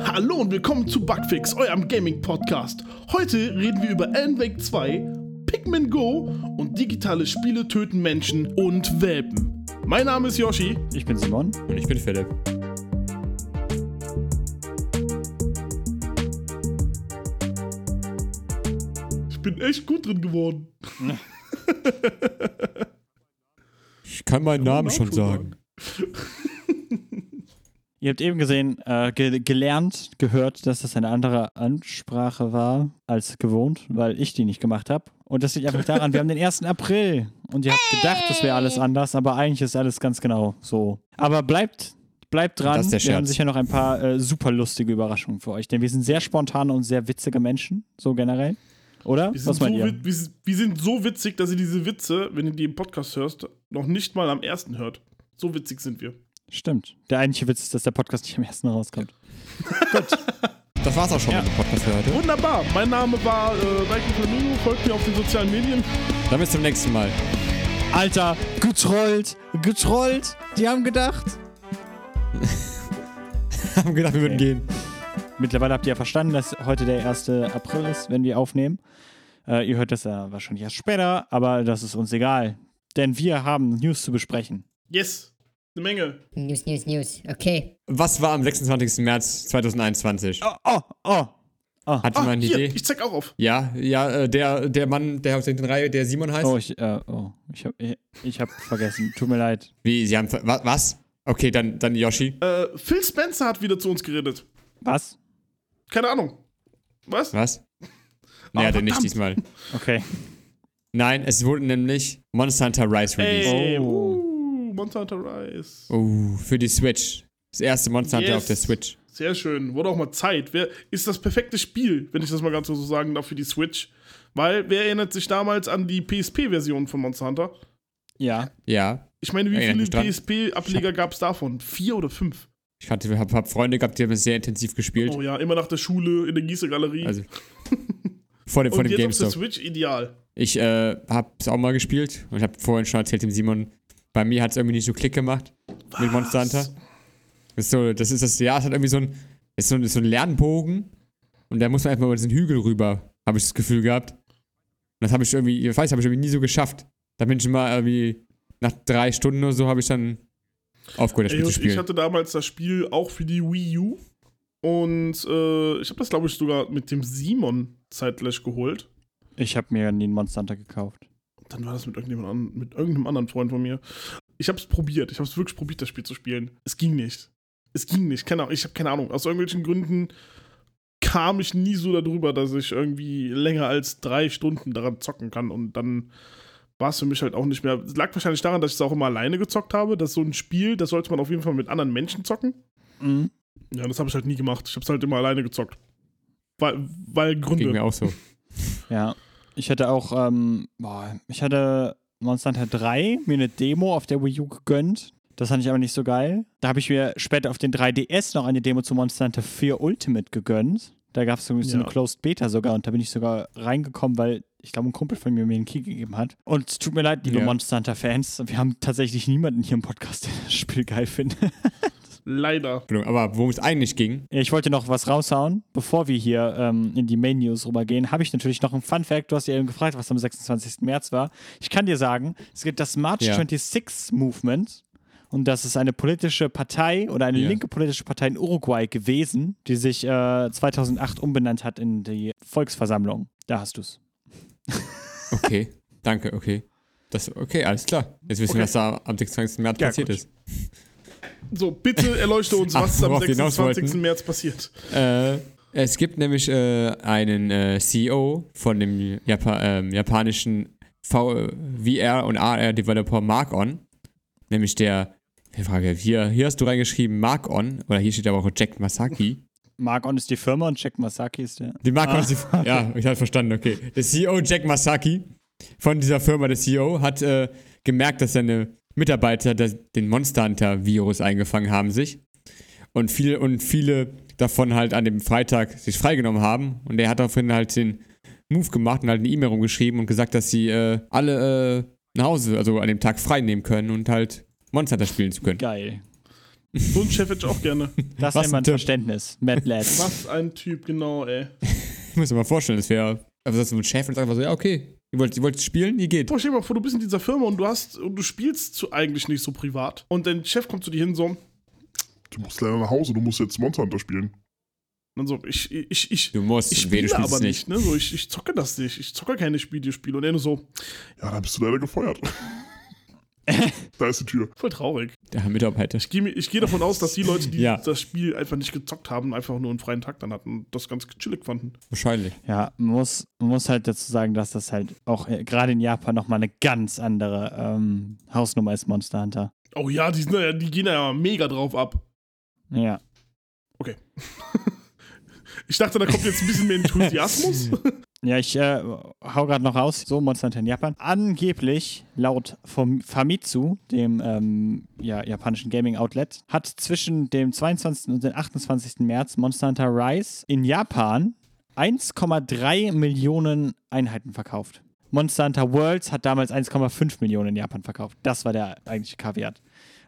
Hallo und willkommen zu Bugfix, eurem Gaming-Podcast. Heute reden wir über Alan Wake 2, Pikmin Go und digitale Spiele töten Menschen und Welpen. Mein Name ist Yoshi. Ich bin Simon. Und ich bin Philipp. Ich bin echt gut drin geworden. Ich kann meinen Namen schon schon sagen. Ihr habt eben gesehen, äh, ge gelernt, gehört, dass das eine andere Ansprache war als gewohnt, weil ich die nicht gemacht habe. Und das liegt einfach daran, wir haben den 1. April und ihr habt gedacht, das wäre alles anders, aber eigentlich ist alles ganz genau so. Aber bleibt, bleibt dran, Das ist der wir haben sicher noch ein paar äh, super lustige Überraschungen für euch, denn wir sind sehr spontane und sehr witzige Menschen, so generell. Oder? Wir sind, Was so, meint ihr? wit- wir, sind- wir sind so witzig, dass ihr diese Witze, wenn ihr die im Podcast hörst, noch nicht mal am ersten hört. So witzig sind wir. Stimmt. Der eigentliche Witz ist, dass der Podcast nicht am ersten rauskommt. Das war's auch schon Ja. mit dem Podcast für heute. Wunderbar. Mein Name war äh, Michael Flamingo. Folgt mir auf den sozialen Medien. Dann bis zum nächsten Mal. Alter, getrollt, getrollt. Die haben gedacht. Haben gedacht, wir würden Okay. gehen. Mittlerweile habt ihr ja verstanden, dass heute der 1. April ist, wenn wir aufnehmen. Äh, ihr hört das ja wahrscheinlich erst später, aber das ist uns egal. Denn wir haben News zu besprechen. Yes. Eine Menge. News, News, News. Okay. Was war am 26. März 2021? Oh, oh, oh. Hat Ah, jemand eine hier, Idee? ich zeig auch auf. Ja, ja, äh, der, der Mann, der aus der Reihe, der Simon heißt. Oh, ich, äh, oh, ich hab, ich, ich hab vergessen. Tut mir leid. Wie, Sie haben. ver- wa- Was? Okay, dann, dann Yoshi. Äh, Phil Spencer hat wieder zu uns geredet. Was? Keine Ahnung. Was? Was? Ah, Nee, hat er nicht diesmal. Okay. Nein, es wurde nämlich Monster Hunter Rise released. Ey, Oh. Monster Hunter Rise. Oh, für die Switch. Das erste Monster Hunter Yes. auf der Switch. Sehr schön. Wurde auch mal Zeit. Wer ist das perfekte Spiel, wenn ich das mal ganz so sagen darf, für die Switch? Weil, wer erinnert sich damals an die PSP-Version von Monster Hunter? Ja. Ja. Ich meine, wie Erinnert viele. PSP-Ableger gab es davon? Vier oder fünf? Ich hatte, hab, hab Freunde gehabt, die haben es sehr intensiv gespielt. Oh ja, immer nach der Schule in der Gießer-Galerie. Also vor dem, vor Und dem jetzt auf der GameStop. Switch ideal. Ich äh, hab's auch mal gespielt und ich hab vorhin schon erzählt dem Simon, bei mir hat's irgendwie nicht so Klick gemacht mit Monster Hunter. Das ist so, das ist das, ja, es hat irgendwie so ein, es ist so, ein- ist so ein Lernbogen und da muss man einfach über diesen Hügel rüber, habe ich das Gefühl gehabt. Und das habe ich irgendwie, ich weiß, habe ich irgendwie nie so geschafft. Da bin ich immer irgendwie, nach drei Stunden oder so habe ich dann aufgehört, das Ey, Spiel zu und ich spielen. hatte damals das Spiel auch für die Wii U. Und äh, ich habe das, glaube ich, sogar mit dem Simon zeitgleich geholt. Ich habe mir nie einen Monster Hunter gekauft. Dann war das mit irgendjemand an, mit irgendeinem anderen Freund von mir. Ich habe es probiert. Ich habe es wirklich probiert, das Spiel zu spielen. Es ging nicht. Es ging nicht. Keine Ahnung. Ich habe keine Ahnung. Aus irgendwelchen Gründen kam ich nie so darüber, dass ich irgendwie länger als drei Stunden daran zocken kann. Und dann war es für mich halt auch nicht mehr. Es lag wahrscheinlich daran, dass ich es auch immer alleine gezockt habe. Das ist so ein Spiel, das sollte man auf jeden Fall mit anderen Menschen zocken. Mhm. Ja, das habe ich halt nie gemacht. Ich habe es halt immer alleine gezockt. Weil, weil Gründe. Ging mir auch so. Ja. Ich hatte auch, ähm, boah, ich hatte Monster Hunter 3 mir eine Demo auf der Wii U gegönnt. Das fand ich aber nicht so geil. Da habe ich mir später auf den 3DS noch eine Demo zu Monster Hunter 4 Ultimate gegönnt. Da gab es so Ja. eine Closed Beta sogar und da bin ich sogar reingekommen, weil ich glaube, ein Kumpel von mir mir einen Key gegeben hat. Und es tut mir leid, liebe Ja. Monster Hunter-Fans, wir haben tatsächlich niemanden hier im Podcast, der das Spiel geil findet. Leider. Aber worum es eigentlich ging, Ich wollte noch was raushauen. Bevor wir hier ähm, in die Main News rübergehen, habe ich natürlich noch einen Fun Fact. Du hast ja eben gefragt, was am 26. März war. Ich kann dir sagen, es gibt das March Ja. 26 Movement. Und das ist eine politische Partei oder eine Ja. linke politische Partei in Uruguay gewesen, die sich äh, 2008 umbenannt hat in die Volksversammlung. Da hast du es. Okay, danke, okay. Das, okay, alles klar. Jetzt wissen wir, Okay. was da am 26. März Ja, passiert gut. ist. So, bitte erleuchte uns, Ach, was ist am worauf wir hinaus 26. wollten. März passiert. Äh, es gibt nämlich äh, einen äh, CEO von dem Japa ähm, japanischen v VR und AR-Developer Mark-On, nämlich der, ich frage, hier, hier hast du reingeschrieben Mark-On, oder hier steht aber auch Jack Masaki. Mark On ist die Firma und Jack Masaki ist der. Die Mark-On Ah, ist die, ja, ich habe verstanden, okay. Der CEO Jack Masaki von dieser Firma, der CEO, hat äh, gemerkt, dass seine Mitarbeiter das, den Monster Hunter-Virus eingefangen haben sich und viele, und viele davon halt an dem Freitag sich freigenommen haben und er hat daraufhin halt den Move gemacht und halt eine E-Mail rumgeschrieben und gesagt, dass sie äh, alle äh, nach Hause, also an dem Tag frei nehmen können und halt Monster Hunter spielen zu können. Geil. So einen Chef hätte ich auch gerne. Das man ein Typ. Verständnis. Mad Lads. Was ein Typ, genau, ey. Ich muss mir mal vorstellen, das wäre also das ist so ein Chef und sagt einfach so, ja, okay, ihr wollt, ihr wollt spielen, ihr geht. Boah, stell dir mal vor, du bist in dieser Firma und du hast und du spielst zu eigentlich nicht so privat. Und dein Chef kommt zu dir hin so, Du musst leider nach Hause, du musst jetzt Monster Hunter spielen. dann so, ich, ich, ich, Du musst, ich du spiele spielst aber nicht, ne? So, ich, ich zocke das nicht. Ich zocke keine Videospiele. Und er nur so, Ja, dann bist du leider gefeuert. Da ist die Tür. voll traurig. Der Mitarbeiter. Ich gehe geh davon aus, dass die Leute, die Ja. das Spiel einfach nicht gezockt haben, einfach nur einen freien Tag dann hatten und das ganz chillig fanden. Wahrscheinlich. Ja, man muss, man muss halt dazu sagen, dass das halt auch äh, gerade in Japan nochmal eine ganz andere ähm, Hausnummer ist, Monster Hunter. Oh ja, die, sind, die gehen ja mega drauf ab. Ja. Ich dachte, da kommt jetzt ein bisschen mehr Enthusiasmus. Ja, ich äh, hau gerade noch raus. So, Monster Hunter in Japan. Angeblich, laut Fam- Famitsu, dem ähm, ja, japanischen Gaming-Outlet, hat zwischen dem 22. und dem 28. März Monster Hunter Rise in Japan 1,3 Millionen Einheiten verkauft. Monster Hunter Worlds hat damals 1,5 Millionen in Japan verkauft. Das war der eigentliche Kaviar.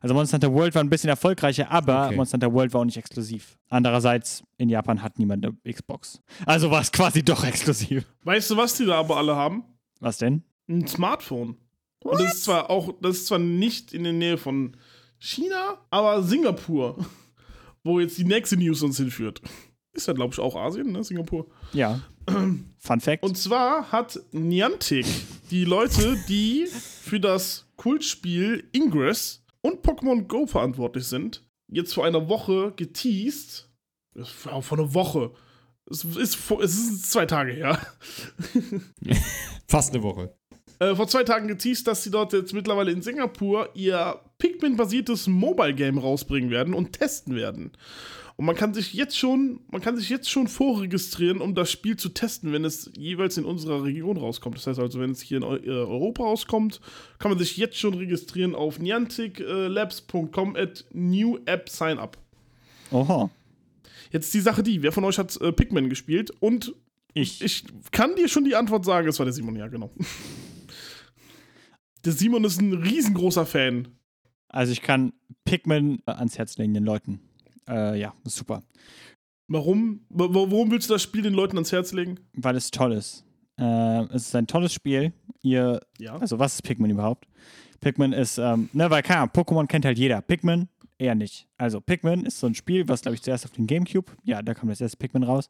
Also Monster Hunter World war ein bisschen erfolgreicher, aber Okay. Monster Hunter World war auch nicht exklusiv. Andererseits, in Japan hat niemand eine Xbox. Also war es quasi doch exklusiv. weißt du, was die da aber alle haben? Was denn? Ein Smartphone. Und das ist zwar auch, das ist zwar nicht in der Nähe von China, aber Singapur, wo jetzt die nächste News uns hinführt. Ist ja, glaube ich, auch Asien, ne? Singapur. Ja. Fun Fact. Und zwar hat Niantic die Leute, die für das Kultspiel Ingress und Pokémon Go verantwortlich sind, jetzt vor einer Woche geteased. Vor einer Woche. Es ist, vor- es ist zwei Tage her. Fast eine Woche. Äh, vor zwei Tagen geteased, dass sie dort jetzt mittlerweile in Singapur ihr Pikmin-basiertes Mobile-Game rausbringen werden und testen werden. Und man kann sich jetzt schon, man kann sich jetzt schon vorregistrieren, um das Spiel zu testen, wenn es jeweils in unserer Region rauskommt. Das heißt also, wenn es hier in äh, Europa rauskommt, kann man sich jetzt schon registrieren auf nianticlabs.com at new app sign up. Oha. Jetzt die Sache die, wer von euch hat äh, Pikmin gespielt? Und Ich. ich kann dir schon die Antwort sagen, es war der Simon, ja, genau. Der Simon ist ein riesengroßer Fan. Also ich kann Pikmin äh, ans Herz legen den Leuten. Äh, ja, super. Warum? Wa- wa- Warum willst du das Spiel den Leuten ans Herz legen? Weil es toll ist. Äh, es ist ein tolles Spiel. Ihr, Ja. also was ist Pikmin überhaupt? Pikmin ist, ähm, ne, weil Ahnung, Pokémon kennt halt jeder. Pikmin eher nicht. Also Pikmin ist so ein Spiel, was glaube ich zuerst auf den Gamecube, ja, da kam das erste Pikmin raus,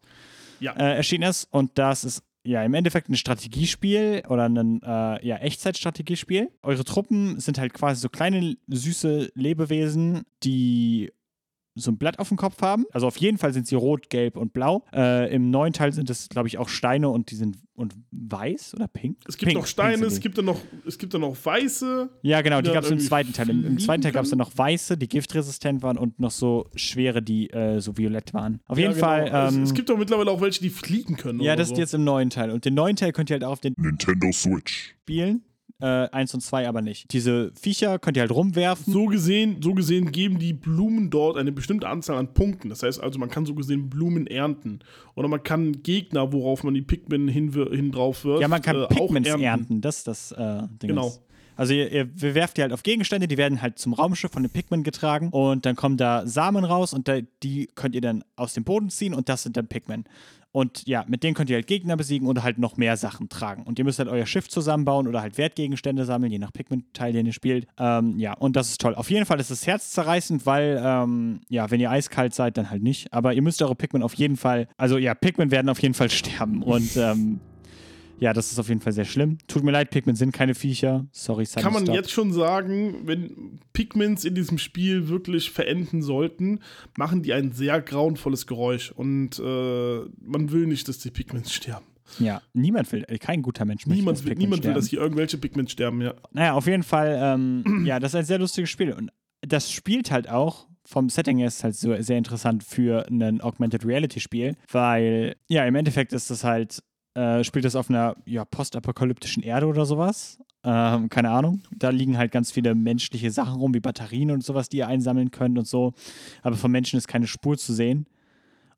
Ja. äh, erschienen ist. Und das ist ja im Endeffekt ein Strategiespiel oder ein äh, ja, Echtzeitstrategiespiel. Eure Truppen sind halt quasi so kleine, süße Lebewesen, die so ein Blatt auf dem Kopf haben. Also auf jeden Fall sind sie rot, gelb und blau. Äh, Im neuen Teil sind es, glaube ich, auch Steine und die sind und weiß oder pink? Es gibt Pink, noch Steine, es gibt dann noch, es gibt dann noch weiße. Ja, genau, die die gab es im zweiten Teil. Im, im zweiten Teil gab es dann noch weiße, die giftresistent waren und noch so schwere, die äh, so violett waren. Auf jeden Ja, genau. Fall. es, Ähm, es gibt doch mittlerweile auch welche, die fliegen können. ja, oder das so. ist jetzt im neuen Teil. Und den neuen Teil könnt ihr halt auch auf den Nintendo Switch. spielen. Äh, eins und zwei aber nicht. Diese Viecher könnt ihr halt rumwerfen. So gesehen, so gesehen geben die Blumen dort eine bestimmte Anzahl an Punkten. Das heißt also, man kann so gesehen Blumen ernten. Oder man kann Gegner, worauf man die Pikmin hin, hin drauf wirft, Ja, man kann äh, auch Pikmins ernten. Das ist das äh, Ding. Genau. Ist. Also ihr, ihr ihr werft die halt auf Gegenstände, die werden halt zum Raumschiff von den Pikmin getragen und dann kommen da Samen raus und da, die könnt ihr dann aus dem Boden ziehen und das sind dann Pikmin. Und ja, mit denen könnt ihr halt Gegner besiegen oder halt noch mehr Sachen tragen. Und ihr müsst halt euer Schiff zusammenbauen oder halt Wertgegenstände sammeln, je nach Pikmin-Teil, den ihr spielt. Ähm, ja, und das ist toll. Auf jeden Fall ist es herzzerreißend, weil, ähm, ja, wenn ihr eiskalt seid, dann halt nicht. Aber ihr müsst eure Pikmin auf jeden Fall, also ja, Pikmin werden auf jeden Fall sterben. Und ähm, ja, das ist auf jeden Fall sehr schlimm. Tut mir leid, Pikmin sind keine Viecher. Sorry, Sunny Kann man Stop. jetzt schon sagen, wenn Pigments in diesem Spiel wirklich verenden sollten, machen die ein sehr grauenvolles Geräusch. Und äh, man will nicht, dass die Pigments sterben. Ja, niemand will, äh, kein guter Mensch möchte, Niemand, will, niemand will, dass hier irgendwelche Pigments sterben, ja. Naja, auf jeden Fall, ähm, ja, das ist ein sehr lustiges Spiel. Und das spielt halt auch, vom Setting her ist halt so, sehr interessant für ein Augmented Reality Spiel, weil, ja, im Endeffekt ist das halt, äh, spielt das auf einer ja, postapokalyptischen Erde oder sowas. Ähm, keine Ahnung. Da liegen halt ganz viele menschliche Sachen rum, wie Batterien und sowas, die ihr einsammeln könnt und so. Aber von Menschen ist keine Spur zu sehen.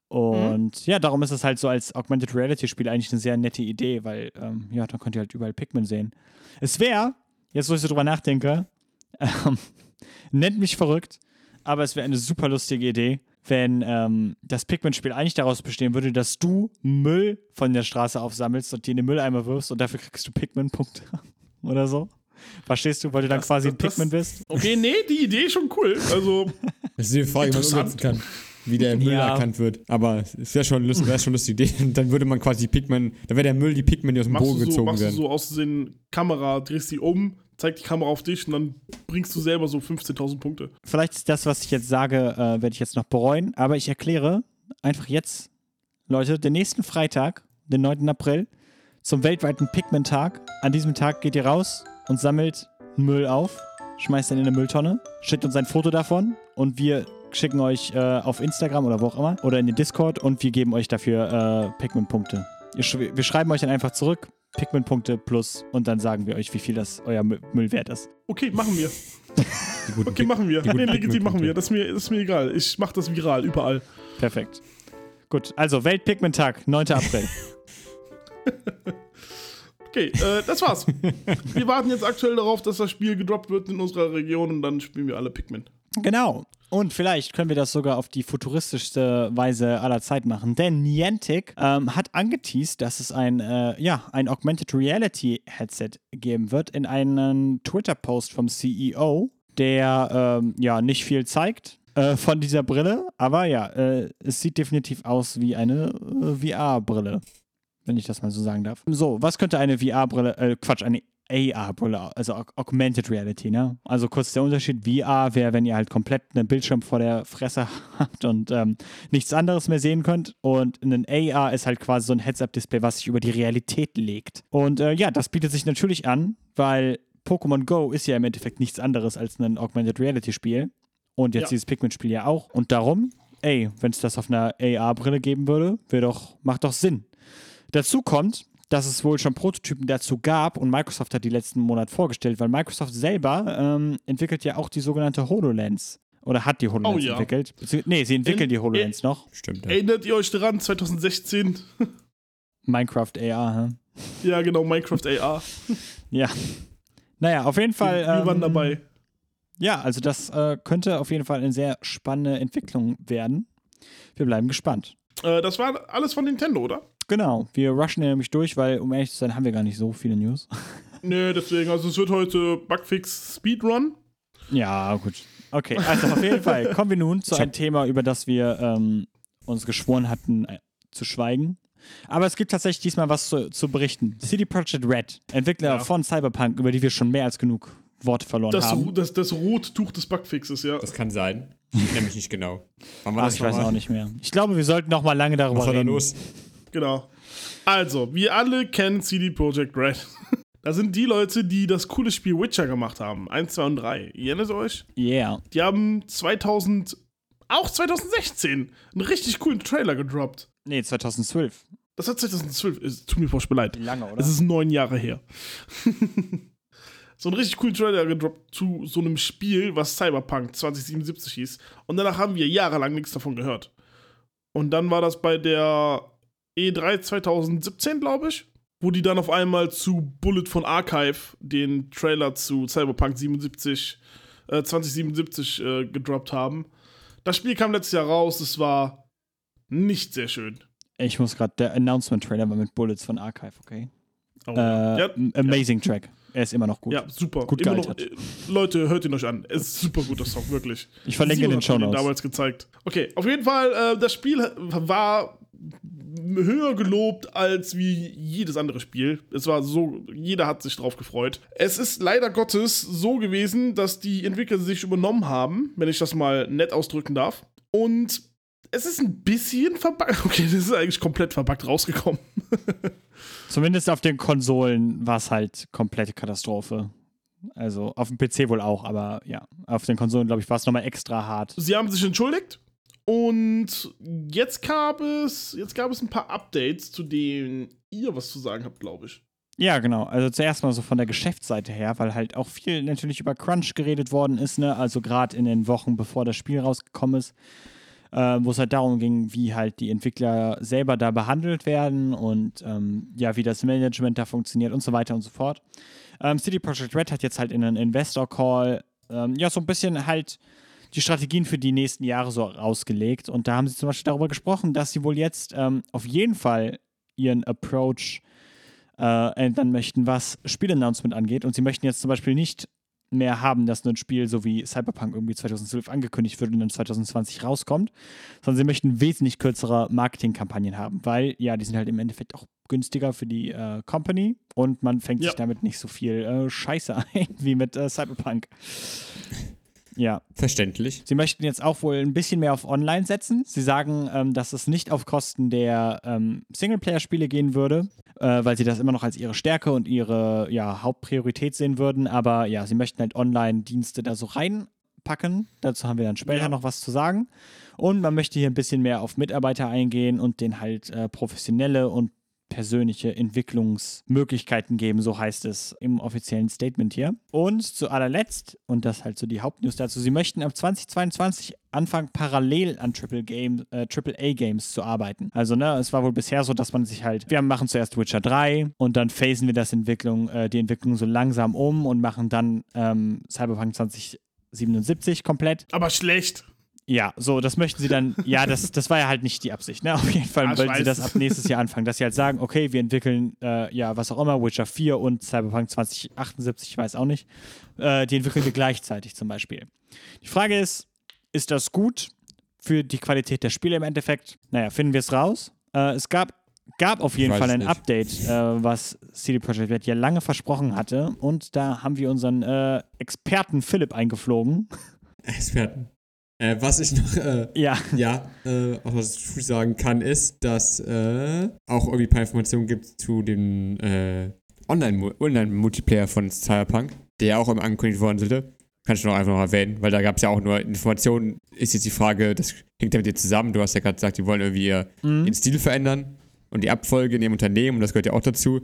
Und ja, darum ist es halt so als Augmented Reality Spiel eigentlich eine sehr nette Idee, weil, ähm, ja, dann könnt ihr halt überall Pikmin sehen. Es wäre, jetzt wo ich so drüber nachdenke, ähm, nennt mich verrückt, aber es wäre eine super lustige Idee, wenn ähm, das Pikmin-Spiel eigentlich daraus bestehen würde, dass du Müll von der Straße aufsammelst und die in den Mülleimer wirfst und dafür kriegst du Pikmin-Punkte oder so. Verstehst du, weil du dann Das- quasi ein das- Pikmin bist? Okay, nee, die Idee ist schon cool. Also, Das ist die Frage, wie man umsetzen kann. Wie der Müll Ja. erkannt wird. Aber es wäre schon, lust- wär schon eine lustige Idee. Und dann würde man quasi die Pikmin, dann wäre der Müll die Pikmin, die aus dem machst Bogen du so, gezogen machst du werden. so aus Kamera, drehst die um, zeigt die Kamera auf dich und dann bringst du selber so 15.000 Punkte. Vielleicht ist das, was ich jetzt sage, äh, werde ich jetzt noch bereuen, aber ich erkläre einfach jetzt, Leute, den nächsten Freitag, den 9. April, zum weltweiten Pikmin-Tag. An diesem Tag geht ihr raus und sammelt Müll auf, schmeißt ihn in eine Mülltonne, schickt uns ein Foto davon und wir schicken euch äh, auf Instagram oder wo auch immer oder in den Discord und wir geben euch dafür äh, Pikmin-Punkte. Ihr sch wir schreiben euch dann einfach zurück, Pikmin-Punkte plus und dann sagen wir euch, wie viel das euer Mü- Müll wert ist. Okay, machen wir. Okay, machen wir. Nee, legitim machen wir. Das ist mir, das ist mir egal. Ich mach das viral, überall. Perfekt. Gut, also Welt-Pikmin-Tag, 9. April. Okay, äh, das war's. wir warten jetzt aktuell darauf, dass das Spiel gedroppt wird in unserer Region und dann spielen wir alle Pikmin. Genau. Und vielleicht können wir das sogar auf die futuristischste Weise aller Zeit machen. Denn Niantic ähm, hat angeteased, dass es ein, äh, ja, ein Augmented Reality Headset geben wird in einem Twitter-Post vom CEO, der ähm, ja nicht viel zeigt äh, von dieser Brille. Aber ja, äh, es sieht definitiv aus wie eine äh, VR-Brille. Wenn ich das mal so sagen darf. So, was könnte eine VR-Brille, äh, Quatsch, eine AR-Brille, also Aug- Augmented Reality, ne? Also kurz der Unterschied, VR wäre, wenn ihr halt komplett einen Bildschirm vor der Fresse habt und ähm, nichts anderes mehr sehen könnt. Und ein AR ist halt quasi so ein Heads-Up-Display, was sich über die Realität legt. Und äh, ja, das bietet sich natürlich an, weil Pokémon Go ist ja im Endeffekt nichts anderes als ein Augmented Reality-Spiel. Und jetzt Ja. dieses Pikmin-Spiel ja auch. Und darum, ey, wenn es das auf einer AR-Brille geben würde, wäre doch, macht doch Sinn. Dazu kommt, dass es wohl schon Prototypen dazu gab und Microsoft hat die letzten Monat vorgestellt, weil Microsoft selber ähm, entwickelt ja auch die sogenannte HoloLens. Oder hat die HoloLens Oh ja. entwickelt. Bezieh- Nee, sie entwickeln In- die HoloLens noch. Stimmt. Ja. Erinnert ihr euch daran, 2016? Minecraft AR, hä? ja, genau, Minecraft AR. Ja. Naja, auf jeden Fall. wir waren ähm, dabei. Ja, also das äh, könnte auf jeden Fall eine sehr spannende Entwicklung werden. Wir bleiben gespannt. Äh, das war alles von Nintendo, oder? Genau, wir rushen nämlich durch, weil, um ehrlich zu sein, haben wir gar nicht so viele News. Nö, deswegen, also es wird heute Bugfix Speedrun. Ja, gut. Okay, also auf jeden Fall kommen wir nun zu einem Thema, über das wir ähm, uns geschworen hatten äh, zu schweigen. Aber es gibt tatsächlich diesmal was zu, zu berichten. CD Projekt Red, Entwickler Ja. von Cyberpunk, über die wir schon mehr als genug Worte verloren Das, haben. das, das Rottuch des Bugfixes, ja. Das kann sein. Ich nämlich nicht genau. Wann war Ach, das ich weiß auch nicht mehr. Ich glaube, wir sollten noch mal lange darüber Was war da reden. los? Genau. Also, wir alle kennen CD Projekt Red. Das sind die Leute, die das coole Spiel Witcher gemacht haben. 1, 2 und 3. Ihr erinnert euch? Yeah. Die haben 2000, auch 2016, einen richtig coolen Trailer gedroppt. Nee, 2012. Das hat 2012, es tut mir furchtbar leid. Lange, oder? Es ist neun Jahre her. so einen richtig coolen Trailer gedroppt zu so einem Spiel, was Cyberpunk 2077 hieß. Und danach haben wir jahrelang nichts davon gehört. Und dann war das bei der E3 2017, glaube ich, wo die dann auf einmal zu Bullet von Archive den Trailer zu Cyberpunk 77, äh, 2077 äh, gedroppt haben. Das Spiel kam letztes Jahr raus, es war nicht sehr schön. ich muss gerade, der Announcement-Trailer war mit Bullets von Archive, okay? Oh, Äh, ja, amazing Track. Er ist immer noch gut. Ja, super. Gut Immer noch, gealtert. äh, Leute, hört ihn euch an. Es ist super guter Song, wirklich. Ich verlinke in den Simon hat mir Shownotes. damals gezeigt. Okay, auf jeden Fall, äh, das Spiel war höher gelobt als wie jedes andere Spiel. Es war so, jeder hat sich drauf gefreut. Es ist leider Gottes so gewesen, dass die Entwickler sich übernommen haben, wenn ich das mal nett ausdrücken darf. Und es ist ein bisschen verbuggt. Okay, das ist eigentlich komplett verbuggt rausgekommen. Zumindest auf den Konsolen war es halt komplette Katastrophe. Also auf dem PC wohl auch, aber ja, auf den Konsolen, glaube ich, war es nochmal extra hart. Sie haben sich entschuldigt und jetzt gab es, jetzt gab es ein paar Updates, zu denen ihr was zu sagen habt, glaube ich. Ja, genau. Also zuerst mal so von der Geschäftsseite her, weil halt auch viel natürlich über Crunch geredet worden ist, ne? Also gerade in den Wochen, bevor das Spiel rausgekommen ist, äh, wo es halt darum ging, wie halt die Entwickler selber da behandelt werden und ähm, ja, wie das Management da funktioniert und so weiter und so fort. Ähm, CD Projekt Red hat jetzt halt in einem Investor Call ähm, ja so ein bisschen halt die Strategien für die nächsten Jahre so ausgelegt. Und da haben sie zum Beispiel darüber gesprochen, dass sie wohl jetzt ähm, auf jeden Fall ihren Approach äh, ändern möchten, was Spielannouncement angeht. Und sie möchten jetzt zum Beispiel nicht mehr haben, dass nur ein Spiel so wie Cyberpunk irgendwie 2012 angekündigt wird und dann 2020 rauskommt, sondern sie möchten wesentlich kürzere Marketingkampagnen haben, weil ja, die sind halt im Endeffekt auch günstiger für die äh, Company und man fängt Ja. sich damit nicht so viel äh, Scheiße ein wie mit äh, Cyberpunk. Ja, Verständlich. Sie möchten jetzt auch wohl ein bisschen mehr auf Online setzen. Sie sagen, ähm, dass es nicht auf Kosten der ähm, Singleplayer-Spiele gehen würde, äh, weil sie das immer noch als ihre Stärke und ihre ja, Hauptpriorität sehen würden. Aber ja, sie möchten halt Online-Dienste da so reinpacken. Dazu haben wir dann später Ja. noch was zu sagen. Und man möchte hier ein bisschen mehr auf Mitarbeiter eingehen und denen halt äh, professionelle und persönliche Entwicklungsmöglichkeiten geben, so heißt es im offiziellen Statement hier. Und zu allerletzt, und das halt so die Hauptnews dazu, sie möchten ab 2022 anfangen, parallel an Triple Game, äh, AAA-Games zu arbeiten. Also, ne, es war wohl bisher so, dass man sich halt, wir machen zuerst Witcher 3 und dann phasen wir das Entwicklung, äh, die Entwicklung so langsam um und machen dann ähm, Cyberpunk 2077 komplett. Aber schlecht. Ja, so, das möchten sie dann, ja, das, das war ja halt nicht die Absicht, ne? Auf jeden Fall Ja, ich wollten sie das ab nächstes Jahr anfangen, dass sie halt sagen, okay, wir entwickeln, äh, ja, was auch immer, Witcher 4 und Cyberpunk 2078, ich weiß auch nicht, äh, die entwickeln wir gleichzeitig zum Beispiel. Die Frage ist, ist das gut für die Qualität der Spiele im Endeffekt? Naja, finden wir es raus. Äh, es gab, gab auf jeden Fall ein nicht. Update, äh, was CD Projekt Red ja lange versprochen hatte und da haben wir unseren äh, Experten Philipp eingeflogen. Experten. Äh, was ich noch, äh, Ja, ja, äh, auch was ich sagen kann, ist, dass äh, auch irgendwie ein paar Informationen gibt zu dem äh, Online- Online-Multiplayer von Cyberpunk, der auch immer angekündigt worden sollte. Kann ich noch einfach noch erwähnen, weil da gab es ja auch nur Informationen. Ist jetzt die Frage, das hängt ja mit dir zusammen. Du hast ja gerade gesagt, die wollen irgendwie ihr, Mhm. den Stil verändern und die Abfolge in ihrem Unternehmen, und das gehört ja auch dazu,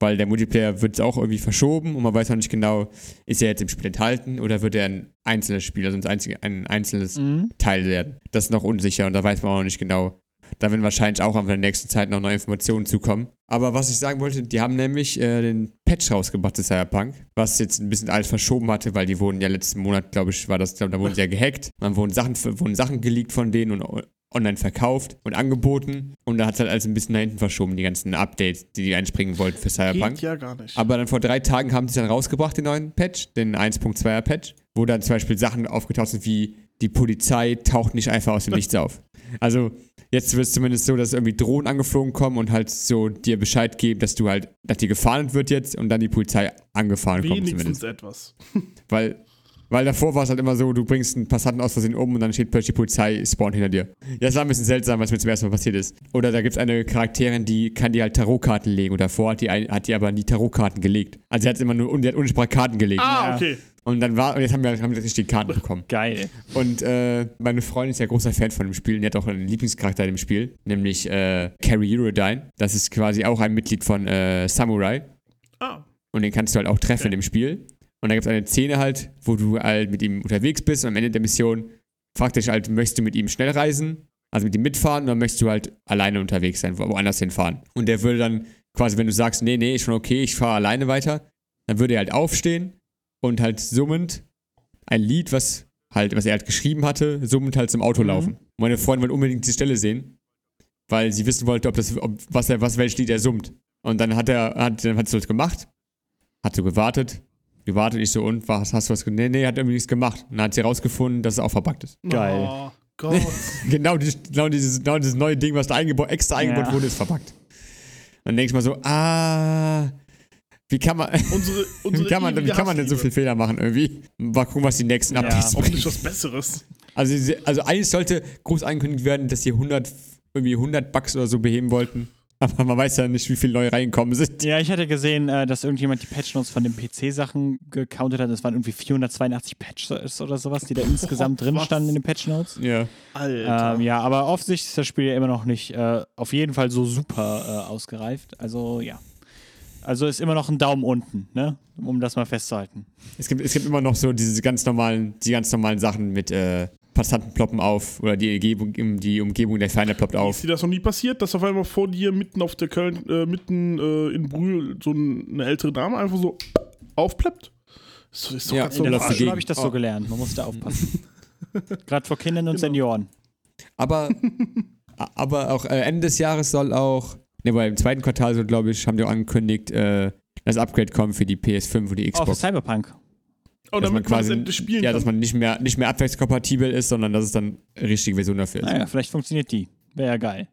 weil der Multiplayer wird auch irgendwie verschoben und man weiß noch nicht genau, ist er jetzt im Spiel enthalten oder wird er ein einzelnes Spiel, also ein, einzig, ein einzelnes Mhm. Teil werden. Das ist noch unsicher und da weiß man auch noch nicht genau. Da werden wahrscheinlich auch in der nächsten Zeit noch neue Informationen zukommen. Aber was ich sagen wollte, die haben nämlich äh, den Patch rausgebracht zu Cyberpunk, was jetzt ein bisschen alles verschoben hatte, weil die wurden ja letzten Monat, glaube ich, war das, glaub, da wurden sie ja gehackt. Man wurden Sachen, wurden Sachen geleakt von denen und online verkauft und angeboten. Und da hat es halt alles ein bisschen nach hinten verschoben, die ganzen Updates, die die einspringen wollten für Cyberpunk. Geht ja gar nicht. Aber dann vor drei Tagen haben sie dann rausgebracht, den neuen Patch, den 1.2er Patch, wo dann zum Beispiel Sachen aufgetaucht sind wie die Polizei taucht nicht einfach aus dem Nichts auf. Also jetzt wird es zumindest so, dass irgendwie Drohnen angeflogen kommen und halt so dir Bescheid geben, dass du halt, dass dir gefahndet wird jetzt und dann die Polizei angefahren kommt Wenigstens zumindest. etwas. Weil, weil davor war es halt immer so, du bringst einen Passanten aus Versehen um und dann steht plötzlich die Polizei spawnt hinter dir. Ja, das war ein bisschen seltsam, was mir zum ersten Mal passiert ist. Oder da gibt es eine Charakterin, die kann dir halt Tarotkarten legen und davor hat die, ein, hat die aber nie Tarotkarten gelegt. Also sie hat immer nur, die hat unsichtbare Karten gelegt. Ah, okay. Und dann war, und jetzt haben wir, haben wir richtig die Karten bekommen. Geil. Und äh, meine Freundin ist ja großer Fan von dem Spiel und die hat auch einen Lieblingscharakter in dem Spiel, nämlich äh, Carrie Eurodyne. Das ist quasi auch ein Mitglied von äh, Samurai. Ah, Und den kannst du halt auch treffen Okay. in dem Spiel. Und da gibt es eine Szene halt, wo du halt mit ihm unterwegs bist und am Ende der Mission fragt dich halt, möchtest du mit ihm schnell reisen, also mit ihm mitfahren, oder möchtest du halt alleine unterwegs sein, wo- woanders hinfahren. Und der würde dann quasi, wenn du sagst, nee, nee, ist schon okay, ich fahre alleine weiter, dann würde er halt aufstehen und halt summend ein Lied, was halt, was er halt geschrieben hatte, summend halt zum Auto Mhm. laufen. Meine Freundin wollte unbedingt die Stelle sehen, weil sie wissen wollte, ob das, ob, was er, was welches Lied er summt. Und dann hat er, hat, dann hat sie das gemacht, hat so gewartet, gewartet, ich so, und was hast du was Nee, nee, hat irgendwie nichts gemacht. Und dann hat sie rausgefunden, dass es auch verbuggt ist. Geil. Oh Gott. Genau, dieses, genau, dieses, genau dieses neue Ding, was da eingebaut, extra eingebaut Ja. wurde, ist verbuggt. Dann denkst du mal so, ah, wie kann man, Unsere, unsere wie kann man, wie kann man denn so Hassliebe. viel Fehler machen irgendwie? Mal gucken, was die nächsten Ja, Updates Hoffentlich bringen. was Besseres. Also, also eigentlich sollte groß angekündigt werden, dass sie 100, irgendwie 100 Bugs oder so beheben wollten. Aber man weiß ja nicht, wie viele neue reingekommen sind. Ja, ich hatte gesehen, äh, dass irgendjemand die Patchnotes von den PC-Sachen gecountet hat. Es waren irgendwie 482 Patches oder sowas, die da insgesamt drin was? standen in den Patchnotes. Ja. Alter. Ähm, ja, aber offensichtlich ist das Spiel ja immer noch nicht äh, auf jeden Fall so super äh, ausgereift. Also ja. Also ist immer noch ein Daumen unten, ne? Um das mal festzuhalten. Es gibt, es gibt immer noch so diese ganz normalen, die ganz normalen Sachen mit äh, Passanten ploppen auf oder die Umgebung, die Umgebung der Feinde ploppt Ist auf. dir das noch nie passiert, dass auf einmal vor dir mitten auf der Köln, äh, mitten äh, in Brühl so ein- eine ältere Dame einfach so aufploppt? Ist, ist doch Ja, ganz in der Schule habe ich das Oh. so gelernt. Man muss da aufpassen. Gerade vor Kindern und Genau. Senioren. Aber, aber auch äh, Ende des Jahres soll auch, ne, weil im zweiten Quartal so, glaube ich, haben die auch angekündigt, äh, das Upgrade kommen für die PS5 und die Oh, für Xbox. Cyberpunk. Oh, dass man damit man es quasi, endlich spielen ja, kann. dass man nicht mehr, nicht mehr abwärtskompatibel ist, sondern dass es dann eine richtige Version dafür ist. Naja, vielleicht funktioniert die. Wäre ja geil.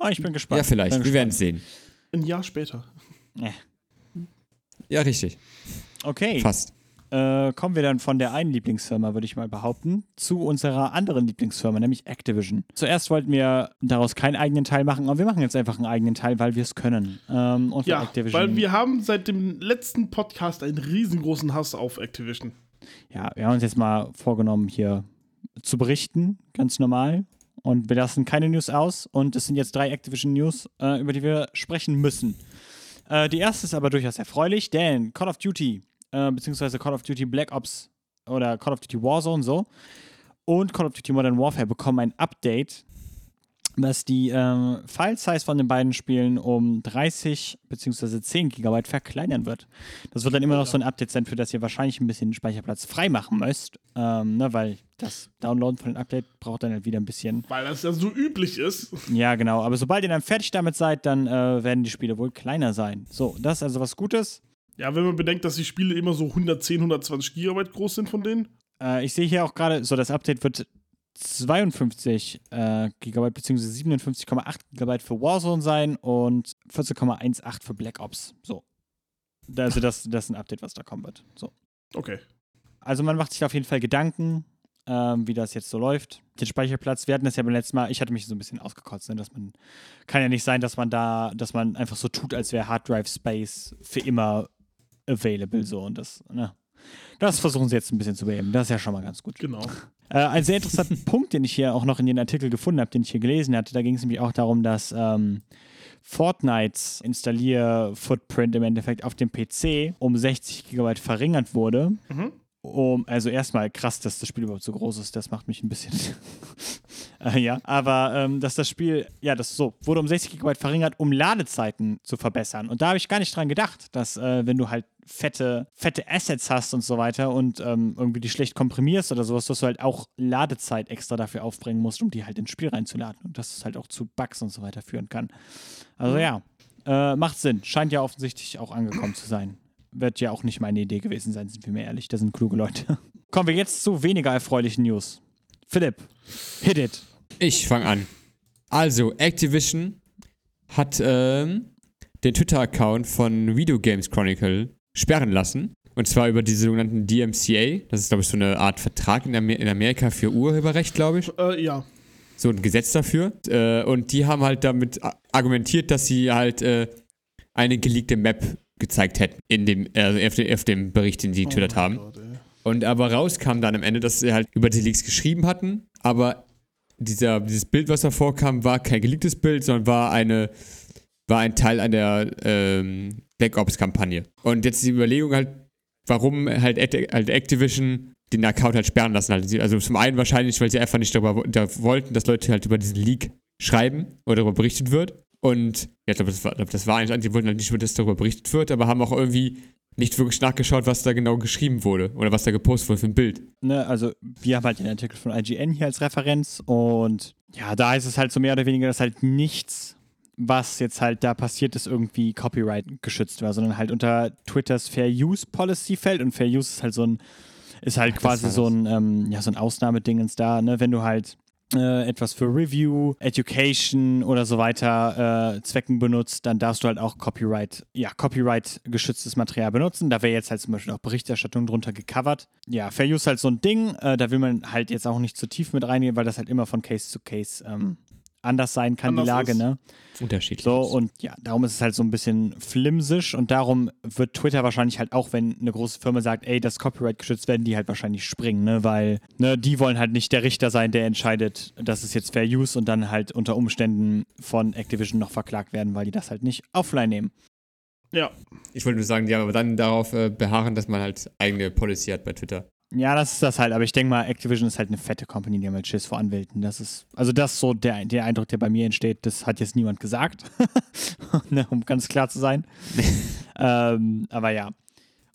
Oh, ich bin gespannt. Ja, vielleicht. Bin Wir werden es sehen. Ein Jahr später. Ja, richtig. Okay. Fast. Äh, kommen wir dann von der einen Lieblingsfirma, würde ich mal behaupten, zu unserer anderen Lieblingsfirma, nämlich Activision. Zuerst wollten wir daraus keinen eigenen Teil machen, aber wir machen jetzt einfach einen eigenen Teil, weil wir es können. Ähm, und Ja, Activision. weil wir haben seit dem letzten Podcast einen riesengroßen Hass auf Activision. ja, wir haben uns jetzt mal vorgenommen, hier zu berichten, ganz normal. Und wir lassen keine News aus. Und es sind jetzt drei Activision News, äh, über die wir sprechen müssen. Äh, die erste ist aber durchaus erfreulich, denn Call of Duty, äh, beziehungsweise Call of Duty Black Ops oder Call of Duty Warzone so und Call of Duty Modern Warfare bekommen ein Update, was die ähm, File-Size von den beiden Spielen um 30 bzw. 10 GB verkleinern wird. Das wird dann immer noch so ein Update sein, für das ihr wahrscheinlich ein bisschen Speicherplatz freimachen müsst, ähm, ne, weil das Downloaden von dem Update braucht dann halt wieder ein bisschen. Weil das ja so üblich ist. Ja, genau. Aber sobald ihr dann fertig damit seid, dann äh, werden die Spiele wohl kleiner sein. So, das ist also was Gutes. Ja, wenn man bedenkt, dass die Spiele immer so 110, 120 Gigabyte groß sind von denen. Äh, ich sehe hier auch gerade, so das Update wird 52 äh, Gigabyte bzw. 57,8 Gigabyte für Warzone sein und 14,18 für Black Ops. So. Also das, das ist ein Update, was da kommen wird. So. Okay. Also man macht sich auf jeden Fall Gedanken, ähm, wie das jetzt so läuft. Den Speicherplatz, wir hatten das ja beim letzten Mal, ich hatte mich so ein bisschen ausgekotzt, ne, dass man, kann ja nicht sein, dass man da, dass man einfach so tut, als wäre Hard Drive Space für immer available so und das, ne. Das versuchen sie jetzt ein bisschen zu beheben. Das ist ja schon mal ganz gut. Genau. Äh, ein sehr interessanter Punkt, den ich hier auch noch in den Artikel gefunden habe, den ich hier gelesen hatte, da ging es nämlich auch darum, dass ähm, Fortnites Installier-Footprint im Endeffekt auf dem PC um 60 GB verringert wurde. Mhm. Um, also erstmal krass, dass das Spiel überhaupt so groß ist, das macht mich ein bisschen. äh, ja, aber ähm, dass das Spiel, ja, das so, wurde um 60 GB verringert, um Ladezeiten zu verbessern. Und da habe ich gar nicht dran gedacht, dass äh, wenn du halt fette, fette Assets hast und so weiter und ähm, irgendwie die schlecht komprimierst oder sowas, dass du halt auch Ladezeit extra dafür aufbringen musst, um die halt ins Spiel reinzuladen. Und dass es halt auch zu Bugs und so weiter führen kann. Also ja, äh, macht Sinn. Scheint ja offensichtlich auch angekommen zu sein. Wird ja auch nicht meine Idee gewesen sein, sind wir mir ehrlich. Da sind kluge Leute. Kommen wir jetzt zu weniger erfreulichen News. Philipp, hit it. Ich fange an. Also, Activision hat ähm, den Twitter-Account von Video Games Chronicle sperren lassen. Und zwar über diese sogenannten DMCA. Das ist, glaube ich, so eine Art Vertrag in, Amer in Amerika für Urheberrecht, glaube ich. Äh, ja. So ein Gesetz dafür. Äh, und die haben halt damit argumentiert, dass sie halt äh, eine geleakte Map gezeigt hätten in dem, also auf, dem, auf dem Bericht, den sie getwittert Oh haben. Gott. Und aber rauskam dann am Ende, dass sie halt über die Leaks geschrieben hatten, aber dieser, dieses Bild, was da vorkam, war kein geleaktes Bild, sondern war eine, war ein Teil einer ähm, Black Ops-Kampagne. Und jetzt die Überlegung halt, warum halt, halt Activision den Account halt sperren lassen. Halt. Also zum einen wahrscheinlich, weil sie einfach nicht darüber da wollten, dass Leute halt über diesen Leak schreiben oder darüber berichtet wird. Und ja, ich glaube, das war, glaub, das war eigentlich, sie wollten halt nicht, dass darüber berichtet wird, aber haben auch irgendwie nicht wirklich nachgeschaut, was da genau geschrieben wurde oder was da gepostet wurde für ein Bild. Ne, also wir haben halt den Artikel von IGN hier als Referenz und ja, da heißt es halt so mehr oder weniger, dass halt nichts, was jetzt halt da passiert ist, irgendwie Copyright geschützt war, sondern halt unter Twitters Fair Use Policy fällt und Fair Use ist halt so ein, ist halt Ach, quasi so ein, ähm, ja, so ein Ausnahmedingens da, ne, wenn du halt äh, etwas für Review, Education oder so weiter äh, Zwecken benutzt, dann darfst du halt auch Copyright, ja, Copyright geschütztes Material benutzen. Da wäre jetzt halt zum Beispiel auch Berichterstattung drunter gecovert. Ja, Fair Use halt so ein Ding, äh, da will man halt jetzt auch nicht zu tief mit reingehen, weil das halt immer von Case zu Case ähm, anders sein kann, die Anders Lage, ist. ne? Unterschiedlich. So, und ja, darum ist es halt so ein bisschen flimsisch und darum wird Twitter wahrscheinlich halt auch, wenn eine große Firma sagt, ey, das Copyright geschützt, werden die halt wahrscheinlich springen, ne? Weil, ne, die wollen halt nicht der Richter sein, der entscheidet, das ist jetzt Fair Use und dann halt unter Umständen von Activision noch verklagt werden, weil die das halt nicht offline nehmen. Ja. Ich wollte nur sagen, die aber dann darauf äh, beharren, dass man halt eigene Policy hat bei Twitter. Ja, das ist das halt, aber ich denke mal, Activision ist halt eine fette Company, die haben halt Schiss vor Anwälten. Das ist, also das ist so der, der Eindruck, der bei mir entsteht, das hat jetzt niemand gesagt, ne, um ganz klar zu sein. ähm, aber ja.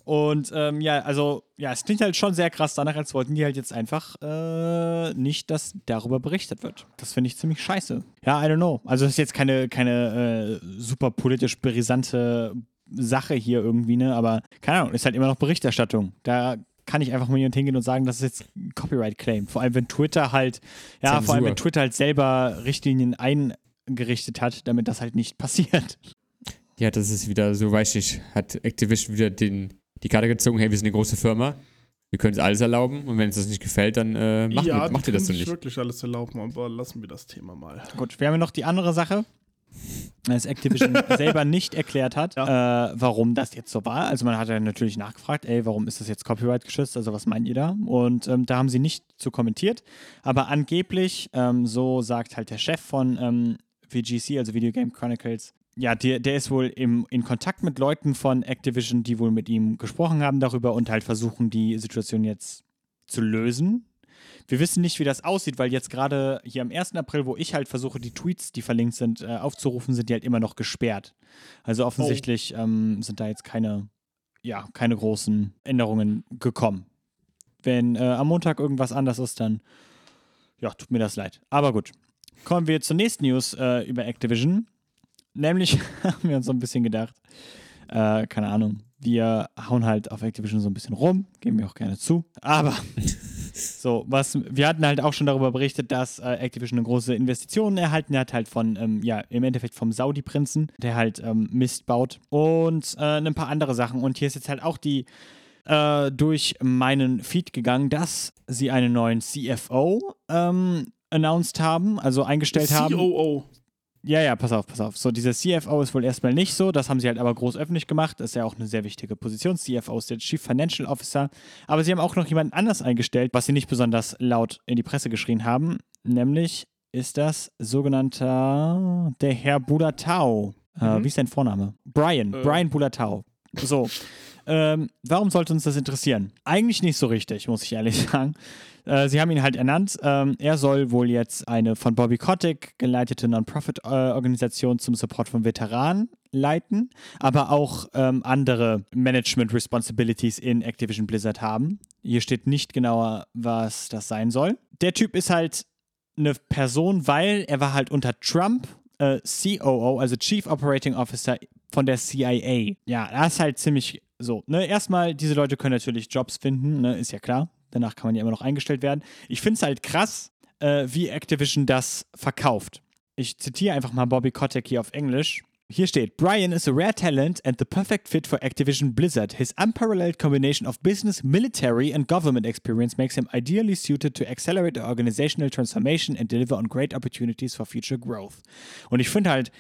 Und ähm, ja, also, ja, es klingt halt schon sehr krass danach, als wollten die halt jetzt einfach äh, nicht, dass darüber berichtet wird. Das finde ich ziemlich scheiße. Ja, I don't know. Also, das ist jetzt keine, keine äh, super politisch brisante Sache hier irgendwie, ne? Aber keine Ahnung, ist halt immer noch Berichterstattung. Da kann ich einfach mal jemand hingehen und sagen, das ist jetzt ein Copyright-Claim. Vor allem, wenn Twitter halt, ja, Zensur. vor allem, wenn Twitter halt selber Richtlinien eingerichtet hat, damit das halt nicht passiert. Ja, das ist wieder so, weiß ich, hat Activision wieder den, die Karte gezogen, hey, wir sind eine große Firma, wir können es alles erlauben und wenn es das nicht gefällt, dann äh, macht, ja, macht ihr das so nicht. wirklich alles erlauben, aber lassen wir das Thema mal. Gut, wir haben ja noch die andere Sache, dass Activision selber nicht erklärt hat, äh, warum das jetzt so war. Also man hat ja natürlich nachgefragt, ey, warum ist das jetzt Copyright geschützt? Also was meint ihr da? Und ähm, da haben sie nicht zu kommentiert. Aber angeblich, ähm, so sagt halt der Chef von ähm, VGC, also Video Game Chronicles, ja, der, der ist wohl im, in Kontakt mit Leuten von Activision, die wohl mit ihm gesprochen haben darüber und halt versuchen, die Situation jetzt zu lösen. Wir wissen nicht, wie das aussieht, weil jetzt gerade hier am 1. April, wo ich halt versuche, die Tweets, die verlinkt sind, äh, aufzurufen, sind die halt immer noch gesperrt. Also offensichtlich ähm, sind da jetzt keine, ja, keine großen Änderungen gekommen. Wenn äh, am Montag irgendwas anders ist, dann, ja, tut mir das leid. Aber gut. Kommen wir zur nächsten News äh, über Activision. Nämlich haben wir uns so ein bisschen gedacht, äh, keine Ahnung, wir hauen halt auf Activision so ein bisschen rum, geben wir auch gerne zu. Aber so, was, wir hatten halt auch schon darüber berichtet, dass äh, Activision eine große Investition erhalten hat, halt von, ähm, ja, im Endeffekt vom Saudi-Prinzen, der halt ähm, Mist baut und äh, ein paar andere Sachen. Und hier ist jetzt halt auch die äh, durch meinen Feed gegangen, dass sie einen neuen CFO ähm, announced haben, also eingestellt haben. COO. Ja, ja, pass auf, pass auf. So, dieser CFO ist wohl erstmal nicht so. Das haben sie halt aber groß öffentlich gemacht. Das ist ja auch eine sehr wichtige Position. CFO ist der Chief Financial Officer. Aber sie haben auch noch jemanden anders eingestellt, was sie nicht besonders laut in die Presse geschrien haben. Nämlich ist das sogenannter der Herr Bulatau. Äh, Mhm. wie ist sein Vorname? Brian. Äh. Brian Bulatau. So. ähm, warum sollte uns das interessieren? Eigentlich nicht so richtig, muss ich ehrlich sagen. Äh, sie haben ihn halt ernannt. Ähm, er soll wohl jetzt eine von Bobby Kotick geleitete Non-Profit-Organisation zum Support von Veteranen leiten, aber auch ähm, andere Management-Responsibilities in Activision Blizzard haben. Hier steht nicht genauer, was das sein soll. Der Typ ist halt eine Person, weil er war halt unter Trump äh, COO, also Chief Operating Officer von der CIA. Ja, das ist halt ziemlich so. Ne? Erstmal, diese Leute können natürlich Jobs finden, ne? ist ja klar. Danach kann man ja immer noch eingestellt werden. Ich finde es halt krass, äh, wie Activision das verkauft. Ich zitiere einfach mal Bobby Kotick hier auf Englisch. Hier steht, Brian is a rare talent and the perfect fit for Activision Blizzard. His unparalleled combination of business, military and government experience makes him ideally suited to accelerate the organizational transformation and deliver on great opportunities for future growth. Und ich finde halt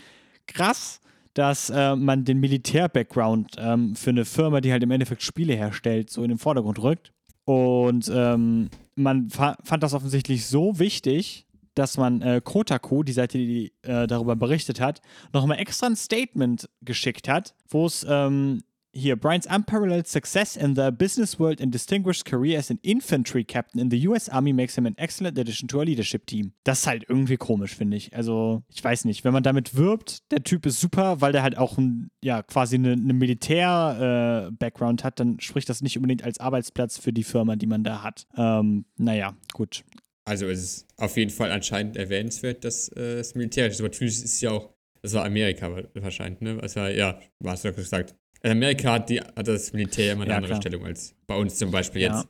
krass, dass äh, man den Militär-Background ähm, für eine Firma, die halt im Endeffekt Spiele herstellt, so in den Vordergrund rückt. Und ähm, man fa fand das offensichtlich so wichtig, dass man äh, Kotaku, die Seite, die äh, darüber berichtet hat, nochmal extra ein Statement geschickt hat, wo es ähm, hier Brian's unparalleled success in the business world and distinguished career as an infantry captain in the US Army makes him an excellent addition to our leadership team. Das ist halt irgendwie komisch, finde ich. Also, ich weiß nicht, wenn man damit wirbt, der Typ ist super, weil der halt auch ein, ja, quasi eine, eine Militär-Background hat, dann spricht das nicht unbedingt als Arbeitsplatz für die Firma, die man da hat. Ähm, naja, gut. Also es ist auf jeden Fall anscheinend erwähnenswert, dass äh, das Militär ist. Aber natürlich ist es ja auch, das war Amerika wa- wahrscheinlich, ne? Also ja, hast du ja gesagt. Also Amerika hat, die, hat das Militär immer eine Ja, andere klar. Stellung als bei uns zum Beispiel Ja. jetzt.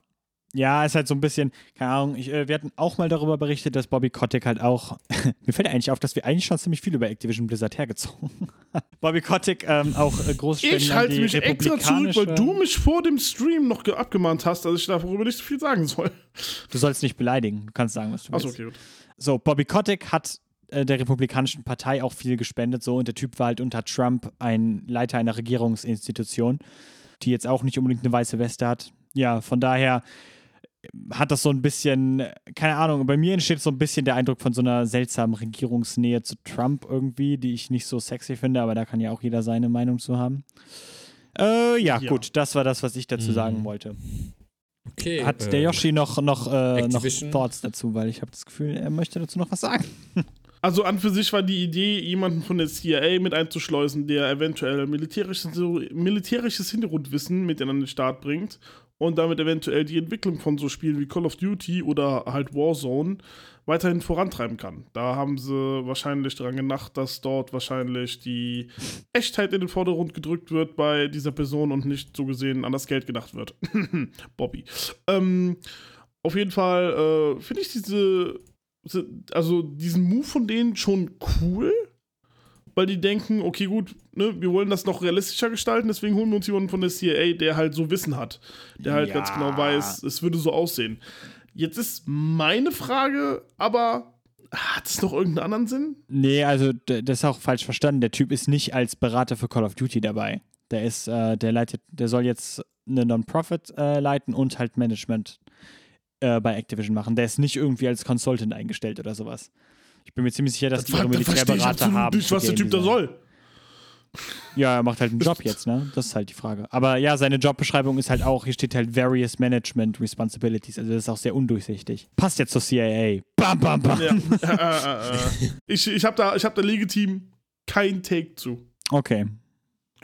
Ja, ist halt so ein bisschen, keine Ahnung, ich, äh, wir hatten auch mal darüber berichtet, dass Bobby Kotick halt auch, mir fällt eigentlich auf, dass wir eigentlich schon ziemlich viel über Activision Blizzard hergezogen haben. Bobby Kotick ähm, auch äh, Großspenden Ich halte mich extra zurück, weil du mich vor dem Stream noch ge- abgemahnt hast, dass ich darüber nicht so viel sagen soll. Du sollst nicht beleidigen, du kannst sagen, was du willst. Achso, okay, gut. So, Bobby Kotick hat äh, der Republikanischen Partei auch viel gespendet, so, und der Typ war halt unter Trump ein Leiter einer Regierungsinstitution, die jetzt auch nicht unbedingt eine weiße Weste hat. Ja, von daher hat das so ein bisschen, äh, keine Ahnung, bei mir entsteht so ein bisschen der Eindruck von so einer seltsamen Regierungsnähe zu Trump irgendwie, die ich nicht so sexy finde, aber da kann ja auch jeder seine Meinung zu haben. Äh, ja, Ja. gut, das war das, was ich dazu Mhm. sagen wollte. Okay. Hat äh, der Yoshi noch, noch, äh, noch? Thoughts dazu, weil ich habe das Gefühl, er möchte dazu noch was sagen. Also an für sich war die Idee, jemanden von der CIA mit einzuschleusen, der eventuell militärisches, militärisches Hintergrundwissen mit in den Start bringt und damit eventuell die Entwicklung von so Spielen wie Call of Duty oder halt Warzone weiterhin vorantreiben kann. Da haben sie wahrscheinlich daran gedacht, dass dort wahrscheinlich die Echtheit in den Vordergrund gedrückt wird bei dieser Person und nicht so gesehen an das Geld gedacht wird. Bobby. Ähm, auf jeden Fall äh, finde ich diese, also diesen Move von denen schon cool, weil die denken, okay, gut, ne, wir wollen das noch realistischer gestalten, deswegen holen wir uns jemanden von der CIA, der halt so Wissen hat, der halt Ja. ganz genau weiß, es würde so aussehen. Jetzt ist meine Frage, aber hat es noch irgendeinen anderen Sinn? Nee, also das ist auch falsch verstanden. Der Typ ist nicht als Berater für Call of Duty dabei. Der ist, äh, der leitet, der soll jetzt eine Non-Profit äh, leiten und halt Management äh, bei Activision machen. Der ist nicht irgendwie als Consultant eingestellt oder sowas. Ich bin mir ziemlich sicher, dass die ihre Militärberater haben. nicht, was der Typ da soll. Ja, er macht halt einen Job jetzt, ne? Das ist halt die Frage. Aber ja, seine Jobbeschreibung ist halt auch, hier steht halt Various Management Responsibilities. Also das ist auch sehr undurchsichtig. Passt jetzt zur CIA. Bam, bam, bam. Ja. äh, äh, äh. Ich, ich habe da, ich hab da legitim kein Take zu. Okay.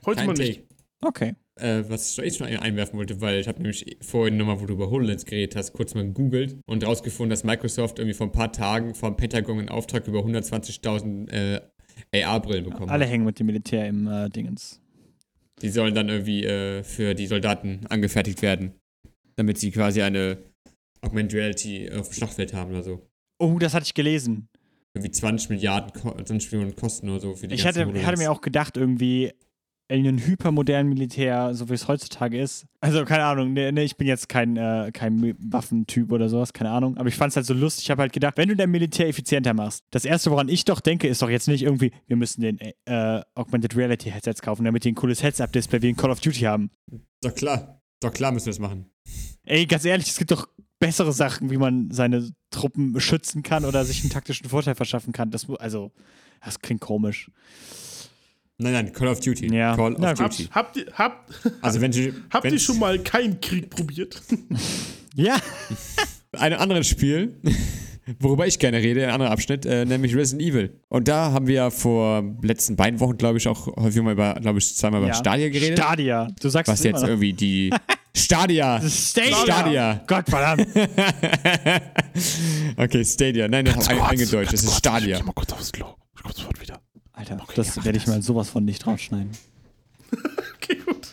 Heute mal Kein nicht. Take. Okay. Äh, was ich schon ein- einwerfen wollte, weil ich habe nämlich vorhin nochmal, wo du über HoloLens geredet hast, kurz mal gegoogelt und rausgefunden, dass Microsoft irgendwie vor ein paar Tagen vom Pentagon einen Auftrag über 120.000 äh, AR-Brillen bekommen Alle hat. hängen mit dem Militär im äh, Dingens. Die sollen dann irgendwie äh, für die Soldaten angefertigt werden, damit sie quasi eine Augmented Reality auf dem Schlachtfeld haben oder so. Oh, das hatte ich gelesen. Irgendwie 20 Milliarden, Ko 20 Millionen kosten oder so für die Ich hatte, ich hatte mir auch gedacht, irgendwie in einem hypermodernen Militär, so wie es heutzutage ist. Also, keine Ahnung, ne, ne, ich bin jetzt kein, äh, kein Waffentyp oder sowas, keine Ahnung. Aber ich fand es halt so lustig. Ich habe halt gedacht, wenn du dein Militär effizienter machst, das erste, woran ich doch denke, ist doch jetzt nicht irgendwie, wir müssen den äh, Augmented Reality Headsets kaufen, damit die ein cooles Heads-Up-Display wie in Call of Duty haben. Doch klar, doch klar müssen wir das machen. Ey, ganz ehrlich, es gibt doch bessere Sachen, wie man seine Truppen schützen kann oder sich einen taktischen Vorteil verschaffen kann. Das, also, das klingt komisch. Nein, nein, Call of Duty. Ja. Call Na of gut. Duty. Habt, habt, ihr, habt, Also wenn du, habt wenn ihr schon mal keinen Krieg probiert? Ja, ein anderes Spiel, worüber ich gerne rede, ein anderer Abschnitt, äh, nämlich Resident Evil. Und da haben wir ja vor letzten beiden Wochen, glaube ich, auch häufig mal über, glaube ich, zweimal über ja. Stadia geredet. Stadia. Du sagst was es jetzt irgendwie die Stadia. Stadia. Stadia. Gott verdammt. okay, Stadia. Nein, ich eingedeutscht. Das ist Stadia. Ich mal kurz aufs Klo. Ich komm sofort wieder. Alter, das werde ich mal sowas von nicht rausschneiden. Okay, gut.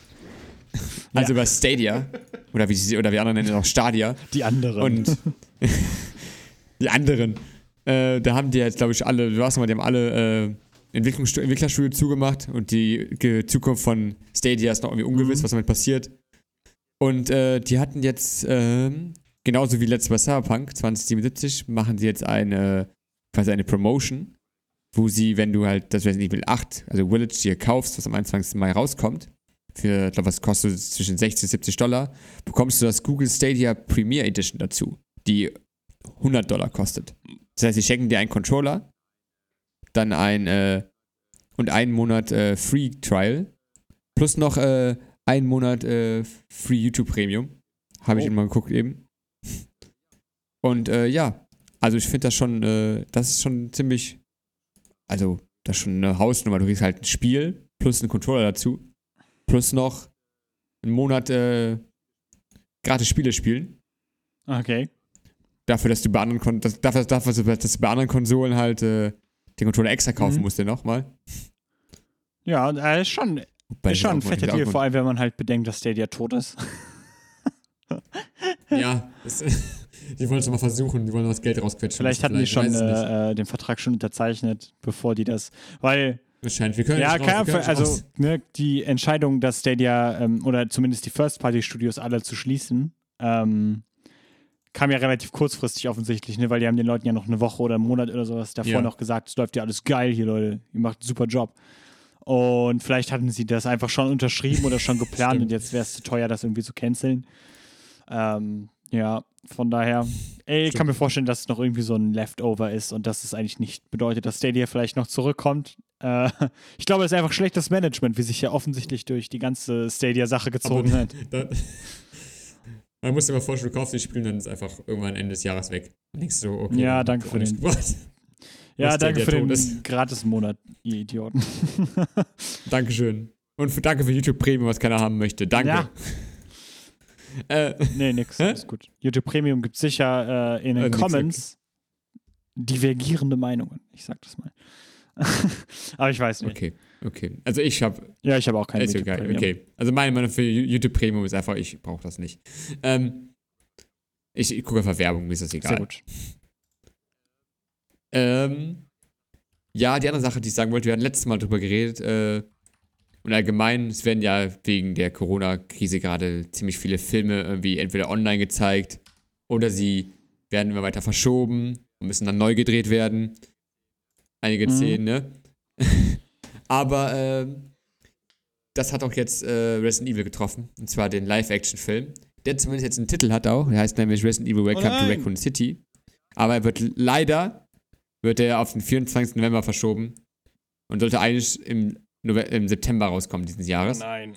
Also über Stadia. Oder wie sie, oder wie andere nennen es auch Stadia. Die anderen. Und die anderen. Äh, da haben die jetzt, glaube ich, alle, du weißt mal, die haben alle äh, Entwicklungsstu Entwicklerstudio zugemacht und die Ge Zukunft von Stadia ist noch irgendwie ungewiss, was damit passiert. Und äh, die hatten jetzt, ähm, genauso wie letztes bei Cyberpunk 2077, machen sie jetzt eine, quasi eine Promotion, wo sie, wenn du halt das Resident Evil 8, also Village, dir kaufst, was am 21. Mai rauskommt, für, ich glaube, was kostet es zwischen 60 und 70 Dollar, bekommst du das Google Stadia Premier Edition dazu, die 100 Dollar kostet. Das heißt, sie schenken dir einen Controller, dann ein äh, und einen Monat äh, Free Trial, plus noch äh, einen Monat äh, Free YouTube Premium. Habe ich Oh. immer geguckt eben. Und äh, ja, also ich finde das schon, äh, das ist schon ziemlich, also das ist schon eine Hausnummer. Du kriegst halt ein Spiel plus einen Controller dazu, plus noch einen Monat äh, gratis Spiele spielen okay. dafür, dass du bei anderen, Kon das, dafür, dafür, dass du bei anderen Konsolen halt äh, den Controller extra kaufen Mhm. musst, den nochmal. Ja, äh, ist schon, Bei ist schon ein fetter Deal, vor allem wenn man halt bedenkt, dass Stadia tot ist. Ja, das, die wollen es mal versuchen, die wollen das Geld rausquetschen. Vielleicht hatten die ich schon äh, äh, den Vertrag schon unterzeichnet, bevor die das. Weil, Wahrscheinlich, wir können ja, nicht raus, keine wir also ne, die Entscheidung, dass Stadia ähm, oder zumindest die First-Party-Studios alle zu schließen, ähm, kam ja relativ kurzfristig offensichtlich, ne, weil die haben den Leuten ja noch eine Woche oder einen Monat oder sowas davor Ja. noch gesagt, es läuft ja alles geil hier, Leute, ihr macht einen super Job. Und vielleicht hatten sie das einfach schon unterschrieben oder schon geplant und jetzt wäre es zu teuer, das irgendwie zu canceln. Ähm, ja, von daher, ey, ich kann mir vorstellen, dass es noch irgendwie so ein Leftover ist und dass es eigentlich nicht bedeutet, dass Stadia vielleicht noch zurückkommt. Äh, ich glaube, es ist einfach schlechtes Management, wie sich ja offensichtlich durch die ganze Stadia-Sache gezogen Aber- hat. Da, man muss sich mal vorstellen, du kaufst die Spiele und dann ist einfach irgendwann Ende des Jahres weg. Und denkst du, okay. Ja, danke für den-. Ja, danke für den. Gratis-Monat, ihr Idioten. Dankeschön. Und für, danke für YouTube Premium, was keiner haben möchte. Danke. Ja. Äh, Nee, nix. Hä? Ist gut. YouTube Premium gibt sicher äh, in den Äh, Comments divergierende Meinungen. Ich sag das mal. Aber ich weiß nicht. okay, okay. Also ich habe Ja, ich habe auch keine Ist YouTube egal, Premium. okay. Also meine Meinung für YouTube Premium ist einfach, ich brauche das nicht. Ähm, ich, ich gucke einfach Werbung, mir ist das Sehr egal. gut. Ähm, ja, die andere Sache, die ich sagen wollte, wir hatten letztes Mal drüber geredet, äh, und allgemein, es werden ja wegen der Corona-Krise gerade ziemlich viele Filme irgendwie entweder online gezeigt oder sie werden immer weiter verschoben und müssen dann neu gedreht werden. Einige Mhm. Szenen, ne? Aber ähm, das hat auch jetzt äh, Resident Evil getroffen, und zwar den Live-Action-Film, der zumindest jetzt einen Titel hat auch, der heißt nämlich Resident Evil Welcome to nein. Raccoon City. Aber er wird leider, wird er auf den 24. November verschoben und sollte eigentlich im, im September rauskommen dieses Jahres. Nein.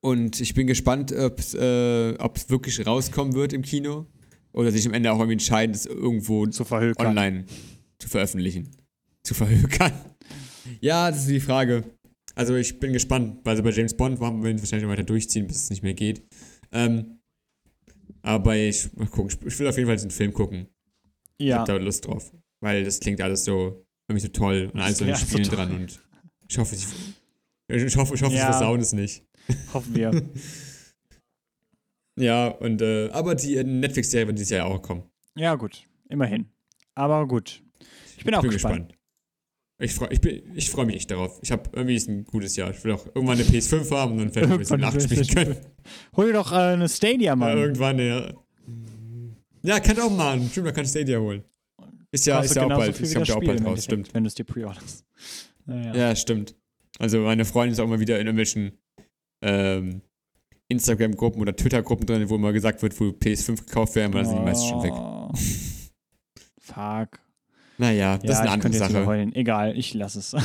Und ich bin gespannt, ob es äh, ob's wirklich rauskommen wird im Kino oder sich am Ende auch irgendwie entscheiden, es irgendwo Zu online zu veröffentlichen. Zu verhökern. Ja, das ist die Frage. Also ich bin gespannt. Also bei James Bond werden wir ihn wahrscheinlich noch weiter durchziehen, bis es nicht mehr geht. Ähm, aber ich, mal gucken, ich will auf jeden Fall diesen Film gucken. Ich Ja. hab da Lust drauf. Weil das klingt alles so, irgendwie so toll und alles so in Ja, den so Spielen toll. dran und ich hoffe, ich, ich hoffe, ich hoffe, Ja. sie versauen es nicht. Hoffen wir. Ja, und äh, aber die äh, Netflix-Serie wird dieses Jahr auch kommen. Ja, gut. Immerhin. Aber gut. Ich bin auch bin gespannt. gespannt. Ich freue ich bin- ich freu mich echt darauf. Ich habe irgendwie ist ein gutes Jahr. Ich will auch irgendwann eine PS5 haben und dann vielleicht ein bisschen nachspielen können. Hol dir doch äh, eine Stadia, Ja, Mann. irgendwann, ja. Ja, kann auch machen. Stimmt, man kann Stadia holen. Ist ja, ist ja auch bald, ist ja auch bald raus, stimmt. Wenn du es dir pre-orderst. Naja. Ja, stimmt. Also meine Freundin ist auch immer wieder in irgendwelchen ähm, Instagram-Gruppen oder Twitter-Gruppen drin, wo immer gesagt wird, wo PS5 gekauft werden, weil dann sind die meisten schon weg. Oh. Fuck. Naja, das ja, ist eine andere Sache. heulen. Egal, ich lasse es.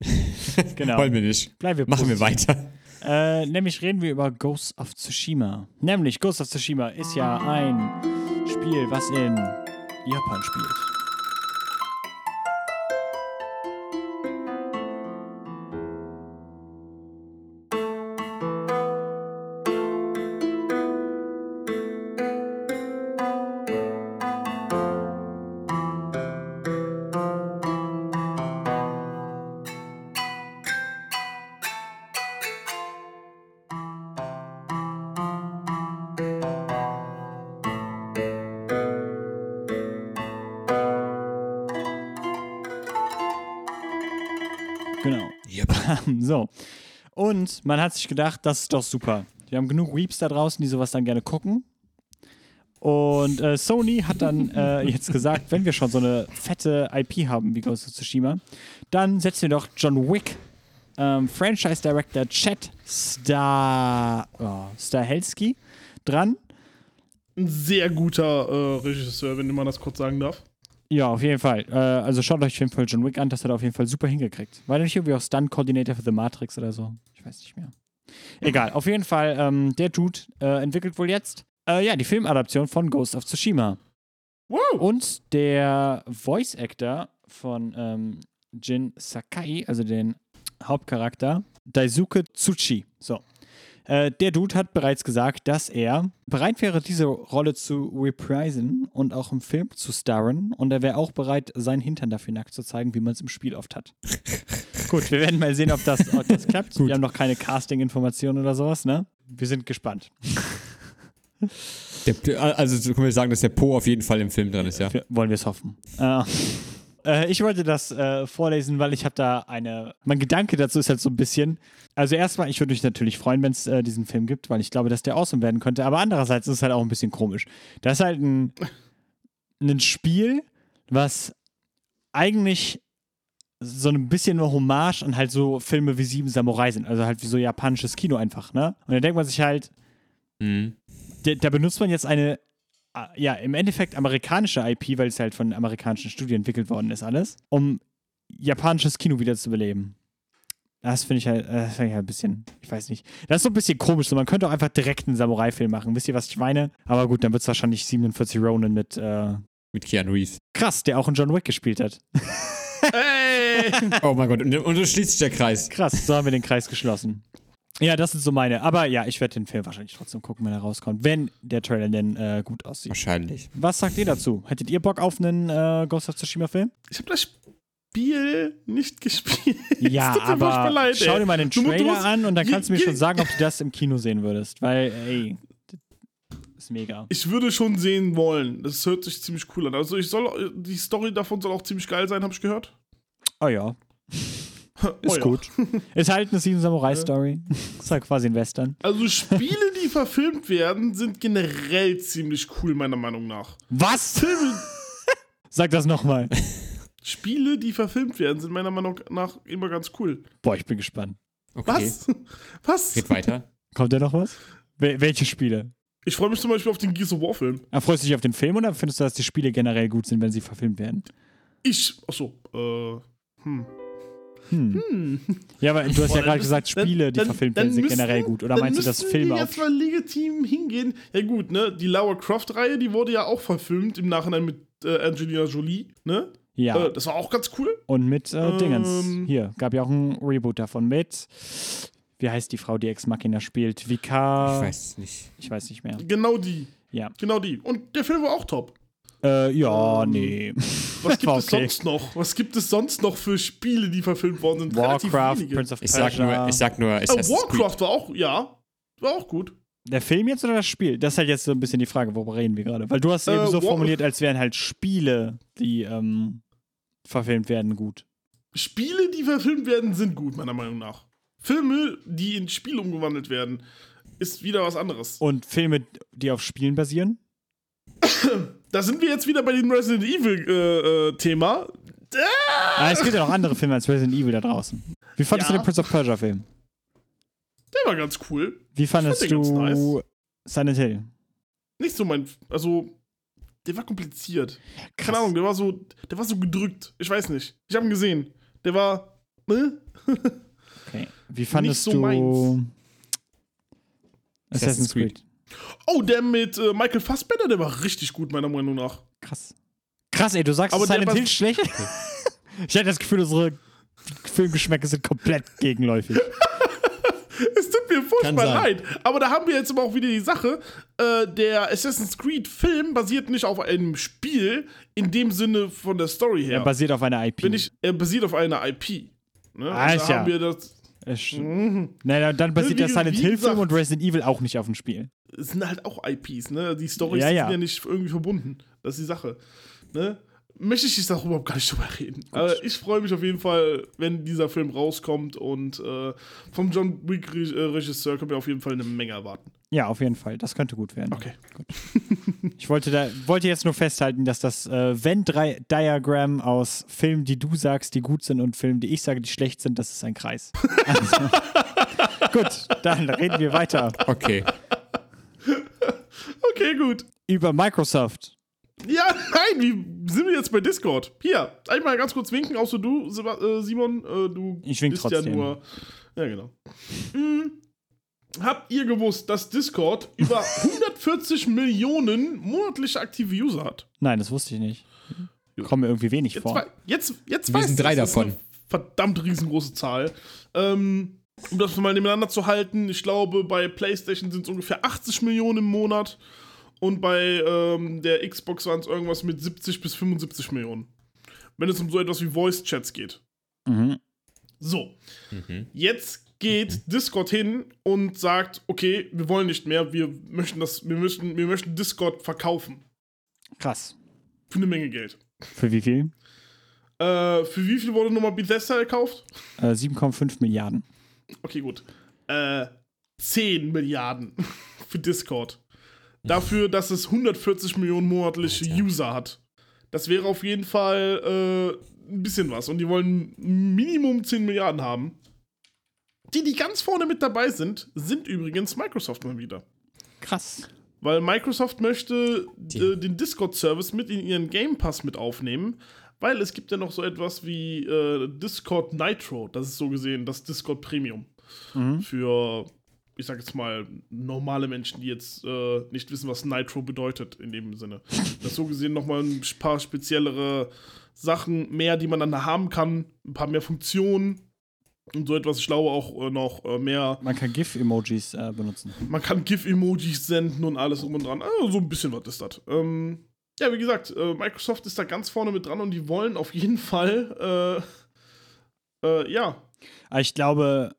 genau. Wollen wir nicht. Bleiben wir Machen wir weiter. Äh, nämlich reden wir über Ghost of Tsushima. Nämlich Ghost of Tsushima ist ja ein Spiel, was in Japan spielt. Und man hat sich gedacht, das ist doch super. Wir haben genug Weeps da draußen, die sowas dann gerne gucken. Und äh, Sony hat dann äh, jetzt gesagt, wenn wir schon so eine fette IP haben wie Ghost of Tsushima, dann setzen wir doch John Wick, ähm, Franchise Director Chad Star, oh, Stahelski dran. Ein sehr guter äh, Regisseur, wenn man das kurz sagen darf. Ja, auf jeden Fall. Äh, also schaut euch auf jeden Fall John Wick an, das hat er auf jeden Fall super hingekriegt. War der nicht irgendwie auch Stunt Coordinator für The Matrix oder so? Ich weiß nicht mehr. Egal, auf jeden Fall, ähm, der Dude äh, entwickelt wohl jetzt äh, ja, die Filmadaption von Ghost of Tsushima. Wow. Und der Voice Actor von ähm, Jin Sakai, also den Hauptcharakter, Daisuke Tsuchi. So. Äh, der Dude hat bereits gesagt, dass er bereit wäre, diese Rolle zu reprisen und auch im Film zu starren. Und er wäre auch bereit, seinen Hintern dafür nackt zu zeigen, wie man es im Spiel oft hat. Gut, wir werden mal sehen, ob das, ob das klappt. Wir haben noch keine Casting-Informationen oder sowas, ne? Wir sind gespannt. Der, also so können wir sagen, dass der Po auf jeden Fall im Film drin ist, ja. Wollen wir es hoffen. Äh, äh, ich wollte das äh, vorlesen, weil ich habe da eine. Mein Gedanke dazu ist halt so ein bisschen. Also erstmal, ich würde mich natürlich freuen, wenn es äh, diesen Film gibt, weil ich glaube, dass der awesome werden könnte. Aber andererseits ist es halt auch ein bisschen komisch. Das ist halt ein, ein Spiel, was eigentlich so ein bisschen eine Hommage an halt so Filme wie Sieben Samurai sind. Also halt wie so japanisches Kino einfach, ne? Und da denkt man sich halt, Mhm. da, da benutzt man jetzt eine, ja, im Endeffekt amerikanische IP, weil es halt von amerikanischen Studien entwickelt worden ist, alles, um japanisches Kino wieder zu beleben. Das finde ich halt, das find ich halt ein bisschen, ich weiß nicht. Das ist so ein bisschen komisch. So, man könnte auch einfach direkt einen Samurai-Film machen. Wisst ihr, was ich meine? Aber gut, dann wird es wahrscheinlich 47 Ronin mit, äh, Mit Keanu Reeves. Krass, der auch in John Wick gespielt hat. Ey! Oh mein Gott, und, und so schließt sich der Kreis. Krass, so haben wir den Kreis geschlossen. Ja, das sind so meine. Aber ja, ich werde den Film wahrscheinlich trotzdem gucken, wenn er rauskommt. Wenn der Trailer denn äh, gut aussieht. Wahrscheinlich. Was sagt ihr dazu? Hättet ihr Bock auf einen äh, Ghost of Tsushima-Film? Ich habe das Spiel nicht gespielt. Ja, aber leid, schau dir mal den Du mu- du Trailer musst- an und dann Je- kannst du mir schon sagen, ob du das im Kino sehen würdest. Weil, ey, das ist mega. Ich würde schon sehen wollen. Das hört sich ziemlich cool an. Also ich soll, die Story davon soll auch ziemlich geil sein, habe ich gehört. Oh ja, Oh ist ja. gut. Ist halt eine Sieben Samurai-Story. ist halt quasi ein Western. Also Spiele, die verfilmt werden, sind generell ziemlich cool, meiner Meinung nach. Was? Sag das nochmal. Spiele, die verfilmt werden, sind meiner Meinung nach immer ganz cool. Boah, ich bin gespannt. Okay. Was? Was? Geht weiter. Kommt da noch was? Wel welche Spiele? Ich freue mich zum Beispiel auf den Gears of War Film. Ah, freust du dich auf den Film oder findest du, dass die Spiele generell gut sind, wenn sie verfilmt werden? Ich, achso, äh, hm. Hm. Ja, aber du hast Boah, ja dann gerade gesagt, Spiele, die dann- verfilmt dann werden, sind müssen- generell gut. Oder dann meinst du, dass Filme die jetzt mal legitim hingehen? Ja gut, ne, die Lara Croft-Reihe, die wurde ja auch verfilmt im Nachhinein mit äh, Angelina Jolie, ne? Ja. Äh, das war auch ganz cool. Und mit äh, Dingens. Ähm. Hier, gab ja auch ein Reboot davon mit. Wie heißt die Frau, die Ex Machina spielt? Vika. Ich weiß es nicht. Ich weiß nicht mehr. Genau die. Ja. Genau die. Und der Film war auch top. Äh, ja, Ähm, nee. Was gibt War es okay. sonst noch? Was gibt es sonst noch für Spiele, die verfilmt worden sind? Warcraft. Prince of Ich sag Persia. nur, ich sag nur, Oh. Warcraft war auch, ja, war auch gut. Der Film jetzt oder das Spiel? Das ist halt jetzt so ein bisschen die Frage, worüber reden wir gerade? Weil du hast Äh, eben so War- formuliert, als wären halt Spiele, die ähm, verfilmt werden, gut. Spiele, die verfilmt werden, sind gut, meiner Meinung nach. Filme, die in Spiele umgewandelt werden, ist wieder was anderes. Und Filme, die auf Spielen basieren? Da sind wir jetzt wieder bei dem Resident Evil-Thema. Ah, es gibt ja noch andere Filme als Resident Evil da draußen. Wie fandest Ja. du den Prince of Persia Film? der war ganz cool. Wie fandest ganz du nice. Silent Hill? Nicht so mein. Also, der war kompliziert. Krass. Keine Ahnung, der war so. Der war so gedrückt. Ich weiß nicht. Ich habe ihn gesehen. Der war. Ne? Okay. Wie fandest so du meins. Assassin's Creed? Oh, der mit äh, Michael Fassbender, der war richtig gut, meiner Meinung nach. Krass. Krass, ey, du sagst Aber der Silent Hill schlecht? ich hatte das Gefühl, unsere Filmgeschmäcke sind komplett gegenläufig. Es tut mir furchtbar leid. Aber da haben wir jetzt aber auch wieder die Sache: äh, der Assassin's Creed-Film basiert nicht auf einem Spiel in dem Sinne von der Story her. Er basiert auf einer IP. Wenn ich, er basiert auf einer IP. Ne? Ah, da ja- haben wir das. Mhm. Na, dann basiert Wie- der Silent Hill-Film und Resident Evil auch nicht auf dem Spiel. Es sind halt auch IPs, ne? Die Storys Ja, ja. sind ja nicht irgendwie verbunden. Das ist die Sache. Ne? Möchte ich jetzt darüber überhaupt gar nicht drüber reden. Aber ich freue mich auf jeden Fall, wenn dieser Film rauskommt und äh, vom John Wick-Regisseur können wir auf jeden Fall eine Menge erwarten. Ja, auf jeden Fall. Das könnte gut werden. Okay. Ich wollte, da, wollte jetzt nur festhalten, dass das äh, Venn-Diagramm aus Filmen, die du sagst, die gut sind, und Filmen, die ich sage, die schlecht sind, das ist ein Kreis. Also, gut, dann reden wir weiter Okay. Okay, gut. über Microsoft. Ja, nein, wie sind wir jetzt bei Discord? Hier, einmal ganz kurz winken, außer du, äh, Simon. Äh, du Ich wink bist trotzdem. ja nur. Ja, genau. Hm, habt ihr gewusst, dass Discord über 140 Millionen monatliche aktive User hat? Nein, das wusste ich nicht. Kommt mir irgendwie wenig Jetzt, vor. jetzt, jetzt Wir weißt sind du, drei das ist davon. eine verdammt riesengroße Zahl. Ähm, um das mal nebeneinander zu halten, ich glaube, bei PlayStation sind es ungefähr 80 Millionen im Monat und bei ähm, der Xbox waren es irgendwas mit 70 bis 75 Millionen. Wenn es um so etwas wie Voice-Chats geht. Mhm. So, jetzt geht Discord hin und sagt, okay, wir wollen nicht mehr, wir möchten das, wir möchten, wir möchten Discord verkaufen. Krass. Für eine Menge Geld. Für wie viel? Äh, für wie viel wurde nochmal Bethesda gekauft? Äh, 7,5 Milliarden. Okay, gut. Äh, 10 Milliarden für Discord. Dafür, dass es 140 Millionen monatliche Alter. User hat. Das wäre auf jeden Fall äh, ein bisschen was. Und die wollen Minimum 10 Milliarden haben. Die, die ganz vorne mit dabei sind, sind übrigens Microsoft mal wieder. Krass. Weil Microsoft möchte äh, den Discord-Service mit in ihren Game Pass mit aufnehmen, weil es gibt ja noch so etwas wie äh, Discord Nitro. Das ist so gesehen das Discord Premium Mhm. für ich sag jetzt mal, normale Menschen, die jetzt äh, nicht wissen, was Nitro bedeutet in dem Sinne. Das so gesehen nochmal ein paar speziellere Sachen mehr, die man dann haben kann, ein paar mehr Funktionen und so etwas. Ich glaube auch äh, noch äh, mehr. Man kann GIF-Emojis äh, benutzen. Man kann GIF-Emojis senden und alles um und dran. Also so ein bisschen was ist das. Ähm, ja, wie gesagt, äh, Microsoft ist da ganz vorne mit dran und die wollen auf jeden Fall, äh, äh, ja, ich glaube,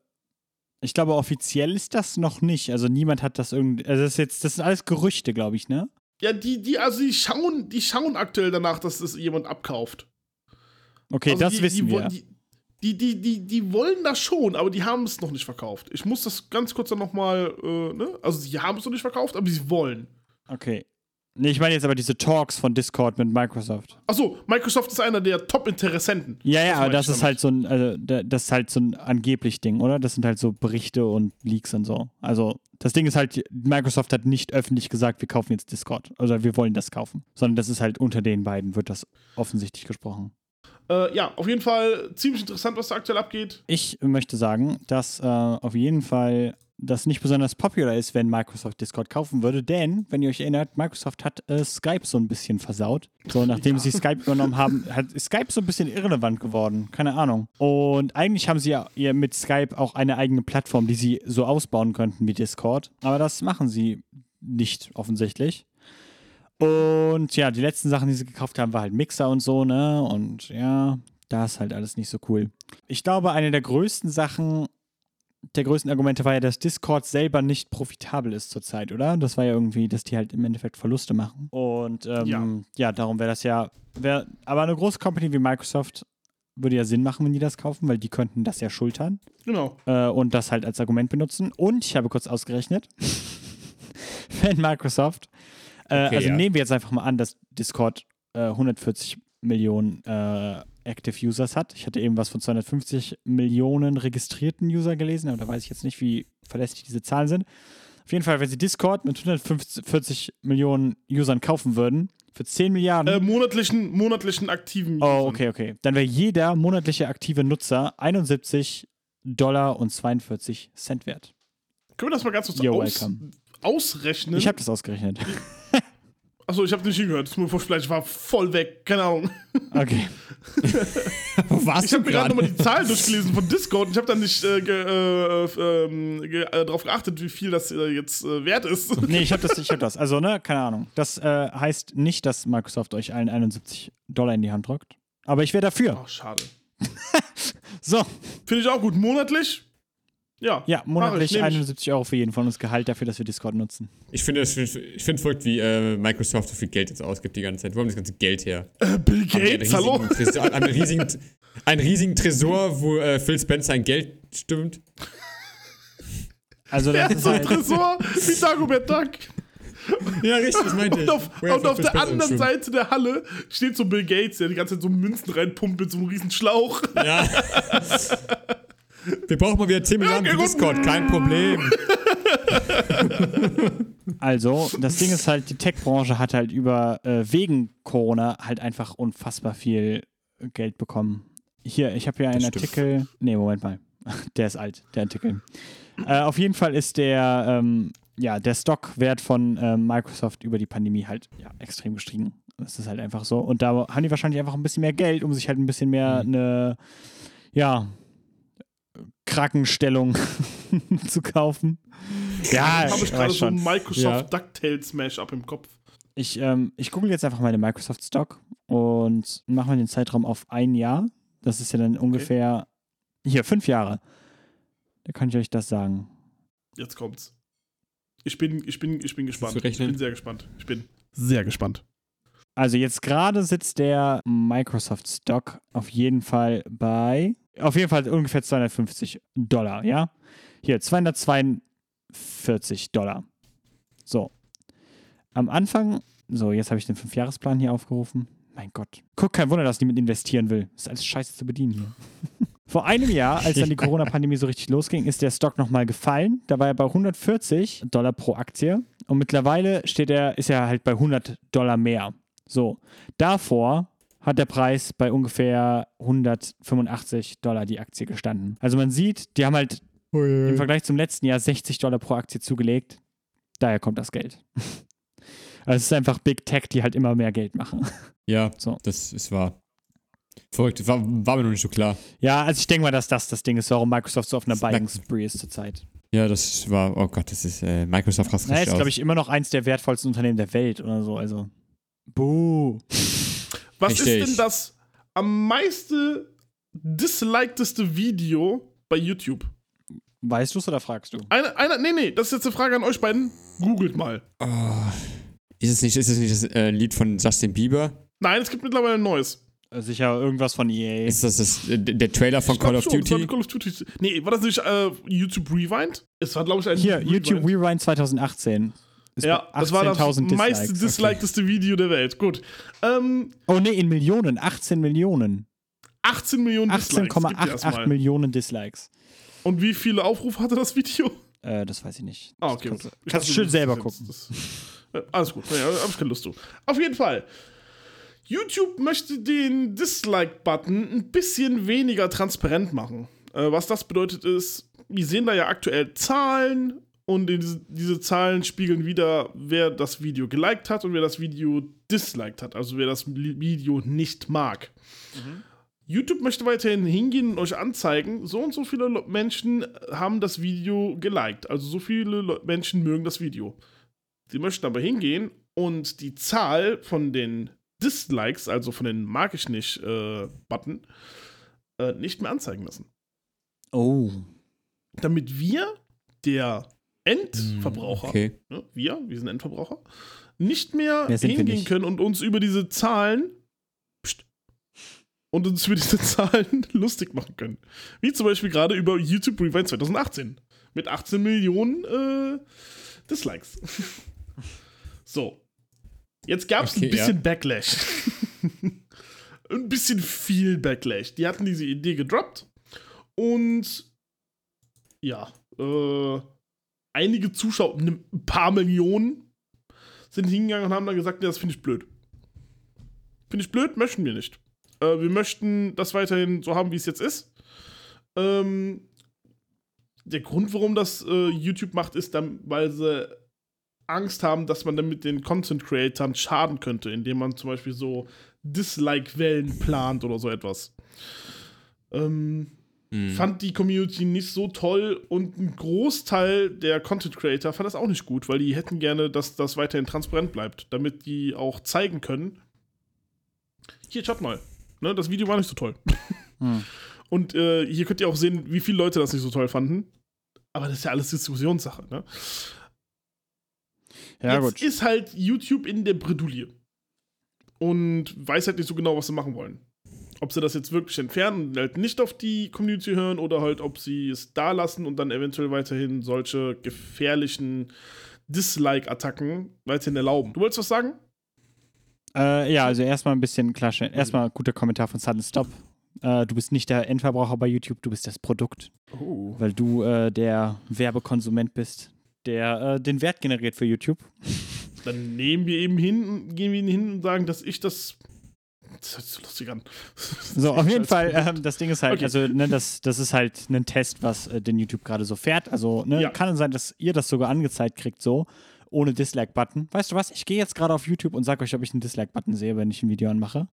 ich glaube, offiziell ist das noch nicht. Also niemand hat das irgendwie. Also das ist jetzt, das sind alles Gerüchte, glaube ich, ne? Ja, die, die, also die schauen, die schauen aktuell danach, dass das jemand abkauft. Okay, also das die, wissen die, wir. die, die, die, die wollen das schon, aber die haben es noch nicht verkauft. Ich muss das ganz kurz dann nochmal, äh, ne? Also sie haben es noch nicht verkauft, aber sie wollen. Okay. Nee, ich meine jetzt aber diese Talks von Discord mit Microsoft. Achso, Microsoft ist einer der Top-Interessenten. Ja, ja, aber das ist halt so ein, also, da- das ist halt so ein angeblich Ding, oder? Das sind halt so Berichte und Leaks und so. Also, das Ding ist halt, Microsoft hat nicht öffentlich gesagt, wir kaufen jetzt Discord. Oder wir wollen das kaufen. Sondern das ist halt unter den beiden, wird das offensichtlich gesprochen. Äh, ja, auf jeden Fall ziemlich interessant, was da aktuell abgeht. Ich möchte sagen, dass äh, auf jeden Fall das nicht besonders popular ist, wenn Microsoft Discord kaufen würde, denn, wenn ihr euch erinnert, Microsoft hat äh, Skype so ein bisschen versaut. So, nachdem sie Skype übernommen haben, hat Skype so ein bisschen irrelevant geworden. Keine Ahnung. Und eigentlich haben sie ja ihr mit Skype auch eine eigene Plattform, die sie so ausbauen könnten wie Discord. Aber das machen sie nicht offensichtlich. Und ja, die letzten Sachen, die sie gekauft haben, war halt Mixer und so, ne? Und ja, da ist halt alles nicht so cool. Ich glaube, eine der größten Sachen, der größten Argumente war ja, dass Discord selber nicht profitabel ist zurzeit, oder? Das war ja irgendwie, dass die halt im Endeffekt Verluste machen. Und ähm, ja. Ja. darum wäre das ja, wär, aber eine große Company wie Microsoft würde ja Sinn machen, wenn die das kaufen, weil die könnten das ja schultern Genau. äh, und das halt als Argument benutzen. Und ich habe kurz ausgerechnet, wenn Microsoft, äh, Okay, also ja. nehmen wir jetzt einfach mal an, dass Discord äh, 140 Millionen äh, Active Users hat. Ich hatte eben was von 250 Millionen registrierten User gelesen, aber da weiß ich jetzt nicht, wie verlässlich diese Zahlen sind. Auf jeden Fall, wenn sie Discord mit 140 Millionen Usern kaufen würden, für 10 Milliarden. Äh, monatlichen, monatlichen aktiven Oh, Usern. okay, okay. Dann wäre jeder monatliche aktive Nutzer 71 Dollar und 42 Cent wert. Können wir das mal ganz kurz You're aus, welcome. ausrechnen? Ich habe das ausgerechnet. Achso, ich habe nicht hingehört. Vielleicht war voll weg. Keine Ahnung. Okay. Wo warst Ich habe mir gerade nochmal die Zahlen durchgelesen von Discord und ich habe dann nicht äh, ge, äh, äh, ähm, ge, äh, darauf geachtet, wie viel das äh, jetzt äh, wert ist. Nee, ich habe das, ich hab das. Also, ne, keine Ahnung. Das äh, heißt nicht, dass Microsoft euch allen 71 Dollar in die Hand drückt. Aber ich wäre dafür. Ach, schade. So, Finde ich auch gut. Monatlich? Ja. ja, monatlich ich, nehm ich. 71 Euro für jeden von uns Gehalt dafür, dass wir Discord nutzen. Ich finde es ich finde es verrückt, wie äh, Microsoft so viel Geld jetzt ausgibt die ganze Zeit. Wo haben das ganze Geld her? Äh, Bill Haben Gates, hallo? Tresor, einen, riesigen, einen riesigen Tresor, wo äh, Phil Spencer ein Geld stimmt. Also, das hat ist so ein halt, Tresor wie Dagobert Duck. Ja, richtig, das meinte ich. Und auf, er und auf der anderen. Seite der Halle steht so Bill Gates, der die ganze Zeit so Münzen reinpumpt mit so einem riesen Schlauch. Ja. Wir brauchen mal wieder 10 Milliarden für gut. Discord, kein Problem. also, das Ding ist halt, die Tech-Branche hat halt über, äh, wegen Corona halt einfach unfassbar viel Geld bekommen. Hier, ich habe hier einen. Artikel. Nee, Moment mal. Der ist alt, der Artikel. äh, auf jeden Fall ist der, ähm, ja, der Stockwert von ähm, Microsoft über die Pandemie halt ja, extrem gestiegen. Das ist halt einfach so. Und da haben die wahrscheinlich einfach ein bisschen mehr Geld, um sich halt ein bisschen mehr eine, ja, Krakenstellung zu kaufen. Ja, habe ich ich gerade so ein schon. Microsoft DuckTales Smash-Up im Kopf. Ich, ähm, ich google jetzt einfach meine Microsoft Stock und mache mal den Zeitraum auf ein Jahr. Das ist ja dann ungefähr, hier, fünf Jahre. Da kann ich euch das sagen. Jetzt kommt's. Ich bin, ich bin, ich bin gespannt. Ich bin sehr gespannt. Ich bin sehr gespannt. Also jetzt gerade sitzt der Microsoft Stock auf jeden Fall bei, auf jeden Fall ungefähr 250 Dollar, ja? Hier, 242 Dollar. So. Am Anfang, so, jetzt habe ich den Fünfjahresplan hier aufgerufen. Mein Gott. Guck, kein Wunder, dass niemand investieren will. Ist alles scheiße zu bedienen hier. Vor einem Jahr, als dann die Corona-Pandemie so richtig losging, ist der Stock nochmal gefallen. Da war er bei 140 Dollar pro Aktie. Und mittlerweile steht er, ist er halt bei 100 Dollar mehr. So. Davor hat der Preis bei ungefähr 185 Dollar die Aktie gestanden. Also man sieht, die haben halt im Vergleich zum letzten Jahr 60 Dollar pro Aktie zugelegt. Daher kommt das Geld. Also es ist einfach Big Tech, die halt immer mehr Geld machen. Ja, So. das ist wahr. Verrückt, war, war mir noch nicht so klar. Ja, also ich denke mal, dass das das Ding ist, warum Microsoft so auf einer Buying. Spree ist zurzeit. Ja, das war, oh Gott, das ist, äh, Microsoft rastet Naja, ist, glaube ich, immer noch eins der wertvollsten Unternehmen der Welt oder so. Also, buh. Was Richtig. ist denn das am meisten dislikedeste Video bei YouTube? Weißt du es oder fragst du? Eine, eine, nee, nee, das ist jetzt eine Frage an euch beiden. Googelt mal. oh, ist es nicht, ist es nicht das äh, Lied von Justin Bieber? Nein, es gibt mittlerweile ein neues. Äh, Sicher irgendwas von EA. Ist das, das äh, der Trailer von Call of schon, Duty? Call of Duty. Nee, war das nicht äh, YouTube Rewind? Es war, glaube ich, ein Hier, YouTube Rewind. Rewind 2018. Ist Ja, das war das 18.000 meiste Dislikes. dislikedeste Video der Welt. Gut. Ähm, Oh nee, in Millionen. 18 Millionen. 18 Millionen Dislikes. Gib dir erst 18,88 mal. Millionen Dislikes. Und wie viele Aufrufe hatte das Video? Äh, das weiß ich nicht. Ah, okay. Kannst, kannst du schön selber gucken. Das, äh, alles gut. Naja, hab ich keine Lust zu. Auf jeden Fall. YouTube möchte den Dislike-Button ein bisschen weniger transparent machen. Äh, was das bedeutet ist, wir sehen da ja aktuell Zahlen und diese, diese Zahlen spiegeln wieder, wer das Video geliked hat und wer das Video disliked hat. Also wer das Video nicht mag. YouTube möchte weiterhin hingehen und euch anzeigen, so und so viele Le- Menschen haben das Video geliked. Also so viele Le Menschen mögen das Video. Sie möchten aber hingehen und die Zahl von den Dislikes, also von den mag ich nicht äh, Button, äh, nicht mehr anzeigen lassen. Oh. Damit wir, der Endverbraucher, Okay. ne, wir, wir sind Endverbraucher, nicht mehr hingehen nicht? können und uns über diese Zahlen pst, und uns über diese Zahlen lustig machen können. Wie zum Beispiel gerade über YouTube Rewind 2018 mit 18 Millionen äh, Dislikes. so. Jetzt gab es Okay, ein bisschen Backlash. ein bisschen viel Backlash. Die hatten diese Idee gedroppt und ja, äh, einige Zuschauer, ne- ein paar Millionen, sind hingegangen und haben dann gesagt, ja, das finde ich blöd. Finde ich blöd, möchten wir nicht. Äh, wir möchten das weiterhin so haben, wie es jetzt ist. Ähm, der Grund, warum das äh, YouTube macht, ist dann, weil sie Angst haben, dass man damit den Content-Creatern schaden könnte, indem man zum Beispiel so Dislike-Wellen plant oder so etwas. Ähm, Hm. fand die Community nicht so toll und ein Großteil der Content Creator fand das auch nicht gut, weil die hätten gerne, dass das weiterhin transparent bleibt, damit die auch zeigen können. Hier, schaut mal. Ne, das Video war nicht so toll. Hm. Und äh, hier könnt ihr auch sehen, wie viele Leute das nicht so toll fanden. Aber das ist ja alles Diskussionssache. Ne? Ja, Jetzt gut. ist halt YouTube in der Bredouille. Und weiß halt nicht so genau, was sie machen wollen. Ob sie das jetzt wirklich entfernen halt nicht auf die Community hören oder halt, ob sie es da lassen und dann eventuell weiterhin solche gefährlichen Dislike-Attacken weiterhin erlauben. Du wolltest was sagen? Äh, ja, also erstmal ein bisschen klarstellen. Erstmal guter Kommentar von Sudden Stop. Äh, du bist nicht der Endverbraucher bei YouTube, du bist das Produkt, Oh. weil du äh, der Werbekonsument bist, der äh, den Wert generiert für YouTube. Dann nehmen wir eben hin, gehen wir hin und sagen, dass ich das. Das hört sich so lustig an. So, auf jeden Fall, ähm, das Ding ist halt, Okay. also, ne, das, das ist halt ein Test, was äh, den YouTube gerade so fährt. Also, ne, Ja. kann sein, dass ihr das sogar angezeigt kriegt, so, ohne Dislike-Button. Weißt du was? Ich gehe jetzt gerade auf YouTube und sag euch, ob ich einen Dislike-Button sehe, wenn ich ein Video anmache.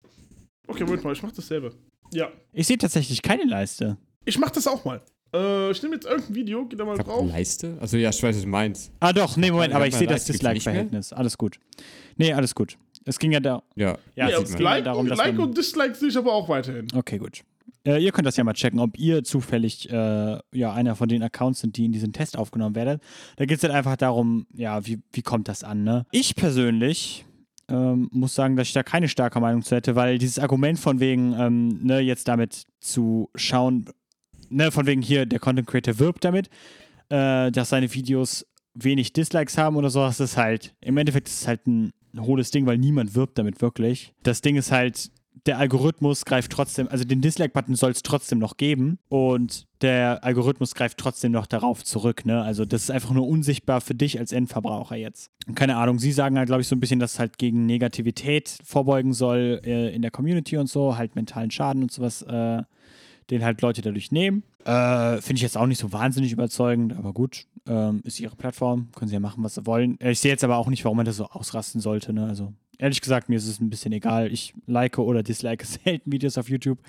Okay, Moment mal, ich mach dasselbe. Ja. Ich sehe tatsächlich keine Leiste. Ich mach das auch mal. Äh, ich nehme jetzt irgendein Video, geh da mal Ich glaub, drauf. Leiste? Also ja, ich weiß, was du meinst. Ah, doch, nee, Moment, aber ich sehe das? Dislike-Verhältnis. Alles gut. Nee, alles gut. Es ging ja da. Ja. Ja, Ja, es ging ja Like, darum, dass like man, und Dislike sehe ich aber auch weiterhin. Okay, gut. Äh, ihr könnt das ja mal checken, ob ihr zufällig äh, ja, einer von den Accounts sind, die in diesen Test aufgenommen werden. Da geht es halt einfach darum, ja, wie, wie kommt das an, ne? Ich persönlich ähm, muss sagen, dass ich da keine starke Meinung zu hätte, weil dieses Argument von wegen, ähm, ne, jetzt damit zu schauen, ne, von wegen hier, der Content Creator wirbt damit, äh, dass seine Videos wenig Dislikes haben oder so, das ist halt, im Endeffekt ist es halt ein hohles Ding, weil niemand wirbt damit wirklich. Das Ding ist halt, der Algorithmus greift trotzdem, also den Dislike-Button soll es trotzdem noch geben und der Algorithmus greift trotzdem noch darauf zurück, ne? Also das ist einfach nur unsichtbar für dich als Endverbraucher jetzt. Keine Ahnung, sie sagen halt, glaube ich, so ein bisschen, dass es halt gegen Negativität vorbeugen soll äh, in der Community und so, halt mentalen Schaden und sowas, äh, den halt Leute dadurch nehmen. Äh, Finde ich jetzt auch nicht so wahnsinnig überzeugend, aber gut. Ähm, ist ihre Plattform, können sie ja machen, was sie wollen. Äh, Ich sehe jetzt aber auch nicht, warum man das so ausrasten sollte. Ne? Also, ehrlich gesagt, mir ist es ein bisschen egal. Ich like oder dislike selten Videos auf YouTube.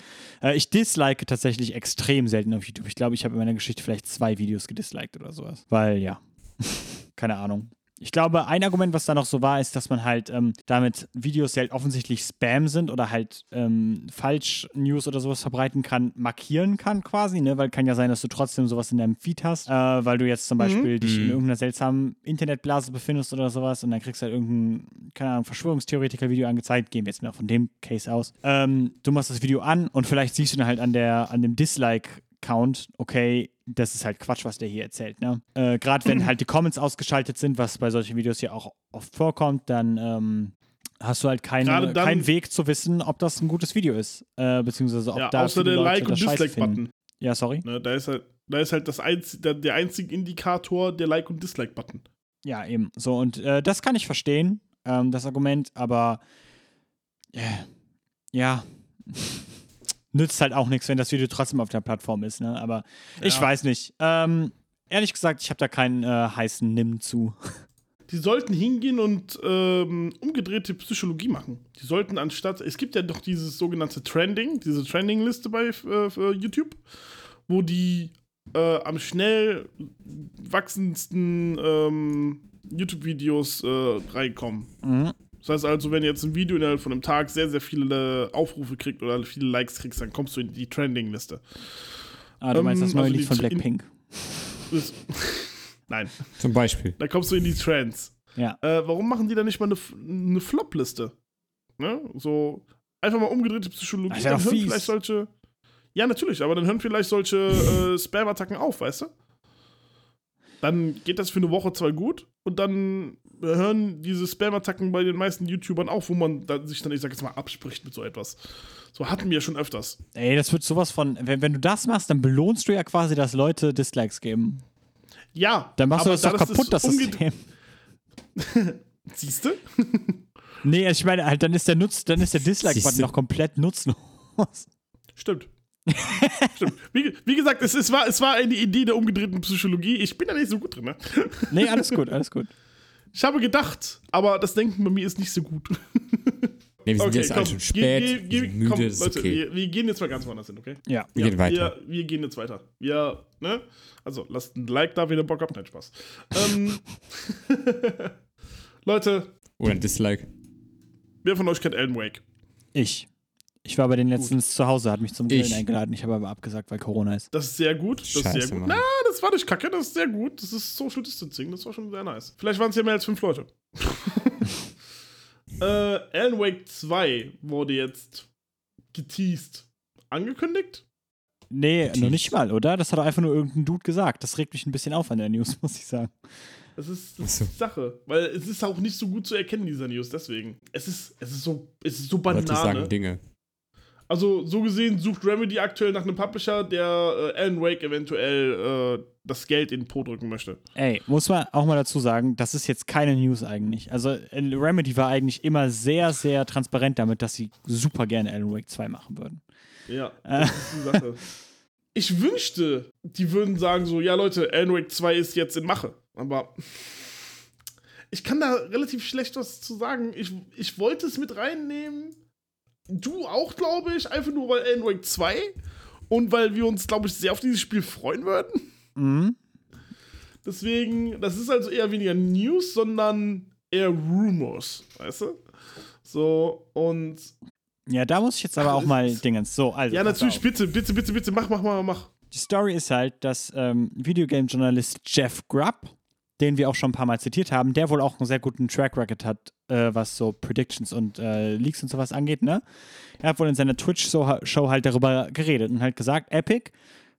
Äh, ich dislike tatsächlich extrem selten auf YouTube. Ich glaube, ich habe in meiner Geschichte vielleicht zwei Videos gedisliked oder sowas. Weil, ja, keine Ahnung. Ich glaube, ein Argument, was da noch so war, ist, dass man halt ähm, damit Videos, die halt offensichtlich Spam sind oder halt ähm, Falsch-News oder sowas verbreiten kann, markieren kann quasi, ne? Weil kann ja sein, dass du trotzdem sowas in deinem Feed hast, äh, weil du jetzt zum Beispiel dich in Mhm. irgendeiner seltsamen Internetblase befindest oder sowas und dann kriegst du halt irgendein, keine Ahnung, Verschwörungstheoretiker-Video angezeigt, gehen wir jetzt mal von dem Case aus. Ähm, du machst das Video an und vielleicht siehst du dann halt an der, an dem Dislike-Count, okay, das ist halt Quatsch, was der hier erzählt, ne? Äh, Gerade wenn halt die Comments ausgeschaltet sind, was bei solchen Videos ja auch oft vorkommt, dann ähm, hast du halt keinen Weg zu wissen, ob das ein gutes Video ist. Äh, beziehungsweise ob Ja, da außer der Like- und. Dislike-Button. Ja, sorry. Ne, da ist halt, da ist halt das einz der, der einzige Indikator der Like- und Dislike-Button. Ja, eben. So, und äh, das kann ich verstehen, ähm, das Argument, aber äh, ja, nützt halt auch nichts, wenn das Video trotzdem auf der Plattform ist, ne? Aber ich Ja. weiß nicht. Ähm, ehrlich gesagt, ich habe da keinen äh, heißen Nimm zu. Die sollten hingehen und ähm, umgedrehte Psychologie machen. Die sollten anstatt, es gibt ja doch dieses sogenannte Trending, diese Trending-Liste bei äh, für YouTube, wo die äh, am schnell wachsendsten ähm, YouTube-Videos äh, reinkommen. Mhm. Das heißt also, wenn jetzt ein Video innerhalb von einem Tag sehr, sehr viele Aufrufe kriegt oder viele Likes kriegst, dann kommst du in die Trending-Liste. Ah, du meinst Ähm, das neue also Lied von Blackpink. Nein, Zum Beispiel. da kommst du in die Trends. Ja. Äh, warum machen die da nicht mal eine, eine Flop-Liste? Ne? So einfach mal umgedrehte Psychologie. Ist ja dann hören fies. vielleicht solche. Ja, natürlich, aber dann hören vielleicht solche äh, Spam-Attacken auf, weißt du? Dann geht das für eine Woche zwar gut und dann hören diese Spam-Attacken bei den meisten YouTubern auf, wo man dann sich dann, ich sag jetzt mal, abspricht mit so etwas. So hatten wir ja schon öfters. Ey, das wird sowas von, wenn, wenn du das machst, dann belohnst du ja quasi, dass Leute Dislikes geben. Ja, Dann machst du das doch da kaputt, das System. Siehst du? Nee, also ich meine, halt, dann ist der Nutz, dann ist der Dislike-Button noch komplett nutzlos. Stimmt. Stimmt. Wie, wie gesagt, es, es, war, es war eine Idee der umgedrehten Psychologie. Ich bin da nicht so gut drin. Ne? Nee, alles gut, alles gut. Ich habe gedacht, aber das Denken bei mir ist nicht so gut. Nee, wir sind Okay, jetzt komm, alle schon spät. geh- geh- müde, komm, ist Leute, okay. wir, wir gehen jetzt mal ganz woanders hin, okay? Ja. Wir gehen weiter. Wir, wir gehen jetzt weiter. Wir, ne? Also, lasst ein Like da, wenn ihr Bock habt. Nein, Spaß. Ähm, Leute, Oder ein Dislike. wer von euch kennt Alan Wake? Ich. Ich war bei den letztens zu Hause, hat mich zum Grillen eingeladen. Ich habe aber abgesagt, weil Corona ist. Das ist sehr gut. Das ist Scheiße, sehr gut. Mann. Na, das war nicht kacke, das ist sehr gut. Das ist Social Distancing, das war schon sehr nice. Vielleicht waren es ja mehr als fünf Leute. äh, Alan Wake 2 wurde jetzt geteased. Angekündigt? Nee, Tief. noch nicht mal, oder? Das hat doch einfach nur irgendein Dude gesagt. Das regt mich ein bisschen auf an der News, muss ich sagen. Das ist, das so. ist die Sache. Weil es ist auch nicht so gut zu erkennen, dieser News, deswegen. Es ist, es ist so, es ist so Leute Banane. sagen Dinge. Also, so gesehen sucht Remedy aktuell nach einem Publisher, der äh, Alan Wake eventuell äh, das Geld in den Po drücken möchte. Ey, muss man auch mal dazu sagen, das ist jetzt keine News eigentlich. Also äh, Remedy war eigentlich immer sehr, sehr transparent damit, dass sie super gerne Alan Wake 2 machen würden. Ja, das ist die Sache. Ich wünschte, die würden sagen so, ja Leute, Alan Wake 2 ist jetzt in Mache. Aber ich kann da relativ schlecht was zu sagen. Ich, ich wollte es mit reinnehmen. Du auch, glaube ich, einfach nur weil Alan Wake 2 und weil wir uns, glaube ich, sehr auf dieses Spiel freuen würden. Mhm. Deswegen, das ist also eher weniger News, sondern eher Rumors, weißt du? So, und Ja, da muss ich jetzt aber auch mal Dingens. So, also. ja, natürlich, bitte, bitte, bitte, bitte, mach, mach, mach, mach. Die Story ist halt, dass ähm, Videogame-Journalist Jeff Grubb, den wir auch schon ein paar Mal zitiert haben, der wohl auch einen sehr guten Track Record hat, äh, was so Predictions und äh, Leaks und sowas angeht, ne? Er hat wohl in seiner Twitch-Show halt darüber geredet und halt gesagt, Epic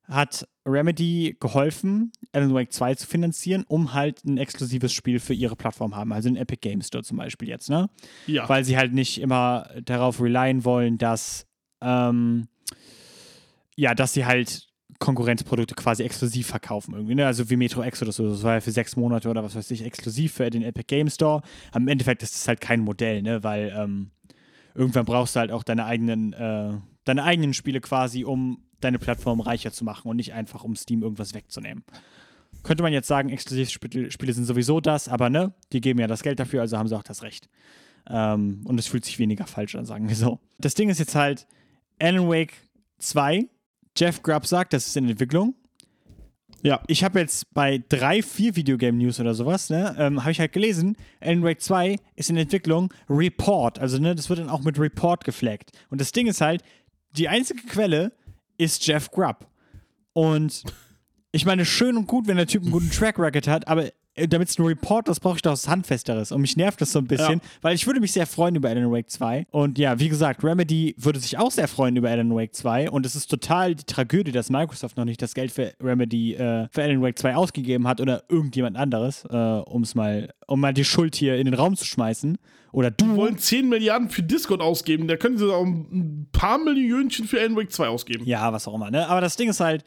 hat Remedy geholfen, Alan Wake 2 zu finanzieren, um halt ein exklusives Spiel für ihre Plattform haben, also den Epic Games Store zum Beispiel jetzt, ne? Ja. weil sie halt nicht immer darauf relyen wollen, dass ähm, ja, dass sie halt Konkurrenzprodukte quasi exklusiv verkaufen irgendwie, ne? Also wie Metro Exodus oder so, das war ja für sechs Monate oder was weiß ich, exklusiv für den Epic Game Store. Im Endeffekt ist das halt kein Modell, ne? Weil ähm, irgendwann brauchst du halt auch deine eigenen, äh, deine eigenen Spiele quasi, um deine Plattform reicher zu machen und nicht einfach, um Steam irgendwas wegzunehmen. Könnte man jetzt sagen, Exklusivspiele Spiele sind sowieso das, aber ne, die geben ja das Geld dafür, also haben sie auch das Recht. Ähm, und es fühlt sich weniger falsch an, sagen wir so. Das Ding ist jetzt halt, Alan Wake 2, Jeff Grubb sagt, das ist in Entwicklung. Ja. Ich habe jetzt bei drei, vier Videogame-News oder sowas, ne, ähm, habe ich halt gelesen, Alan Wake 2 ist in Entwicklung Report. Also, ne, das wird dann auch mit Report geflaggt. Und das Ding ist halt, die einzige Quelle ist Jeff Grubb. Und ich meine, schön und gut, wenn der Typ einen guten Track Record hat, aber damit es ein Report ist, brauche ich doch was Handfesteres. Und mich nervt das so ein bisschen, Ja. weil ich würde mich sehr freuen über Alan Wake 2. Und ja, wie gesagt, Remedy würde sich auch sehr freuen über Alan Wake 2. Und es ist total die Tragödie, dass Microsoft noch nicht das Geld für Remedy, äh, für Alan Wake 2 ausgegeben hat oder irgendjemand anderes, äh, um es mal, um mal die Schuld hier in den Raum zu schmeißen. Oder du. Die wollen 10 Milliarden für Discord ausgeben, da können sie auch ein paar Millionchen für Alan Wake 2 ausgeben. Ja, was auch immer, ne? Aber das Ding ist halt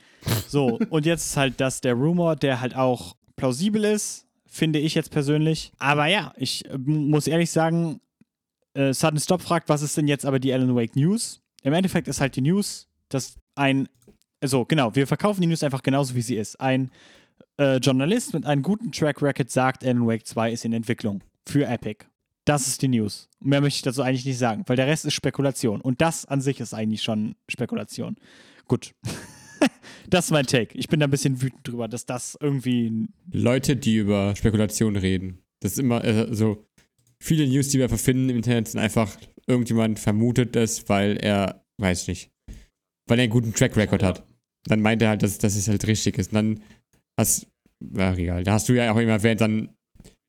so, und jetzt ist halt das der Rumor, der halt auch plausibel ist, finde ich jetzt persönlich. Aber ja, ich äh, muss ehrlich sagen, äh, Sudden Stop fragt, was ist denn jetzt aber die Alan Wake News? Im Endeffekt ist halt die News, dass ein, also genau, wir verkaufen die News einfach genauso, wie sie ist. Ein äh, Journalist mit einem guten Track Record sagt, Alan Wake 2 ist in Entwicklung für Epic. Das ist die News. Mehr möchte ich dazu eigentlich nicht sagen, weil der Rest ist Spekulation. Und das an sich ist eigentlich schon Spekulation. Gut. das ist mein Take. Ich bin da ein bisschen wütend drüber, dass das irgendwie. Leute, die über Spekulation reden. Das ist immer äh, so. Viele News, die wir einfach finden im Internet, sind einfach, irgendjemand vermutet das, weil er, weiß nicht, weil er einen guten Track Record hat. Dann meint er halt, dass, dass es halt richtig ist. Und dann hast, ja, egal, da hast du ja auch immer erwähnt, dann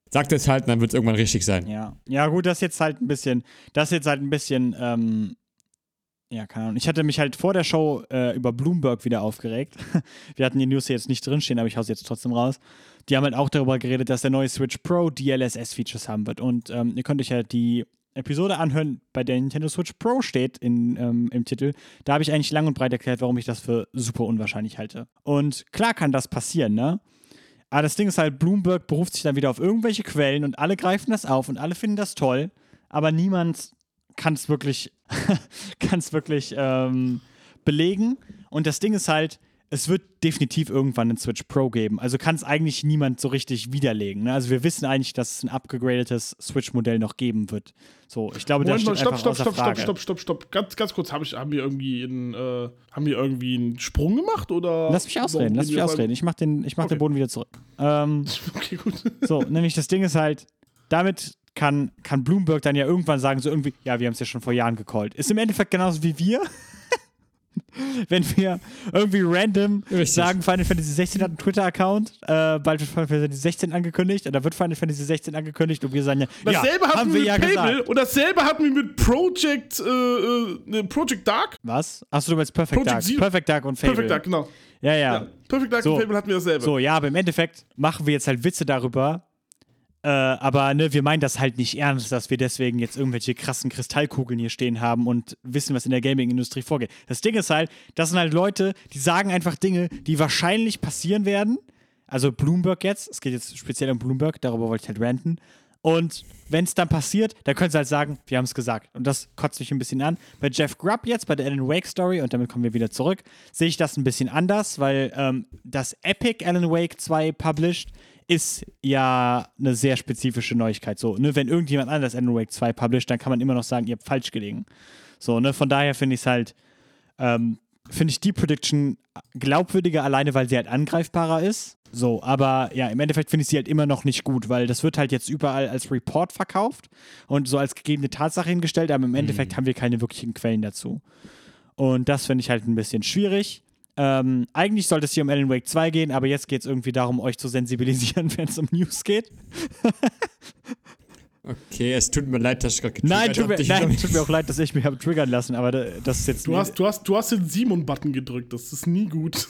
sagt es halt und dann wird es irgendwann richtig sein. Ja. Ja, gut, das ist jetzt halt ein bisschen. Das ist jetzt halt ein bisschen. Ähm, ja, keine Ahnung. Ich hatte mich halt vor der Show äh, über Bloomberg wieder aufgeregt. Wir hatten die News hier jetzt nicht drinstehen, aber ich hau's jetzt trotzdem raus. Die haben halt auch darüber geredet, dass der neue Switch Pro DLSS-Features haben wird. Und ähm, ihr könnt euch ja die Episode anhören, bei der Nintendo Switch Pro steht in, ähm, im Titel. Da habe ich eigentlich lang und breit erklärt, warum ich das für super unwahrscheinlich halte. Und klar kann das passieren, ne? Aber das Ding ist halt, Bloomberg beruft sich dann wieder auf irgendwelche Quellen und alle greifen das auf und alle finden das toll, aber niemand kann es wirklich, kann es wirklich ähm, belegen. Und das Ding ist halt, es wird definitiv irgendwann einen Switch Pro geben. Also kann es eigentlich niemand so richtig widerlegen. Ne? Also wir wissen eigentlich, dass es ein upgegradetes Switch-Modell noch geben wird. So, ich glaube, Moment das mal, steht stopp, einfach stopp, stopp, Frage. stopp, stopp, stopp, stopp. Ganz, ganz kurz, hab ich, haben wir irgendwie einen, äh, haben wir irgendwie einen Sprung gemacht oder? Lass mich ausreden, Warum lass mich ausreden. Ich mach den, ich mach den Okay. Boden wieder zurück. Ähm, Okay, gut. So, nämlich das Ding ist halt, damit kann, kann Bloomberg dann ja irgendwann sagen, so irgendwie, ja, wir haben es ja schon vor Jahren gecallt. Ist im Endeffekt genauso wie wir. Wenn wir irgendwie random Richtig. sagen, Final Fantasy 16 hat einen Twitter-Account, äh, bald wird Final Fantasy 16 angekündigt, oder wird Final Fantasy 16 angekündigt und wir sagen ja, Dasselbe ja, hatten haben wir wir ja mit Fable gesagt. und dasselbe hatten wir mit Project, äh, äh, ne, Project Dark. Was? Achso, du meinst Perfect Project Dark. Zero. Perfect Dark und Fable. Perfect Dark, genau. Ja, ja. Ja. Perfect Dark So. und Fable hatten wir dasselbe. So, ja, aber im Endeffekt machen wir jetzt halt Witze darüber. Äh, aber ne, wir meinen das halt nicht ernst, dass wir deswegen jetzt irgendwelche krassen Kristallkugeln hier stehen haben und wissen, was in der Gaming-Industrie vorgeht. Das Ding ist halt, das sind halt Leute, die sagen einfach Dinge, die wahrscheinlich passieren werden. Also Bloomberg jetzt, es geht jetzt speziell um Bloomberg, darüber wollte ich halt ranten. Und wenn es dann passiert, dann können sie halt sagen, wir haben es gesagt. Und das kotzt mich ein bisschen an. Bei Jeff Grubb jetzt, bei der Alan Wake Story, und damit kommen wir wieder zurück, sehe ich das ein bisschen anders, weil ähm, das Epic Alan Wake 2 published ist ja eine sehr spezifische Neuigkeit. So, ne, wenn irgendjemand anders Alan Wake 2 published, dann kann man immer noch sagen, ihr habt falsch gelegen. So, ne, von daher finde ich es halt, ähm, finde ich die Prediction glaubwürdiger, alleine weil sie halt angreifbarer ist. So, aber ja, im Endeffekt finde ich sie halt immer noch nicht gut, weil das wird halt jetzt überall als Report verkauft und so als gegebene Tatsache hingestellt, aber im Endeffekt haben wir keine wirklichen Quellen dazu. Und das finde ich halt ein bisschen schwierig. Ähm, eigentlich sollte es hier um Alan Wake 2 gehen, aber jetzt geht es irgendwie darum, euch zu sensibilisieren, wenn es um News geht. Okay, es tut mir leid, dass ich gerade Nein, getriggert tut mir, hab, nein, tut mir auch leid, dass ich mich habe triggern lassen, aber da- das ist jetzt Du hast, du, hast, du hast den Simon-Button gedrückt, das ist nie gut.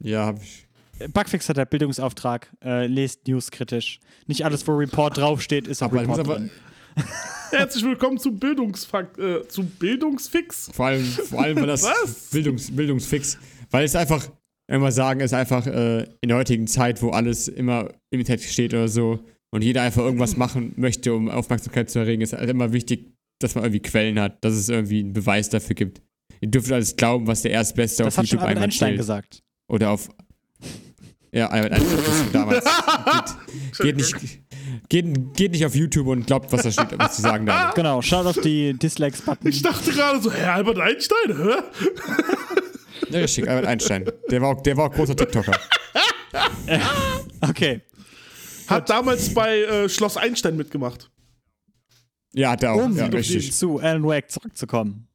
Ja, hab ich. Bugfix hat halt Bildungsauftrag, äh, lest News kritisch. Nicht alles, wo Report draufsteht, ist auch Aber Report aber, drin. Herzlich willkommen zu, Bildungsfakt, äh, zu Bildungsfix. vor allem, vor allem, weil das Was? Bildungs, Bildungsfix, weil es einfach, immer sagen, ist einfach äh, in der heutigen Zeit, wo alles immer im Internet steht oder so und jeder einfach irgendwas machen möchte, um Aufmerksamkeit zu erregen, ist halt immer wichtig, dass man irgendwie Quellen hat, dass es irgendwie einen Beweis dafür gibt. Ihr dürft alles glauben, was der Erstbeste Das auf YouTube Albert einmal Einstein stellt. gesagt. Oder auf. Ja, Albert Einstein ist damals. Geht, geht, nicht, geht, geht nicht auf YouTube und glaubt, was da steht, was sie sagen da. Genau, schaut auf die Dislikes-Button. Ich dachte gerade so, Herr Albert Einstein, hä? Ja, richtig, Albert Einstein. Der war auch, der war auch großer TikToker. Okay. Hat damals bei äh, Schloss Einstein mitgemacht. Ja, hat er auch. Um ja, richtig. zu Alan Wake zurückzukommen.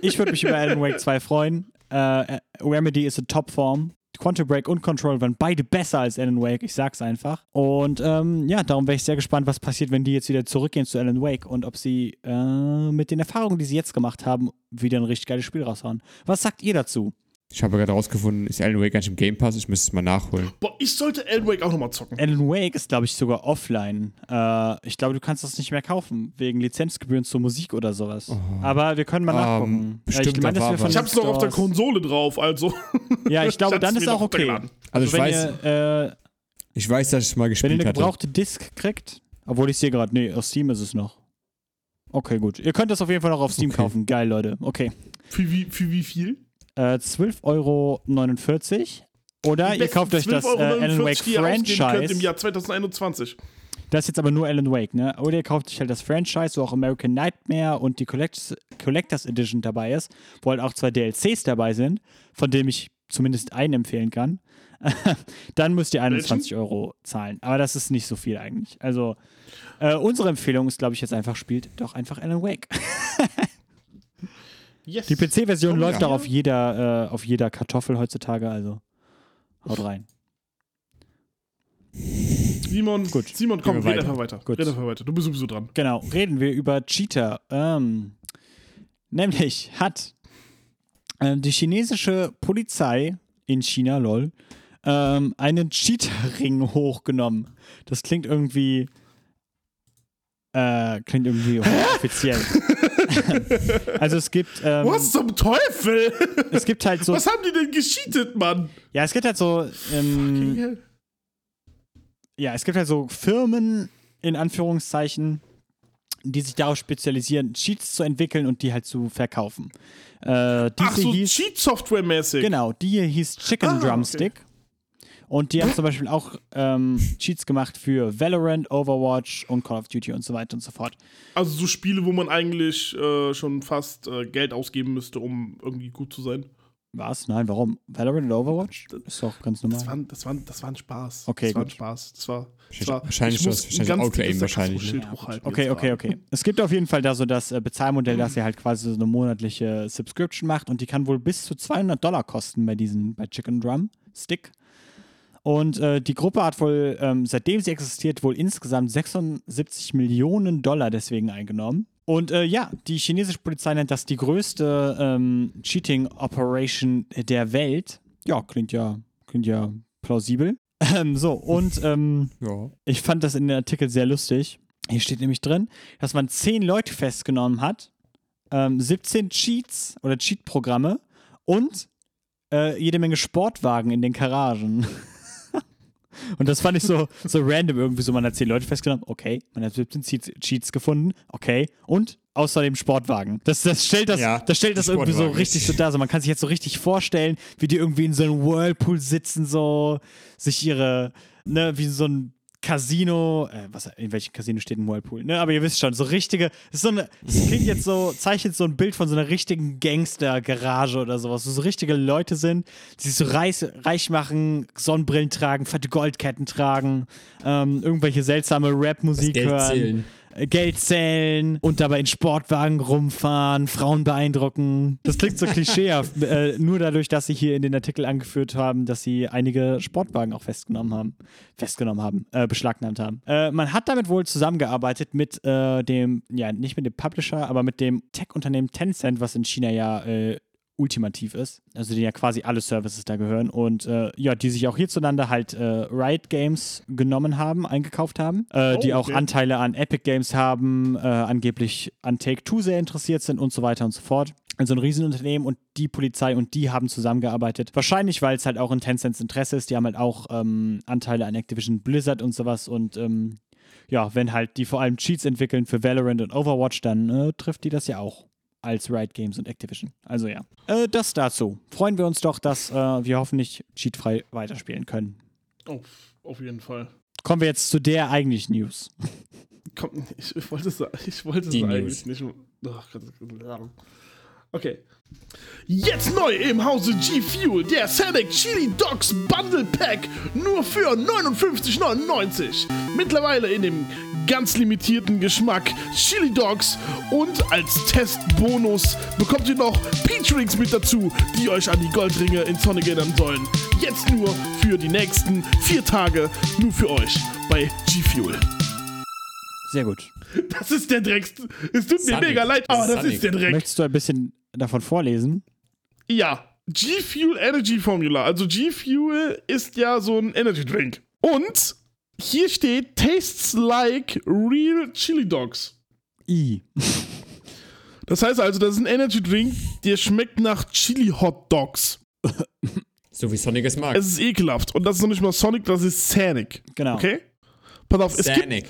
Ich würde mich über Alan Wake 2 freuen. Äh, Remedy ist in Topform. Quantum Break und Control waren beide besser als Alan Wake, ich sag's einfach. Und ähm, ja, darum wäre ich sehr gespannt, was passiert, wenn die jetzt wieder zurückgehen zu Alan Wake und ob sie äh, mit den Erfahrungen, die sie jetzt gemacht haben, wieder ein richtig geiles Spiel raushauen. Was sagt ihr dazu? Ich habe gerade rausgefunden, ist Alan Wake eigentlich im Game Pass? Ich müsste es mal nachholen. Boah, ich sollte Alan Wake auch nochmal zocken. Alan Wake ist, glaube ich, sogar offline. Äh, ich glaube, du kannst das nicht mehr kaufen, wegen Lizenzgebühren zur Musik oder sowas. Aber wir können mal Ähm, nachgucken. bestimmt, ich da von was. Ich hab's noch auf der Konsole drauf, also. Ja, ich glaube, Ich dann ist auch okay. runtergeladen. Also ich wenn weiß, ihr, äh, ich weiß, dass ich es mal wenn ihr gespielt eine hatte. gebrauchte Disc kriegt, obwohl ich sehe gerade, nee, auf Steam ist es noch. Okay, gut. Ihr könnt das auf jeden Fall noch auf Steam Okay. kaufen. Geil, Leute. Okay. Für wie, für wie viel? Äh, 12,49 Euro. Oder ihr kauft euch das äh, 12,49 Alan Wake könnt Im Franchise. Jahr 2021. Das ist jetzt aber nur Alan Wake, ne? Oder ihr kauft euch halt das Franchise, wo auch American Nightmare und die Collectors, Collectors Edition dabei ist, wo halt auch zwei DLCs dabei sind, von denen ich zumindest einen empfehlen kann. Dann müsst ihr 21 Euro zahlen. Aber das ist nicht so viel eigentlich. Also, äh, unsere Empfehlung ist, glaube ich, jetzt einfach, spielt doch einfach Alan Wake. Yes. Die PC-Version Oh, läuft ja. auch auf jeder, äh, auf jeder Kartoffel heutzutage, also haut rein. Simon, Gut. Simon, komm, red weiter. einfach weiter. Gut. Red einfach weiter. Du bist sowieso dran. Genau, reden wir über Cheater. Ähm, nämlich hat ähm, die chinesische Polizei in China, lol, ähm, einen Cheater-Ring hochgenommen. Das klingt irgendwie. Äh, klingt irgendwie offiziell. also es gibt. Ähm, Was zum Teufel? es gibt halt so. Was haben die denn gescheatet, Mann? Ja, es gibt halt so. Ähm, ja, es gibt halt so Firmen, in Anführungszeichen, die sich darauf spezialisieren, Cheats zu entwickeln und die halt zu verkaufen. Äh, Ach so, Cheat-Software-mäßig. genau, die hier hieß Chicken Ah, okay. Und die haben zum Beispiel auch ähm, Cheats gemacht für Valorant, Overwatch und Call of Duty und so weiter und so fort. Also so Spiele, wo man eigentlich äh, schon fast äh, Geld ausgeben müsste, um irgendwie gut zu sein. Was? Nein, warum? Valorant und Overwatch? Ist doch ganz normal. Das war, ein- das war, das war ein Spaß. Okay, das war ein gut. Spaß. Das war, das war Wahrscheinlich ich muss wahrscheinlich ein ganz dickes wahrscheinlich, ne? Schild Ja, hochhalten Okay, okay, okay. Es gibt auf jeden Fall da so das äh, Bezahlmodell, dass ihr halt quasi so eine monatliche Subscription macht und die kann wohl bis zu 200 Dollar kosten bei diesen, bei Chicken Drum Stick. Und äh, die Gruppe hat wohl, ähm, seitdem sie existiert, wohl insgesamt 76 Millionen Dollar deswegen eingenommen. Und äh, ja, die chinesische Polizei nennt das die größte ähm, Cheating-Operation der Welt. Ja, klingt ja, klingt ja plausibel. Ähm, so, und ähm, Ja. ich fand das in dem Artikel sehr lustig. Hier steht nämlich drin, dass man zehn Leute festgenommen hat, ähm, 17 Cheats oder Cheat-Programme und äh, jede Menge Sportwagen in den Garagen. Und das fand ich so, so random irgendwie so. Man hat zehn Leute festgenommen, okay. Man hat 17 Cheats, gefunden, okay. Und außerdem Sportwagen. Das, das stellt das, Ja, das, stellt das irgendwie so richtig so dar. So, man kann sich jetzt so richtig vorstellen, wie die irgendwie in so einem Whirlpool sitzen, so sich ihre, ne, wie so ein Casino, äh, was, in welchem Casino steht ein Whirlpool, ne, aber ihr wisst schon, so richtige, das ist so eine, das klingt jetzt so, zeichnet so ein Bild von so einer richtigen Gangster-Garage oder sowas, wo so richtige Leute sind, die sich so reich, reich machen, Sonnenbrillen tragen, fette Goldketten tragen, ähm, irgendwelche seltsame Rap-Musik hören. zählen. Geld zählen und dabei in Sportwagen rumfahren, Frauen beeindrucken. Das klingt so klischeehaft, äh, nur dadurch, dass sie hier in den Artikel angeführt haben, dass sie einige Sportwagen auch festgenommen haben, festgenommen haben, äh, beschlagnahmt haben. Äh, man hat damit wohl zusammengearbeitet mit äh, dem, ja, nicht mit dem Publisher, aber mit dem Tech-Unternehmen Tencent, was in China ja äh, ultimativ ist. Also denen ja quasi alle Services da gehören und äh, ja, die sich auch hierzulande halt äh, Riot Games genommen haben, eingekauft haben, äh, Oh, die auch okay. Anteile an Epic Games haben, äh, angeblich an Take-Two sehr interessiert sind und so weiter und so fort. Also ein Riesenunternehmen und die Polizei und die haben zusammengearbeitet. Wahrscheinlich, weil es halt auch in Tencents Interesse ist. Die haben halt auch ähm, Anteile an Activision Blizzard und sowas und ähm, ja, wenn halt die vor allem Cheats entwickeln für Valorant und Overwatch, dann äh, trifft die das ja auch. Als Riot Games und Activision. Also ja. Äh, das dazu. Freuen wir uns doch, dass äh, wir hoffentlich cheatfrei weiterspielen können. Oh, auf jeden Fall. Kommen wir jetzt zu der eigentlichen News. Komm, ich, ich wollte es, ich wollte es eigentlich nicht. Ja. Okay. Jetzt neu im Hause G Fuel, der Sonic Chili Dogs Bundle Pack, nur für 59,99. Mittlerweile in dem ganz limitierten Geschmack Chili Dogs und als Testbonus bekommt ihr noch Peach Rings mit dazu, die euch an die Goldringe in Sonic erinnern sollen. Jetzt nur für die nächsten vier Tage, nur für euch bei G Fuel. Sehr gut. Das ist der Drecks. Es tut mir Sonic. mega leid, aber das Sonic. ist der Dreck. Möchtest du ein bisschen davon vorlesen? Ja, G Fuel Energy Formula. Also G Fuel ist ja so ein Energy Drink. Und hier steht Tastes like real Chili Dogs. I. Das heißt also, das ist ein Energy Drink, der schmeckt nach Chili Hot Dogs. So wie Sonic es mag. Es ist ekelhaft. Und das ist noch nicht mal Sonic, das ist Sanic. Genau. Okay? Pass auf, es, gibt,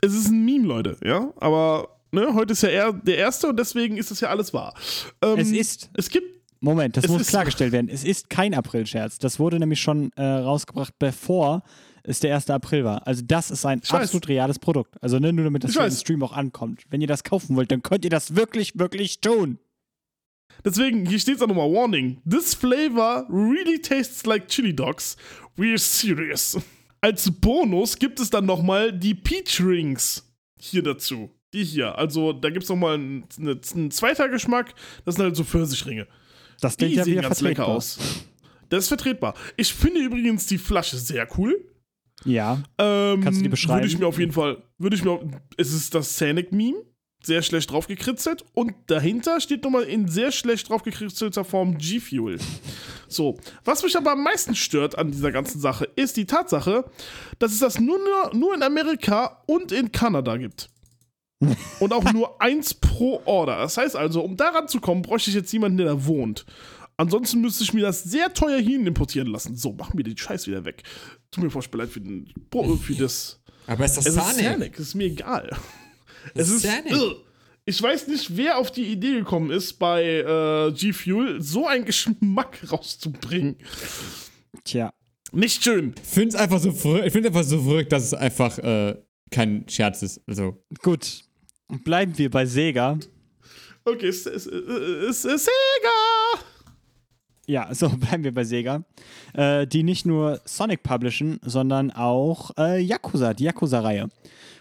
es ist ein Meme, Leute, ja? Aber ne, heute ist ja er der Erste und deswegen ist das ja alles wahr. Ähm, Es ist Es gibt Moment, das muss klargestellt werden. Es ist kein Aprilscherz. Das wurde nämlich schon äh, rausgebracht, bevor es der 1. April war. Also das ist ein Ich weiß. absolut reales Produkt. Also ne, nur damit das weiß. Stream auch ankommt. Wenn ihr das kaufen wollt, dann könnt ihr das wirklich, wirklich tun. Deswegen, hier steht es auch nochmal, Warning. This flavor really tastes like chili dogs. We're serious. Als Bonus gibt es dann nochmal die Peach Rings hier dazu. Die hier. Also, da gibt es nochmal einen, eine- einen zweiter Geschmack. Das sind halt so Pfirsichringe. Das Die ja sehen wieder ganz lecker aus. Das ist vertretbar. Ich finde übrigens die Flasche sehr cool. Ja, Ähm, Kannst du die beschreiben? Würde ich mir auf jeden Fall, würde ich mir, es ist das Sanic-Meme, sehr schlecht drauf gekritzelt und dahinter steht nochmal in sehr schlecht drauf gekritzelter Form G-Fuel. So, was mich aber am meisten stört an dieser ganzen Sache, ist die Tatsache, dass es das nur, nur, nur in Amerika und in Kanada gibt. Und auch nur eins pro Order. Das heißt also, um daran zu kommen, bräuchte ich jetzt jemanden, der da wohnt. Ansonsten müsste ich mir das sehr teuer hierhin importieren lassen. So, machen wir den Scheiß wieder weg. Tut mir furchtbar leid für, den, für das. Aber ist das Es ist Sonic? Sonic, es ist mir egal. Das Es ist. Sonic. Ugh. Ich weiß nicht, wer auf die Idee gekommen ist, bei äh, G Fuel so einen Geschmack rauszubringen. tja. Nicht schön. Ich finde es einfach so ich find's einfach so verrückt, dass es einfach äh, kein Scherz ist. Also, Gut. Bleiben wir bei Sega. Okay, ist, es ist Sega. Ja, so bleiben wir bei Sega. Äh, die nicht nur Sonic publishen, sondern auch äh, Yakuza, die Yakuza-Reihe.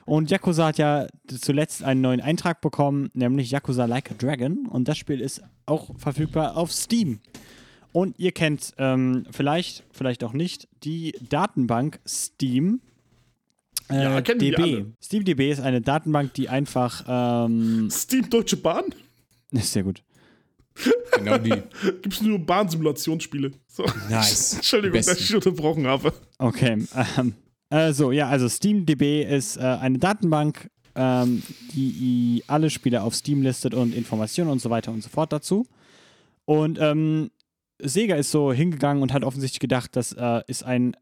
Und Yakuza hat ja zuletzt einen neuen Eintrag bekommen, nämlich Yakuza Like a Dragon. Und das Spiel ist auch verfügbar auf Steam. Und ihr kennt ähm, vielleicht, vielleicht auch nicht, die Datenbank Steam. Äh, Ja, kennen wir DB. alle. SteamDB ist eine Datenbank, die einfach. Ähm, Steam Deutsche Bahn? ist sehr gut. Genau die. Gibt es nur Bahnsimulationsspiele. So. Nice. Entschuldigung, dass ich unterbrochen habe. Okay. Ähm, also, ja, also SteamDB ist äh, eine Datenbank, ähm, die alle Spiele auf Steam listet und Informationen und so weiter und so fort dazu. Und ähm, Sega ist so hingegangen und hat offensichtlich gedacht, das äh, ist ein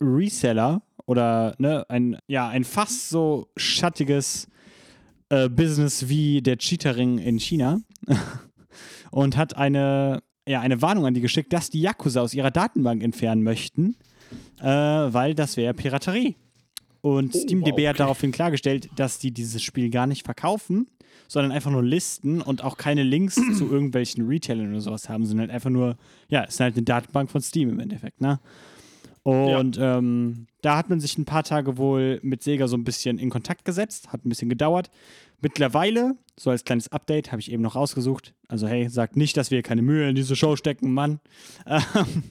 Reseller oder ne, ein, ja, ein fast so schattiges äh, Business wie der Cheatering in China und hat eine, ja, eine Warnung an die geschickt, dass die Yakuza aus ihrer Datenbank entfernen möchten, äh, weil das wäre Piraterie. Und Oh, SteamDB okay. hat daraufhin klargestellt, dass die dieses Spiel gar nicht verkaufen, sondern einfach nur listen und auch keine Links zu irgendwelchen Retailern oder sowas haben, sondern einfach nur, ja, es ist halt eine Datenbank von Steam im Endeffekt, ne? Und ähm, da hat man sich ein paar Tage wohl mit Sega so ein bisschen in Kontakt gesetzt, hat ein bisschen gedauert. Mittlerweile, so als kleines Update, habe ich eben noch rausgesucht. Also, hey, sagt nicht, dass wir keine Mühe in diese Show stecken, Mann. Ähm,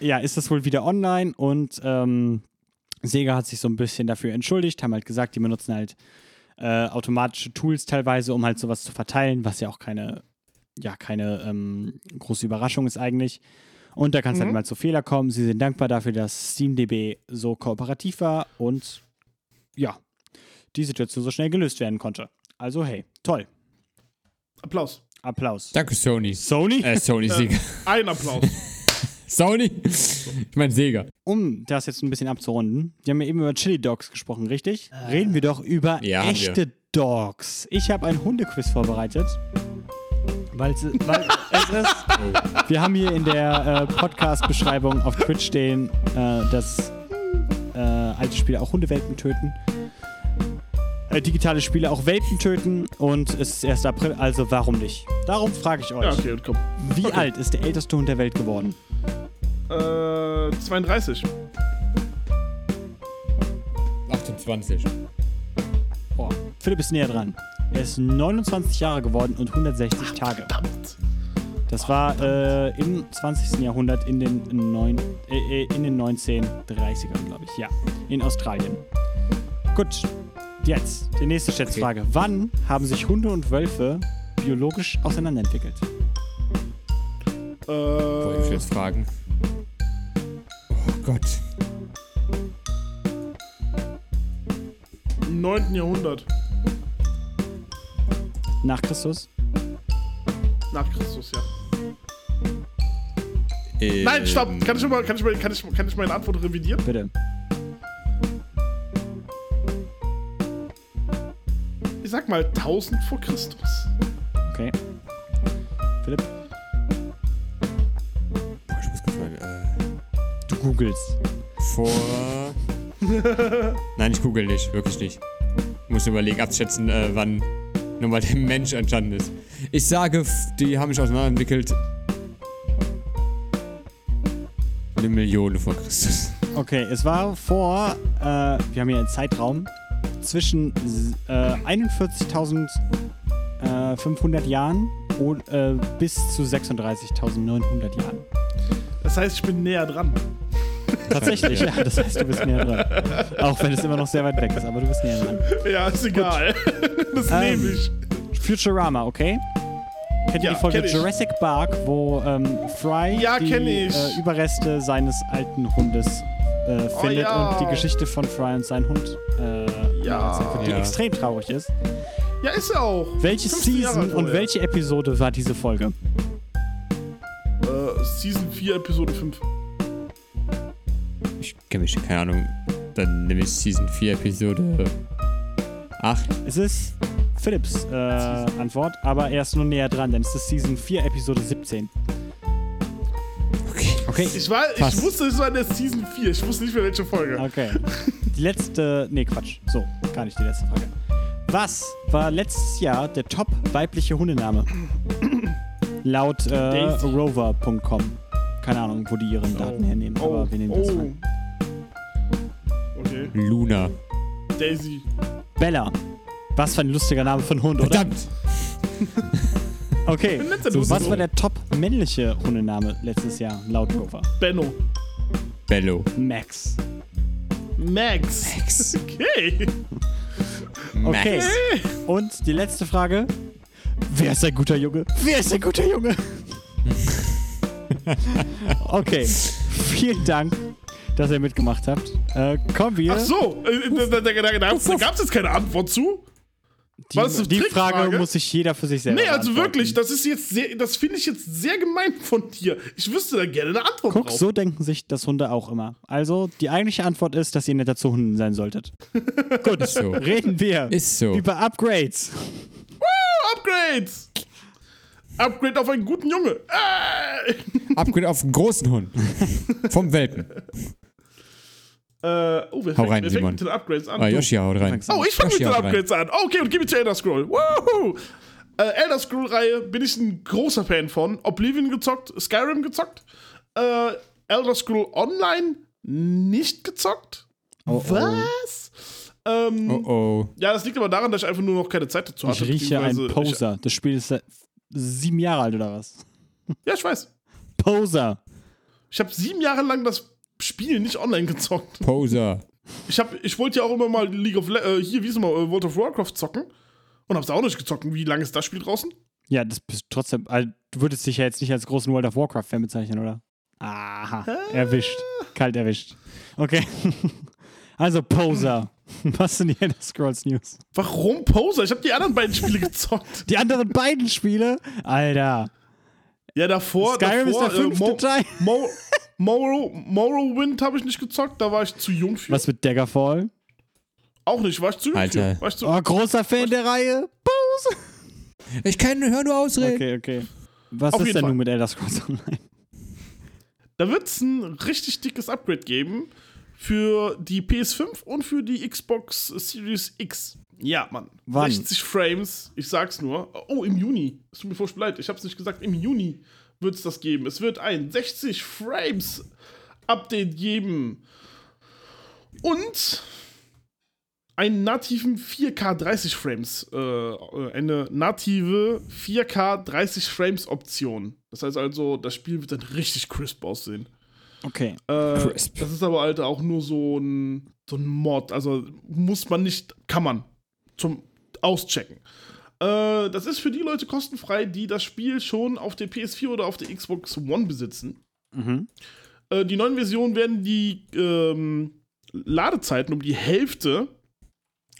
ja, ist das wohl wieder online und ähm, Sega hat sich so ein bisschen dafür entschuldigt, haben halt gesagt, die benutzen halt äh, automatische Tools teilweise, um halt sowas zu verteilen, was ja auch keine, ja, keine ähm, große Überraschung ist eigentlich. Und da kann es halt Mhm. mal zu Fehler kommen. Sie sind dankbar dafür, dass SteamDB so kooperativ war und ja, die Situation so schnell gelöst werden konnte. Also hey, toll. Applaus. Applaus. Danke, Sony. Sony? Äh, Sony, Sega. Ein Applaus. Sony? Ich meine Sega. Um das jetzt ein bisschen abzurunden, wir haben ja eben über Chili Dogs gesprochen, richtig? Reden wir doch über Ja, echte Dogs. Ich habe ein Hundequiz vorbereitet. Weil es, weil es ist. Wir haben hier in der äh, Podcast-Beschreibung auf Twitch stehen, äh, dass äh, alte Spiele auch Hundewelpen töten. Äh, digitale Spiele auch Welpen töten und es ist 1. April, also warum nicht? Darum frage ich euch, Ja, okay, komm. wie okay. alt ist der älteste Hund der Welt geworden? Äh, 32. 28. Oh, Philipp ist näher dran. Er ist 29 Jahre geworden und 160 Tage. Verdammt. Das war äh, im 20. Jahrhundert in den, neun, äh, äh, in den 1930ern, glaube ich. Ja, in Australien. Gut, jetzt die nächste Schätzfrage. Wann haben sich Hunde und Wölfe biologisch auseinanderentwickelt? Wollte ich Äh, jetzt fragen. Oh Gott. im 9. Jahrhundert. Nach Christus? Nach Christus, ja. Ähm, Nein, stopp! Kann ich, mal, kann, ich mal, kann, ich, kann ich meine Antwort revidieren? Bitte. Ich sag mal 1000 vor Christus. Okay. Philipp, ich muss kurz mal. Äh, du googelst. vor. Nein, ich google nicht, wirklich nicht. Ich muss überlegen, abschätzen, äh, wann nochmal der Mensch entstanden ist. Ich sage, die haben sich auseinanderentwickelt. Eine Million vor Christus. Okay, es war vor, äh, wir haben hier einen Zeitraum, zwischen äh, 41.500 Jahren und, äh, bis zu 36.900 Jahren. Das heißt, ich bin näher dran. Tatsächlich, ja, das heißt, du bist näher dran. Auch wenn es immer noch sehr weit weg ist, aber du bist näher dran. Ja, ist egal. Das Ähm, nehme ich. Futurama, okay? Kennt ihr Ja, die Folge. Jurassic Park, wo ähm, Fry Ja, die. Äh, Überreste seines alten Hundes äh, Oh, findet ja. und die Geschichte von Fry und seinem Hund äh, Ja. wird, die Ja. extrem traurig ist. Ja, ist er auch. Welche 15 Jahre Season und welche Episode war diese Folge? Äh, Season 4, Episode 5. Ich kenne mich, keine Ahnung. Dann nehme ich Season 4, Episode 8. Es ist Philips äh, Antwort, aber er ist nur näher dran, denn es ist Season 4, Episode 17. Okay. Ich, war, ich wusste, es war in der Season 4. Ich wusste nicht mehr, welche Folge. okay. Die letzte, nee, Quatsch. So, gar nicht die letzte Frage. Was war letztes Jahr der top weibliche Hundename? Laut äh, rover.com. Keine Ahnung, wo die ihren Daten hernehmen, aber wir nehmen das oh. rein. Okay. Luna. Daisy. Bella. Was für ein lustiger Name für einen Hund, oder? Verdammt! Okay. So, was war der top männliche Hundename letztes Jahr laut Rover? Benno. Bello. Max. Max. Max. Okay. Okay. Max. Und die letzte Frage. Wer ist ein guter Junge? Wer ist ein guter Junge? okay. Vielen Dank, dass ihr mitgemacht habt. Äh, kommen wir. Ach so. äh, da, da, da, da gab es jetzt keine Antwort zu. Die, die Frage muss sich jeder für sich selber Nee, also wirklich, das ist jetzt sehr, das finde ich jetzt sehr gemein von dir. Ich wüsste da gerne eine Antwort Guck, drauf. so denken sich das Hunde auch immer. Also, die eigentliche Antwort ist, dass ihr netter zu Hunden sein solltet. Gut, so. reden wir Ist so. über Upgrades. Upgrades. Upgrade auf einen guten Junge. Äh, Upgrade auf einen großen Hund. Vom Welpen. Äh, oh, Hau fängt, rein, fängt mit den Upgrades an? Ah. Yoshi haut rein. Oh, ich fange mit den haut rein. Upgrades an. Okay, und gib mir zur Elder Scroll. Woohoo! Äh, Elder Scroll-Reihe bin ich ein großer Fan von. Oblivion gezockt, Skyrim gezockt. Äh, Elder Scroll Online nicht gezockt. Oh, oh. Was? Ähm, Oh oh. Ja, das liegt aber daran, dass ich einfach nur noch keine Zeit dazu hatte. Ich rieche einen Poser. Das Spiel ist äh, sieben Jahre alt oder was? Ich, ja, ich weiß. Poser. Ich habe sieben Jahre lang das Spiel nicht online gezockt. Poser. Ich, hab, ich wollte ja auch immer mal League of Le äh, hier, wie ist es mal, äh, World of Warcraft zocken. Und hab's auch nicht gezockt. Wie lange ist das Spiel draußen? Ja, das bist trotzdem. Also, du würdest dich ja jetzt nicht als großen World of Warcraft-Fan bezeichnen, oder? Aha. Erwischt. Kalt erwischt. Okay. Also, Poser. Was sind die Elder Scrolls News? Warum Poser? Ich habe die anderen beiden Spiele gezockt. Die anderen beiden Spiele? Alter. Ja, davor. Skyrim davor, ist der fünfte Mo Teil. Mo Morrow, Morrowind habe ich nicht gezockt, da war ich zu jung für. Was mit Daggerfall? Auch nicht, war ich zu jung Alter. für. War ich zu Oh, großer Fan der Reihe. Poser. Ich kann, hör nur ausreden. Okay, okay. Was Auf ist denn Fall. nun mit Elder Scrolls Online? Da wird es ein richtig dickes Upgrade geben für die PS5 und für die Xbox Series X. Ja, Mann. Wann? 60 Frames, ich sag's nur. Oh, im Juni. Es tut mir furchtbar leid, ich hab's nicht gesagt. Im Juni wird es das geben. Es wird ein 60 Frames Update geben. Und einen nativen 4K 30 Frames, äh, eine native 4K 30 Frames Option. Das heißt also, das Spiel wird dann richtig crisp aussehen. Okay. Äh, Crisp. Das ist aber, Alter, auch nur so ein, so ein Mod. Also muss man nicht, kann man zum Auschecken. Äh, das ist für die Leute kostenfrei, die das Spiel schon auf der PS4 oder auf der Xbox One besitzen. Mhm. Äh, die neuen Versionen werden die ähm, Ladezeiten um die Hälfte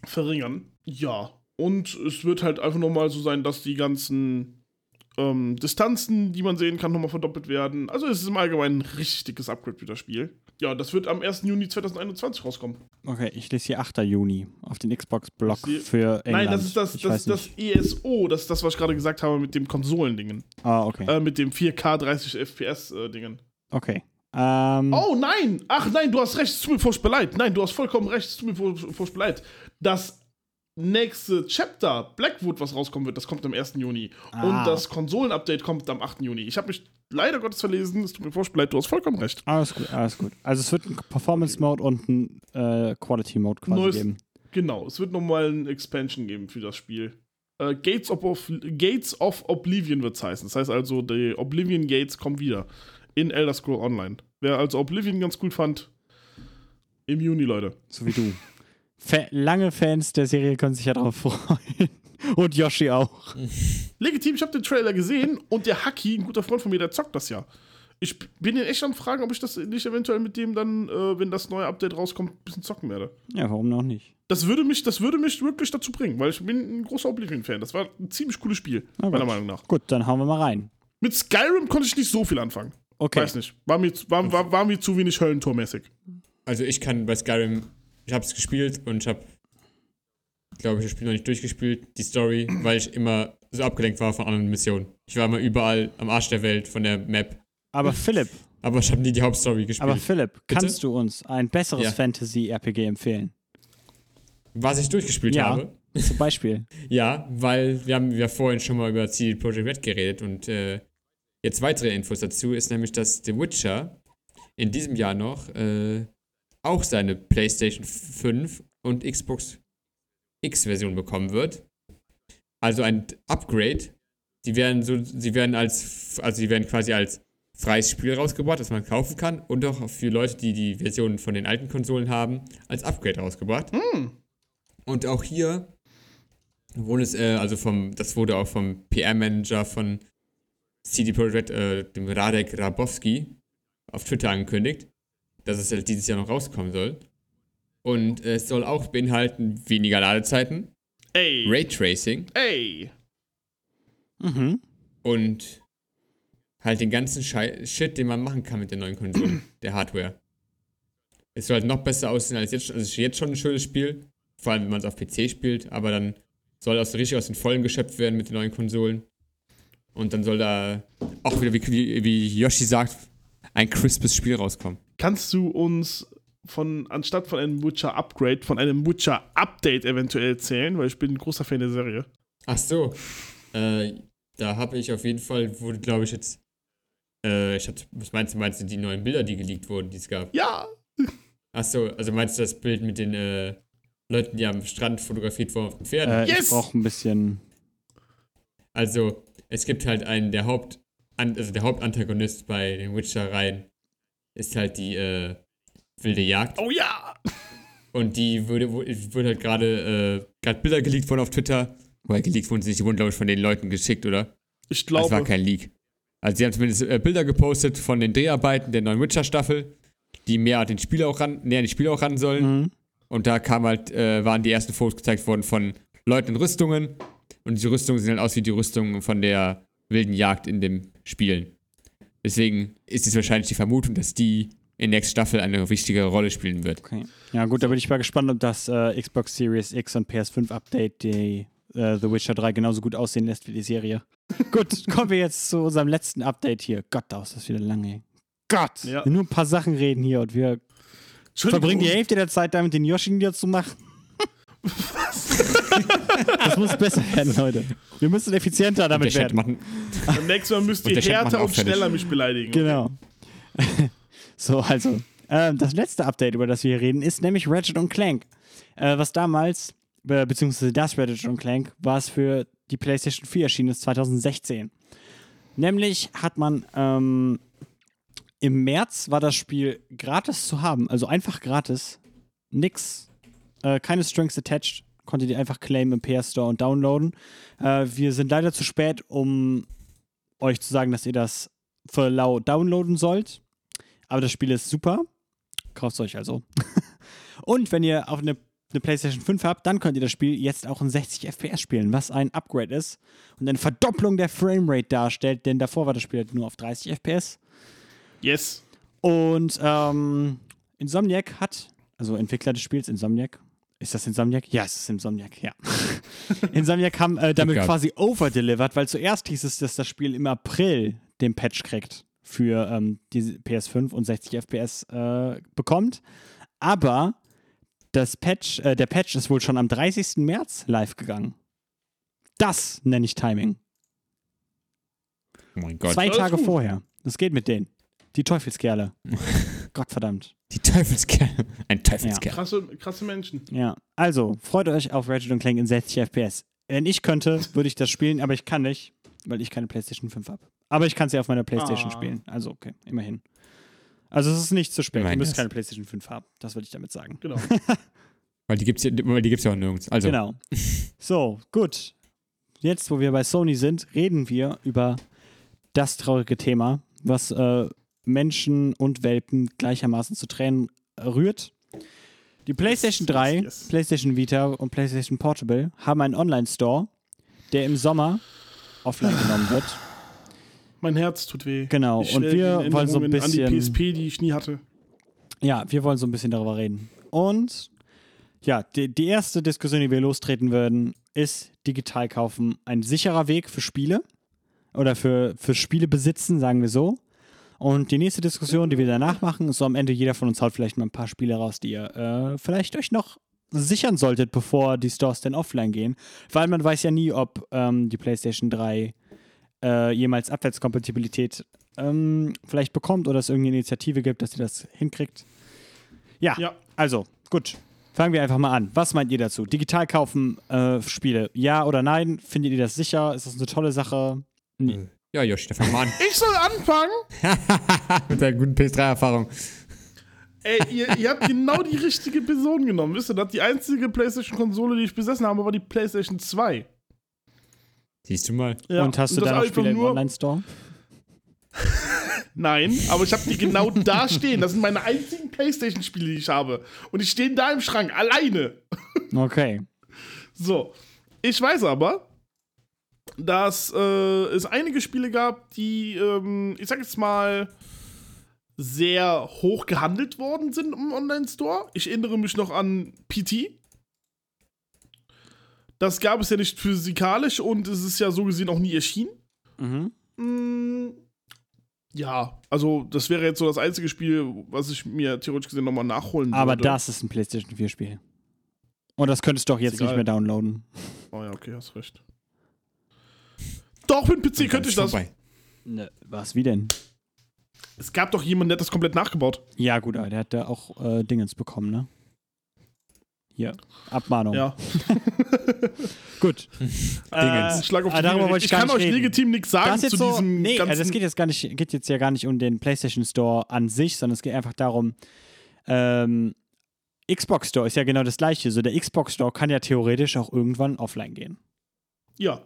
verringern. Ja. Und es wird halt einfach nochmal so sein, dass die ganzen ähm, Distanzen, die man sehen kann, nochmal verdoppelt werden. Also es ist im Allgemeinen ein richtig dickes Upgrade für das Spiel. Ja, das wird am 1. Juni 2021 rauskommen. Okay, ich lese hier 8. Juni auf den Xbox-Blog für England. Nein, das ist das, Ich das, weiß das nicht. ESO, das ist das, was ich gerade gesagt habe mit dem Konsolendingen. Ah, okay. Äh, mit dem 4K 30 FPS-Dingen. Okay. Ähm, Oh nein! Ach nein, du hast recht, es tut mir furchtbar leid. Nein, du hast vollkommen recht, es tut mir furch- furchtbar leid. Das nächste Chapter, Blackwood, was rauskommen wird, das kommt am 1. Juni. Ah. Und das Konsolen-Update kommt am 8. Juni. Ich habe mich leider Gottes verlesen, es tut mir furchtbar leid, du hast vollkommen recht. Alles gut, alles gut. Also es wird einen Performance-Mode und einen äh, Quality-Mode quasi Neues- geben. Genau, es wird nochmal ein Expansion geben für das Spiel. Äh, Gates, of, of, Gates of Oblivion wird es heißen. Das heißt also, die Oblivion Gates kommen wieder in Elder Scroll Online. Wer also Oblivion ganz cool fand, im Juni, Leute. So wie du. Fa lange Fans der Serie können sich ja darauf freuen. Und Yoshi auch. Legitim, ich habe den Trailer gesehen und der Haki, ein guter Freund von mir, der zockt das ja. Ich bin ihn echt am Fragen, ob ich das nicht eventuell mit dem dann, äh, wenn das neue Update rauskommt, ein bisschen zocken werde. Ja, warum noch nicht? Das würde mich, das würde mich wirklich dazu bringen, weil ich bin ein großer Oblivion-Fan. Das war ein ziemlich cooles Spiel, Na meiner gut. Meinung nach. Gut, dann hauen wir mal rein. Mit Skyrim konnte ich nicht so viel anfangen. Okay. Weiß nicht. War mir, war, war, war mir zu wenig Höllentormäßig. Also ich kann bei Skyrim, ich habe es gespielt und ich habe, glaube ich, das Spiel noch nicht durchgespielt, die Story, weil ich immer so abgelenkt war von anderen Missionen. Ich war immer überall am Arsch der Welt von der Map, Aber Philipp, aber ich habe nie die Hauptstory gespielt. aber Philipp, Bitte? kannst du uns ein besseres Ja. Fantasy-RPG empfehlen? Was ich durchgespielt Ja. habe. Zum Beispiel. Ja, weil wir haben ja vorhin schon mal über CD Projekt Red geredet und äh, jetzt weitere Infos dazu ist nämlich, dass The Witcher in diesem Jahr noch äh, auch seine PlayStation 5 und Xbox X-Version bekommen wird. Also ein Upgrade. Die werden so, sie werden als, also die werden quasi als freies Spiel rausgebracht, das man kaufen kann und auch für Leute, die die Versionen von den alten Konsolen haben, als Upgrade rausgebracht. Und auch hier wurde es, äh, also vom, das wurde auch vom PR-Manager von CD Projekt, äh, dem Radek Rabowski, auf Twitter angekündigt, dass es halt dieses Jahr noch rauskommen soll. Und es soll auch beinhalten weniger Ladezeiten, Ey. Raytracing Ey. Mhm. und halt den ganzen Schei Shit, den man machen kann mit der neuen Konsole, der Hardware. Es soll halt noch besser aussehen als jetzt. Also es ist jetzt schon ein schönes Spiel, vor allem wenn man es auf PC spielt, aber dann soll das richtig aus den Vollen geschöpft werden mit den neuen Konsolen. Und dann soll da auch wieder, wie, wie, wie Yoshi sagt, ein crispes Spiel rauskommen. Kannst du uns von, anstatt von einem Witcher Upgrade, von einem Witcher Update eventuell erzählen? Weil ich bin ein großer Fan der Serie. Ach so. Äh, da habe ich auf jeden Fall, wurde glaube ich jetzt, äh, ich hatte, was meinst du, meinst du die neuen Bilder, die geleakt wurden, die es gab? Ja. Ach so, also meinst du das Bild mit den äh, Leuten, die am Strand fotografiert wurden auf den Pferden? Äh, Yes! Ich brauche ein bisschen. Also, es gibt halt einen, der Haupt, an, also der Hauptantagonist bei den Witcher-Reihen ist halt die äh, wilde Jagd. Oh ja. Und die würde, würde halt gerade äh, gerade Bilder geleakt worden auf Twitter. Weil geleakt wurden sie nicht, die wurden, glaube ich, von den Leuten geschickt, oder? Ich Das war glaube. kein Leak. Also sie haben zumindest äh, Bilder gepostet von den Dreharbeiten der neuen Witcher-Staffel, die mehr an den Spieler auch ran, näher an die Spieler auch ran sollen. Mhm. Und da kam halt, äh, waren die ersten Fotos gezeigt worden von Leuten in Rüstungen. Und diese Rüstungen sehen halt aus wie die Rüstungen von der wilden Jagd in dem Spielen. Deswegen ist es wahrscheinlich die Vermutung, dass die in der nächsten Staffel eine wichtige Rolle spielen wird. Okay. Ja, gut, da bin ich mal gespannt, ob das äh, Xbox Series X und PS5 Update die äh, The Witcher 3 genauso gut aussehen lässt wie die Serie. gut, kommen wir jetzt zu unserem letzten Update hier. Gott, da ist das wieder lange. Gott! Ja. Nur ein paar Sachen reden hier und wir verbringen die Hälfte der Zeit damit, den Yoshi niederzumachen. das muss besser werden, Leute. Wir müssen effizienter damit werden. machen, Beim nächsten Mal müsst Und ihr härter und schneller mich beleidigen. Genau. so, also. Ähm, das letzte Update, über das wir hier reden, ist nämlich Ratchet und Clank. Äh, was damals, be beziehungsweise das Ratchet und Clank, war es für die PlayStation 4 erschienen ist 2016. Nämlich hat man ähm, im März war das Spiel gratis zu haben, also einfach gratis. Nix, äh, keine Strings attached, konntet ihr einfach claimen im PS Store und downloaden. Äh, wir sind leider zu spät, um euch zu sagen, dass ihr das für lau downloaden sollt. Aber das Spiel ist super. Kauft es euch also. Und wenn ihr auf eine, eine PlayStation 5 habt, dann könnt ihr das Spiel jetzt auch in 60 FPS spielen, was ein Upgrade ist und eine Verdopplung der Framerate darstellt, denn davor war das Spiel halt nur auf 30 FPS. Yes. Und ähm, Insomniac hat, also Entwickler des Spiels, Insomniac, ist das Insomniac? Ja, es ist Insomniac, ja. Insomniac haben äh, damit quasi overdelivered, weil zuerst hieß es, dass das Spiel im April den Patch kriegt für ähm, die PS5 und 60 FPS äh, bekommt. Aber das Patch, äh, der Patch ist wohl schon am 30. März live gegangen. Das nenne ich Timing. oh mein Gott, Zwei Tage gut. vorher. Das geht mit denen. Die Teufelskerle. Gottverdammt. die Teufelskerl. Ein Teufelskerl. Krasse, krasse Menschen. Ja, also freut euch auf Ratchet Clank in 60 FPS. Wenn ich könnte, würde ich das spielen, aber ich kann nicht, weil ich keine PlayStation 5 habe. Aber ich kann sie auf meiner PlayStation Ah. spielen. Also okay, immerhin. Also es ist nicht zu spät. Ihr müsst keine PlayStation 5 haben. Das würde ich damit sagen. Genau. Weil die gibt's ja, weil die gibt's ja auch nirgends. Also, Genau. So, gut. Jetzt, wo wir bei Sony sind, reden wir über das traurige Thema, was äh, Menschen und Welpen gleichermaßen zu Tränen rührt. Die PlayStation yes, 3, yes. PlayStation Vita und PlayStation Portable haben einen Online-Store, der im Sommer offline genommen wird. Mein Herz tut weh. Genau, Ich und schwelge wir wollen so ein bisschen- An die PSP, die ich nie hatte. Ja, wir wollen so ein bisschen darüber reden. Und ja, die, die erste Diskussion, die wir lostreten würden, ist digital kaufen ein sicherer Weg für Spiele oder für, für Spiele besitzen, sagen wir so. Und die nächste Diskussion, die wir danach machen, ist so am Ende jeder von uns haut vielleicht mal ein paar Spiele raus, die ihr äh, vielleicht euch noch sichern solltet, bevor die Stores denn offline gehen. Weil man weiß ja nie, ob ähm, die PlayStation 3 äh, jemals Abwärtskompatibilität ähm, vielleicht bekommt oder es irgendeine Initiative gibt, dass ihr das hinkriegt. Ja, Ja. also, gut. Fangen wir einfach mal an. Was meint ihr dazu? Digital kaufen äh, Spiele, ja oder nein? Findet ihr das sicher? Ist das eine tolle Sache? Ja, Josh, der fang mal an. Ich soll anfangen? Mit der guten PS3-Erfahrung. Ey, ihr, ihr habt genau die richtige Person genommen. Wisst ihr, das die einzige PlayStation-Konsole, die ich besessen habe, war die PlayStation 2. Siehst du mal. Ja, und hast du das da Spiele im nur- Online-Store? Nein, aber ich habe die genau da stehen. Das sind meine einzigen PlayStation-Spiele, die ich habe. Und die stehen da im Schrank, alleine. Okay. So. Ich weiß aber, dass äh, es einige Spiele gab, die, ähm, ich sag jetzt mal, sehr hoch gehandelt worden sind im Online-Store. Ich erinnere mich noch an PT. Das gab es ja nicht physikalisch und es ist ja so gesehen auch nie erschienen. Mhm. Mm, Ja, also das wäre jetzt so das einzige Spiel, was ich mir theoretisch gesehen nochmal nachholen Aber würde. das ist ein PlayStation 4-Spiel. Und das könntest du doch jetzt nicht mehr downloaden. Oh ja, okay, hast recht. Doch, mit PC Und könnte ich das. vorbei. Ne, was, wie denn? Es gab doch jemanden, der hat das komplett nachgebaut. Ja, gut, aber der hat da auch äh, Dingens bekommen, ne? Hier, Abmahnung. Ja. Gut. Dingens. Äh, Schlag auf die Ah, darüber Finger. wollte ich ich gar kann nicht euch reden. legitim nichts sagen zu so, diesem nee, ganzen. also es geht jetzt gar nicht, geht jetzt ja gar nicht um den PlayStation Store an sich, sondern es geht einfach darum, ähm, Xbox Store ist ja genau das gleiche. So der Xbox Store kann ja theoretisch auch irgendwann offline gehen. ja.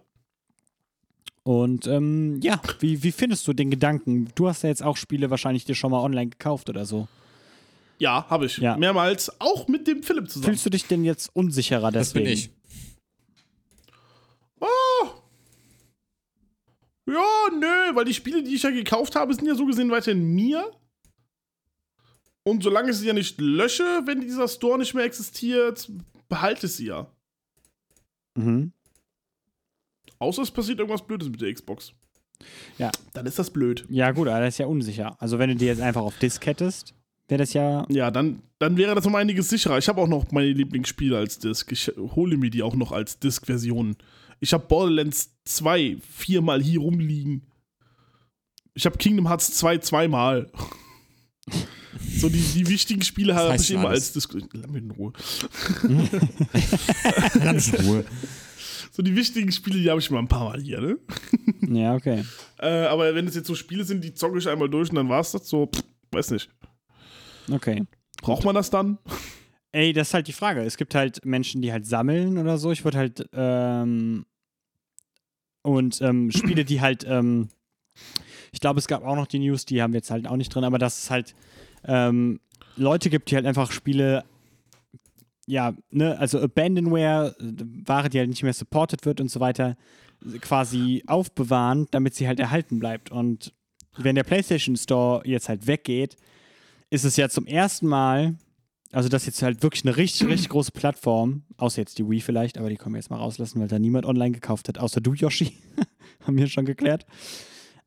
Und ähm, ja, wie, wie findest du den Gedanken? Du hast ja jetzt auch Spiele wahrscheinlich dir schon mal online gekauft oder so. Ja, habe ich. Ja. Mehrmals, auch mit dem Philipp zusammen. Fühlst du dich denn jetzt unsicherer Das deswegen? bin ich. Ja, nö, weil die Spiele, die ich ja gekauft habe, sind ja so gesehen weiterhin mir. Und solange ich sie ja nicht lösche, wenn dieser Store nicht mehr existiert, behalte ich sie ja. Mhm. Außer es passiert irgendwas Blödes mit der Xbox. Ja. Dann ist das blöd. Ja, gut, aber das ist ja unsicher. Also, wenn du die jetzt einfach auf Disk hättest, wäre das ja. Ja, dann, dann wäre das um einiges sicherer. Ich habe auch noch meine Lieblingsspiele als Disk. Ich hole mir die auch noch als Disk-Version. Ich habe Borderlands 2 viermal hier rumliegen. Ich habe Kingdom Hearts 2 zweimal. So, die, die wichtigen Spiele habe ich immer alles. als Disk. Lass mich in Ruhe. Lass mich in Ruhe. So, die wichtigen Spiele, die habe ich mal ein paar Mal hier, ne? Ja, okay. Äh, aber wenn es jetzt so Spiele sind, die zocke ich einmal durch und dann war es das so, pff, weiß nicht. Okay. Braucht man das dann? Ey, das ist halt die Frage. Es gibt halt Menschen, die halt sammeln oder so. Ich würde halt, ähm, und ähm, Spiele, die halt, ähm, ich glaube, es gab auch noch die News, die haben wir jetzt halt auch nicht drin, aber dass es halt ähm, Leute gibt, die halt einfach Spiele, ja, ne, also Abandonware, äh, Ware, die halt nicht mehr supported wird und so weiter, quasi aufbewahren, damit sie halt erhalten bleibt. Und wenn der PlayStation Store jetzt halt weggeht, ist es ja zum ersten Mal, also das ist jetzt halt wirklich eine richtig, richtig große Plattform, außer jetzt die Wii vielleicht, aber die können wir jetzt mal rauslassen, weil da niemand online gekauft hat, außer du, Yoshi. Haben wir schon geklärt.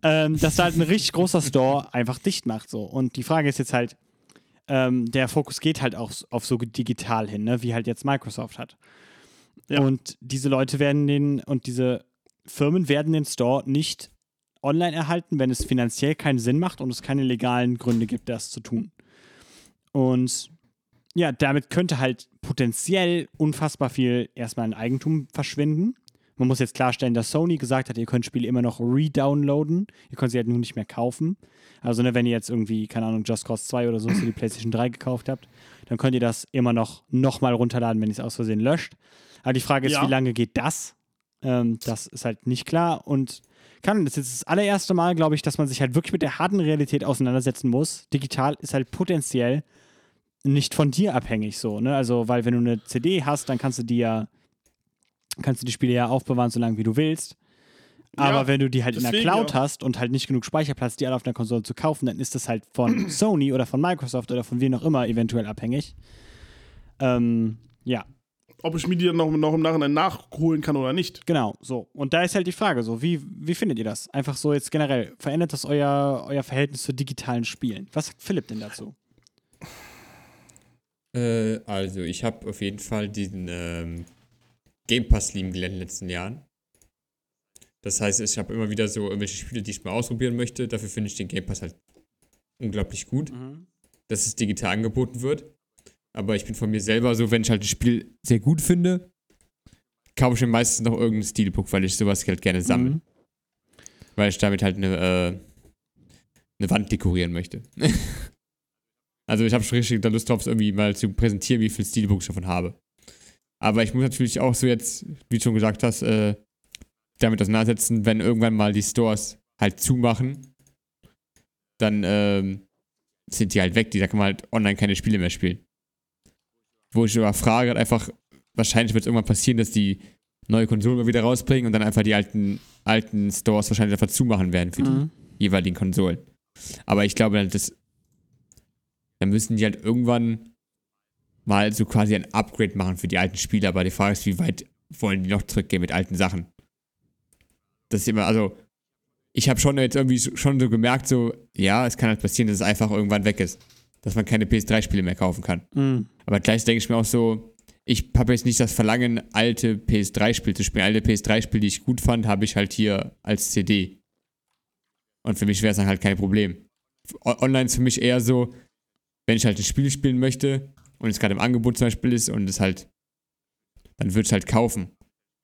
Ähm, dass da halt ein richtig großer Store einfach dicht macht. So. Und die Frage ist jetzt halt, ähm, der Fokus geht halt auch auf so digital hin, ne? wie halt jetzt Microsoft hat. Ja. Und diese Leute werden den, und diese Firmen werden den Store nicht online erhalten, wenn es finanziell keinen Sinn macht und es keine legalen Gründe gibt, das zu tun. Und ja, damit könnte halt potenziell unfassbar viel erstmal in Eigentum verschwinden. Man muss jetzt klarstellen, dass Sony gesagt hat, ihr könnt Spiele immer noch redownloaden. Ihr könnt sie halt nur nicht mehr kaufen. Also, ne, wenn ihr jetzt irgendwie, keine Ahnung, Just Cause 2 oder so für die PlayStation 3 gekauft habt, dann könnt ihr das immer noch nochmal runterladen, wenn ihr es aus Versehen löscht. Aber die Frage ist, Ja. wie lange geht das? Ähm, das ist halt nicht klar. Und kann, das ist jetzt das allererste Mal, glaube ich, dass man sich halt wirklich mit der harten Realität auseinandersetzen muss. Digital ist halt potenziell nicht von dir abhängig so, ne? Also, weil wenn du eine CD hast, dann kannst du die ja, kannst du die Spiele ja aufbewahren, so lange wie du willst. Aber Ja, wenn du die halt in der Cloud ja. hast und halt nicht genug Speicherplatz, die alle auf der Konsole zu kaufen, dann ist das halt von Sony oder von Microsoft oder von wem auch immer eventuell abhängig. Ähm, ja, Ob ich mir die dann noch, noch im Nachhinein nachholen kann oder nicht. genau, so. Und da ist halt die Frage, so, wie, wie findet ihr das? Einfach so jetzt generell, verändert das euer, euer Verhältnis zu digitalen Spielen? Was sagt Philipp denn dazu? Äh, also, ich habe auf jeden Fall diesen ähm, Game Pass lieben gelernt in den letzten Jahren. Das heißt, ich habe immer wieder so irgendwelche Spiele, die ich mal ausprobieren möchte. Dafür finde ich den Game Pass halt unglaublich gut, dass es digital angeboten wird. Aber ich bin von mir selber so, wenn ich halt ein Spiel sehr gut finde, kaufe ich mir meistens noch irgendein Steelbook, weil ich sowas halt gerne sammle. Mhm. Weil ich damit halt eine, äh, eine Wand dekorieren möchte. also ich habe schon richtig da Lust drauf, irgendwie mal zu präsentieren, wie viel Steelbook ich davon habe. Aber ich muss natürlich auch so jetzt, wie du schon gesagt hast, äh, damit auseinandersetzen, wenn irgendwann mal die Stores halt zumachen, dann ähm, sind die halt weg. Die, da kann man halt online keine Spiele mehr spielen. Wo ich aber frage, halt einfach, wahrscheinlich wird es irgendwann passieren, dass die neue Konsolen mal wieder rausbringen und dann einfach die alten, alten Stores wahrscheinlich einfach zumachen werden für Mhm. die jeweiligen Konsolen. Aber ich glaube, das, dann müssen die halt irgendwann mal so quasi ein Upgrade machen für die alten Spiele. Aber die Frage ist, wie weit wollen die noch zurückgehen mit alten Sachen? Das ist immer, also, ich habe schon jetzt irgendwie schon so gemerkt, so, ja, es kann halt passieren, dass es einfach irgendwann weg ist. Dass man keine PS3-Spiele mehr kaufen kann. Mhm. Aber gleich denke ich mir auch so, ich habe jetzt nicht das Verlangen, alte PS3-Spiele zu spielen. Alte PS3-Spiele, die ich gut fand, habe ich halt hier als CD. Und für mich wäre es dann halt kein Problem. Online ist für mich eher so, wenn ich halt ein Spiel spielen möchte und es gerade im Angebot zum Beispiel ist und es halt, dann würde ich es halt kaufen.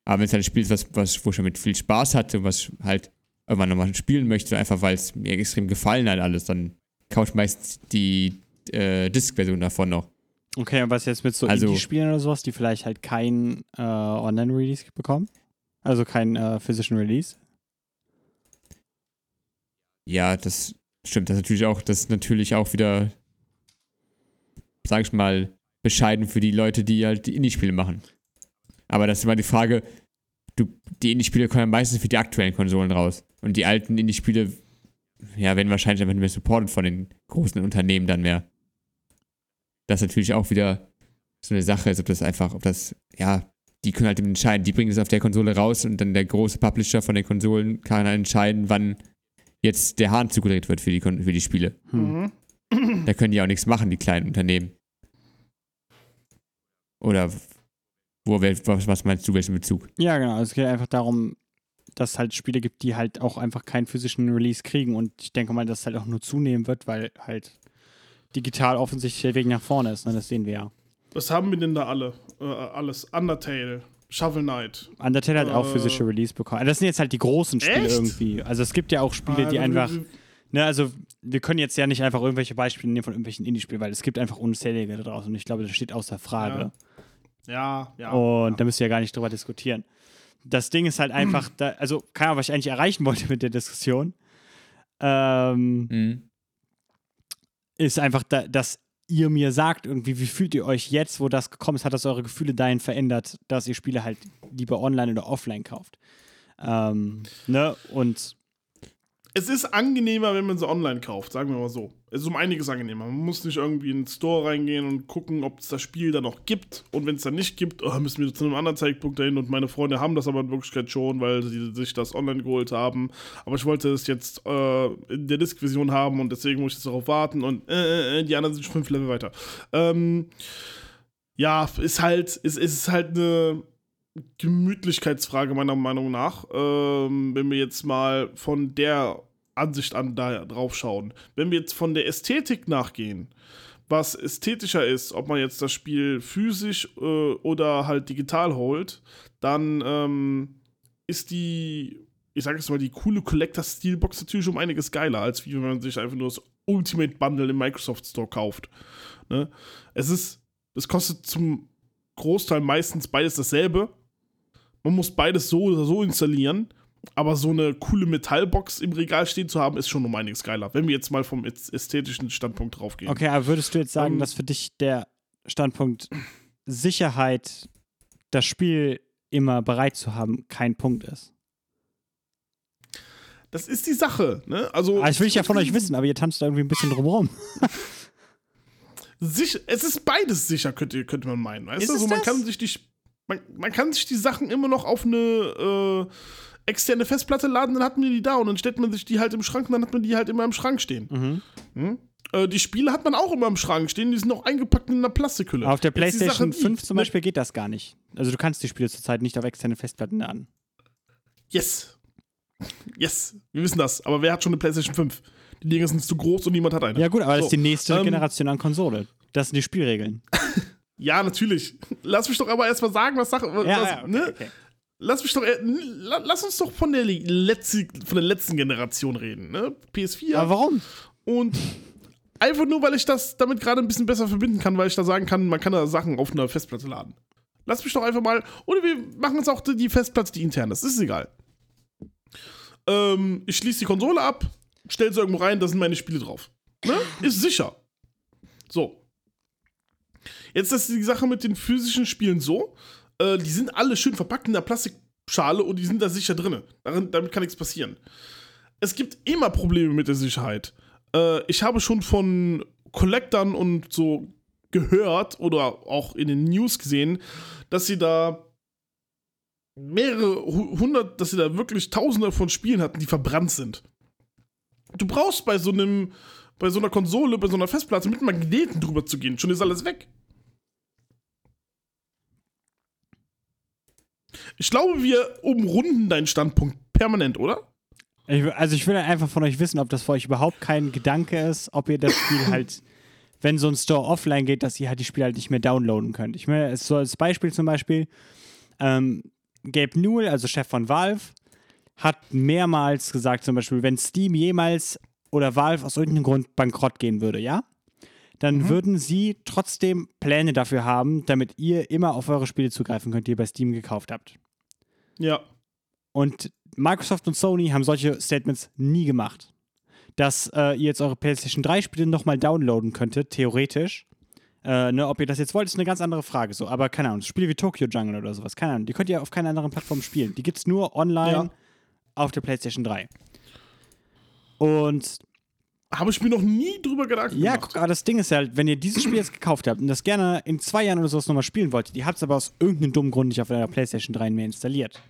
Aber wenn es halt ein Spiel ist, was, was, wo ich schon mit viel Spaß hatte und was halt irgendwann nochmal spielen möchte, einfach weil es mir extrem gefallen hat alles, dann kaufe ich meistens die äh, Disc-Version davon noch. Okay, und was jetzt mit so Also- Indie-Spielen oder sowas, die vielleicht halt kein äh, Online-Release bekommen? Also kein äh, physischen Release? Ja, das stimmt. Das natürlich auch, das ist natürlich auch wieder, sag ich mal, bescheiden für die Leute, die halt die Indie-Spiele machen. Aber das ist immer die Frage, du, die Indie-Spiele kommen ja meistens für die aktuellen Konsolen raus. Und die alten Indie-Spiele, ja, werden wahrscheinlich einfach nicht mehr supported von den großen Unternehmen dann mehr. Das ist natürlich auch wieder so eine Sache, ist, ob das einfach, ob das, ja, die können halt entscheiden, die bringen es auf der Konsole raus und dann der große Publisher von den Konsolen kann halt entscheiden, wann jetzt der Hahn zugedreht wird für die, für die Spiele. Mhm. Da können die auch nichts machen, die kleinen Unternehmen. Oder wo, was, was meinst du, welchen Bezug? Ja, genau. Es geht einfach darum, dass es halt Spiele gibt, die halt auch einfach keinen physischen Release kriegen. Und ich denke mal, dass es halt auch nur zunehmen wird, weil halt digital offensichtlich der Weg nach vorne ist. Ne? Das sehen wir ja. Was haben wir denn da alle? Äh, alles. Undertale, Shovel Knight. Undertale hat auch Äh. physische Release bekommen. Also Das sind jetzt halt die großen Spiele Echt? irgendwie. Also es gibt ja auch Spiele, die Ah, einfach. wir- Ne, also wir können jetzt ja nicht einfach irgendwelche Beispiele nehmen von irgendwelchen Indie-Spielen, weil es gibt einfach unzählige da draußen und ich glaube, das steht außer Frage. Ja, ja. Und ja. da müsst ihr ja gar nicht drüber diskutieren. Das Ding ist halt einfach, da, also keine Ahnung, was ich eigentlich erreichen wollte mit der Diskussion, ähm, Mhm. ist einfach, da, dass ihr mir sagt, irgendwie, wie fühlt ihr euch jetzt, wo das gekommen ist, hat das eure Gefühle dahin verändert, dass ihr Spiele halt lieber online oder offline kauft. Ähm, ne? Und Es ist angenehmer, wenn man sie online kauft, sagen wir mal so. Es ist um einiges angenehmer. Man muss nicht irgendwie in den Store reingehen und gucken, ob es das Spiel dann noch gibt. Und wenn es dann nicht gibt, oh, müssen wir zu einem anderen Zeitpunkt dahin. Und meine Freunde haben das aber in Wirklichkeit schon, weil sie sich das online geholt haben. Aber ich wollte es jetzt äh, in der Disk-Version haben und deswegen muss ich jetzt darauf warten. Und äh, äh, die anderen sind schon fünf Level weiter. Ähm, ja, ist halt, ist, ist halt eine Gemütlichkeitsfrage meiner Meinung nach, ähm, wenn wir jetzt mal von der Ansicht an da drauf schauen. Wenn wir jetzt von der Ästhetik nachgehen, was ästhetischer ist, ob man jetzt das Spiel physisch äh, oder halt digital holt, dann ähm, ist die, ich sage jetzt mal, die coole Collector Steelbox natürlich um einiges geiler, als wie wenn man sich einfach nur das Ultimate Bundle im Microsoft Store kauft. Ne? Es ist, es kostet zum Großteil meistens beides dasselbe. Man muss beides so oder so installieren. Aber so eine coole Metallbox im Regal stehen zu haben, ist schon um einiges geiler. Wenn wir jetzt mal vom ästhetischen Standpunkt drauf gehen. okay, aber würdest du jetzt sagen, Ähm, dass für dich der Standpunkt Sicherheit, das Spiel immer bereit zu haben, kein Punkt ist? Das ist die Sache. Ne? Also, Ah, das will ich ja von euch wissen, aber ihr tanzt da irgendwie ein bisschen drumherum. Sicher, es ist beides sicher, könnte, könnte man meinen. Weißt Ist du? Also man das? kann sich die, man, man kann sich die Sachen immer noch auf eine äh, externe Festplatte laden, dann hat man die da und dann stellt man sich die halt im Schrank und dann hat man die halt immer im Schrank stehen. Mhm. Hm? Äh, die Spiele hat man auch immer im Schrank stehen, die sind noch eingepackt in einer Plastikhülle. Auf der PlayStation Sache, 5 zum ne? Beispiel geht das gar nicht. Also du kannst die Spiele zurzeit nicht auf externe Festplatten laden. Yes. Yes, wir wissen das. Aber wer hat schon eine PlayStation 5? Die Dinger sind zu groß und niemand hat eine. Ja gut, aber das So, ist die nächste ähm, Generation an Konsole. Das sind die Spielregeln. Ja, natürlich. Lass mich doch aber erstmal sagen, was Sache. was, okay, ne? okay. Lass mich doch. äh, la- Lass uns doch von der, letzte, von der letzten Generation reden, ne? PS4. Aber warum? Und einfach nur, weil ich das damit gerade ein bisschen besser verbinden kann, weil ich da sagen kann, man kann da Sachen auf einer Festplatte laden. Lass mich doch einfach mal. Oder wir machen uns auch die Festplatte, die intern ist. Das ist egal. Ähm, ich schließe die Konsole ab, stelle sie irgendwo rein, da sind meine Spiele drauf. Ne? Ist sicher. So. Jetzt ist die Sache mit den physischen Spielen so, äh, die sind alle schön verpackt in der Plastikschale und die sind da sicher drin. Damit kann nichts passieren. Es gibt immer Probleme mit der Sicherheit. Äh, ich habe schon von Collectern und so gehört oder auch in den News gesehen, dass sie da mehrere hu- hundert, dass sie da wirklich tausende von Spielen hatten, die verbrannt sind. Du brauchst bei so einem, bei so einer Konsole, bei so einer Festplatte mit Magneten drüber zu gehen, schon ist alles weg. Ich glaube, wir umrunden deinen Standpunkt permanent, oder? Ich, also ich will einfach von euch wissen, ob das für euch überhaupt kein Gedanke ist, ob ihr das Spiel halt, wenn so ein Store offline geht, dass ihr halt die Spiele halt nicht mehr downloaden könnt. Ich meine, so als Beispiel zum Beispiel, ähm, Gabe Newell, also Chef von Valve, hat mehrmals gesagt, zum Beispiel, wenn Steam jemals oder Valve aus irgendeinem Grund bankrott gehen würde, ja? Dann würden sie trotzdem Pläne dafür haben, damit ihr immer auf eure Spiele zugreifen könnt, die ihr bei Steam gekauft habt. Ja. Und Microsoft und Sony haben solche Statements nie gemacht. Dass äh, ihr jetzt eure PlayStation 3 Spiele nochmal downloaden könntet, theoretisch. Äh, ne, ob ihr das jetzt wollt, ist eine ganz andere Frage. So. Aber keine Ahnung, Spiele wie Tokyo Jungle oder sowas, keine Ahnung, die könnt ihr auf keiner anderen Plattform spielen. Die gibt es nur online Ja. auf der PlayStation 3. Und habe ich mir noch nie drüber Gedanken Ja, guck, aber das Ding ist ja, wenn ihr dieses Spiel jetzt gekauft habt und das gerne in zwei Jahren oder sowas nochmal spielen wolltet, ihr habt es aber aus irgendeinem dummen Grund nicht auf eurer PlayStation 3 mehr installiert.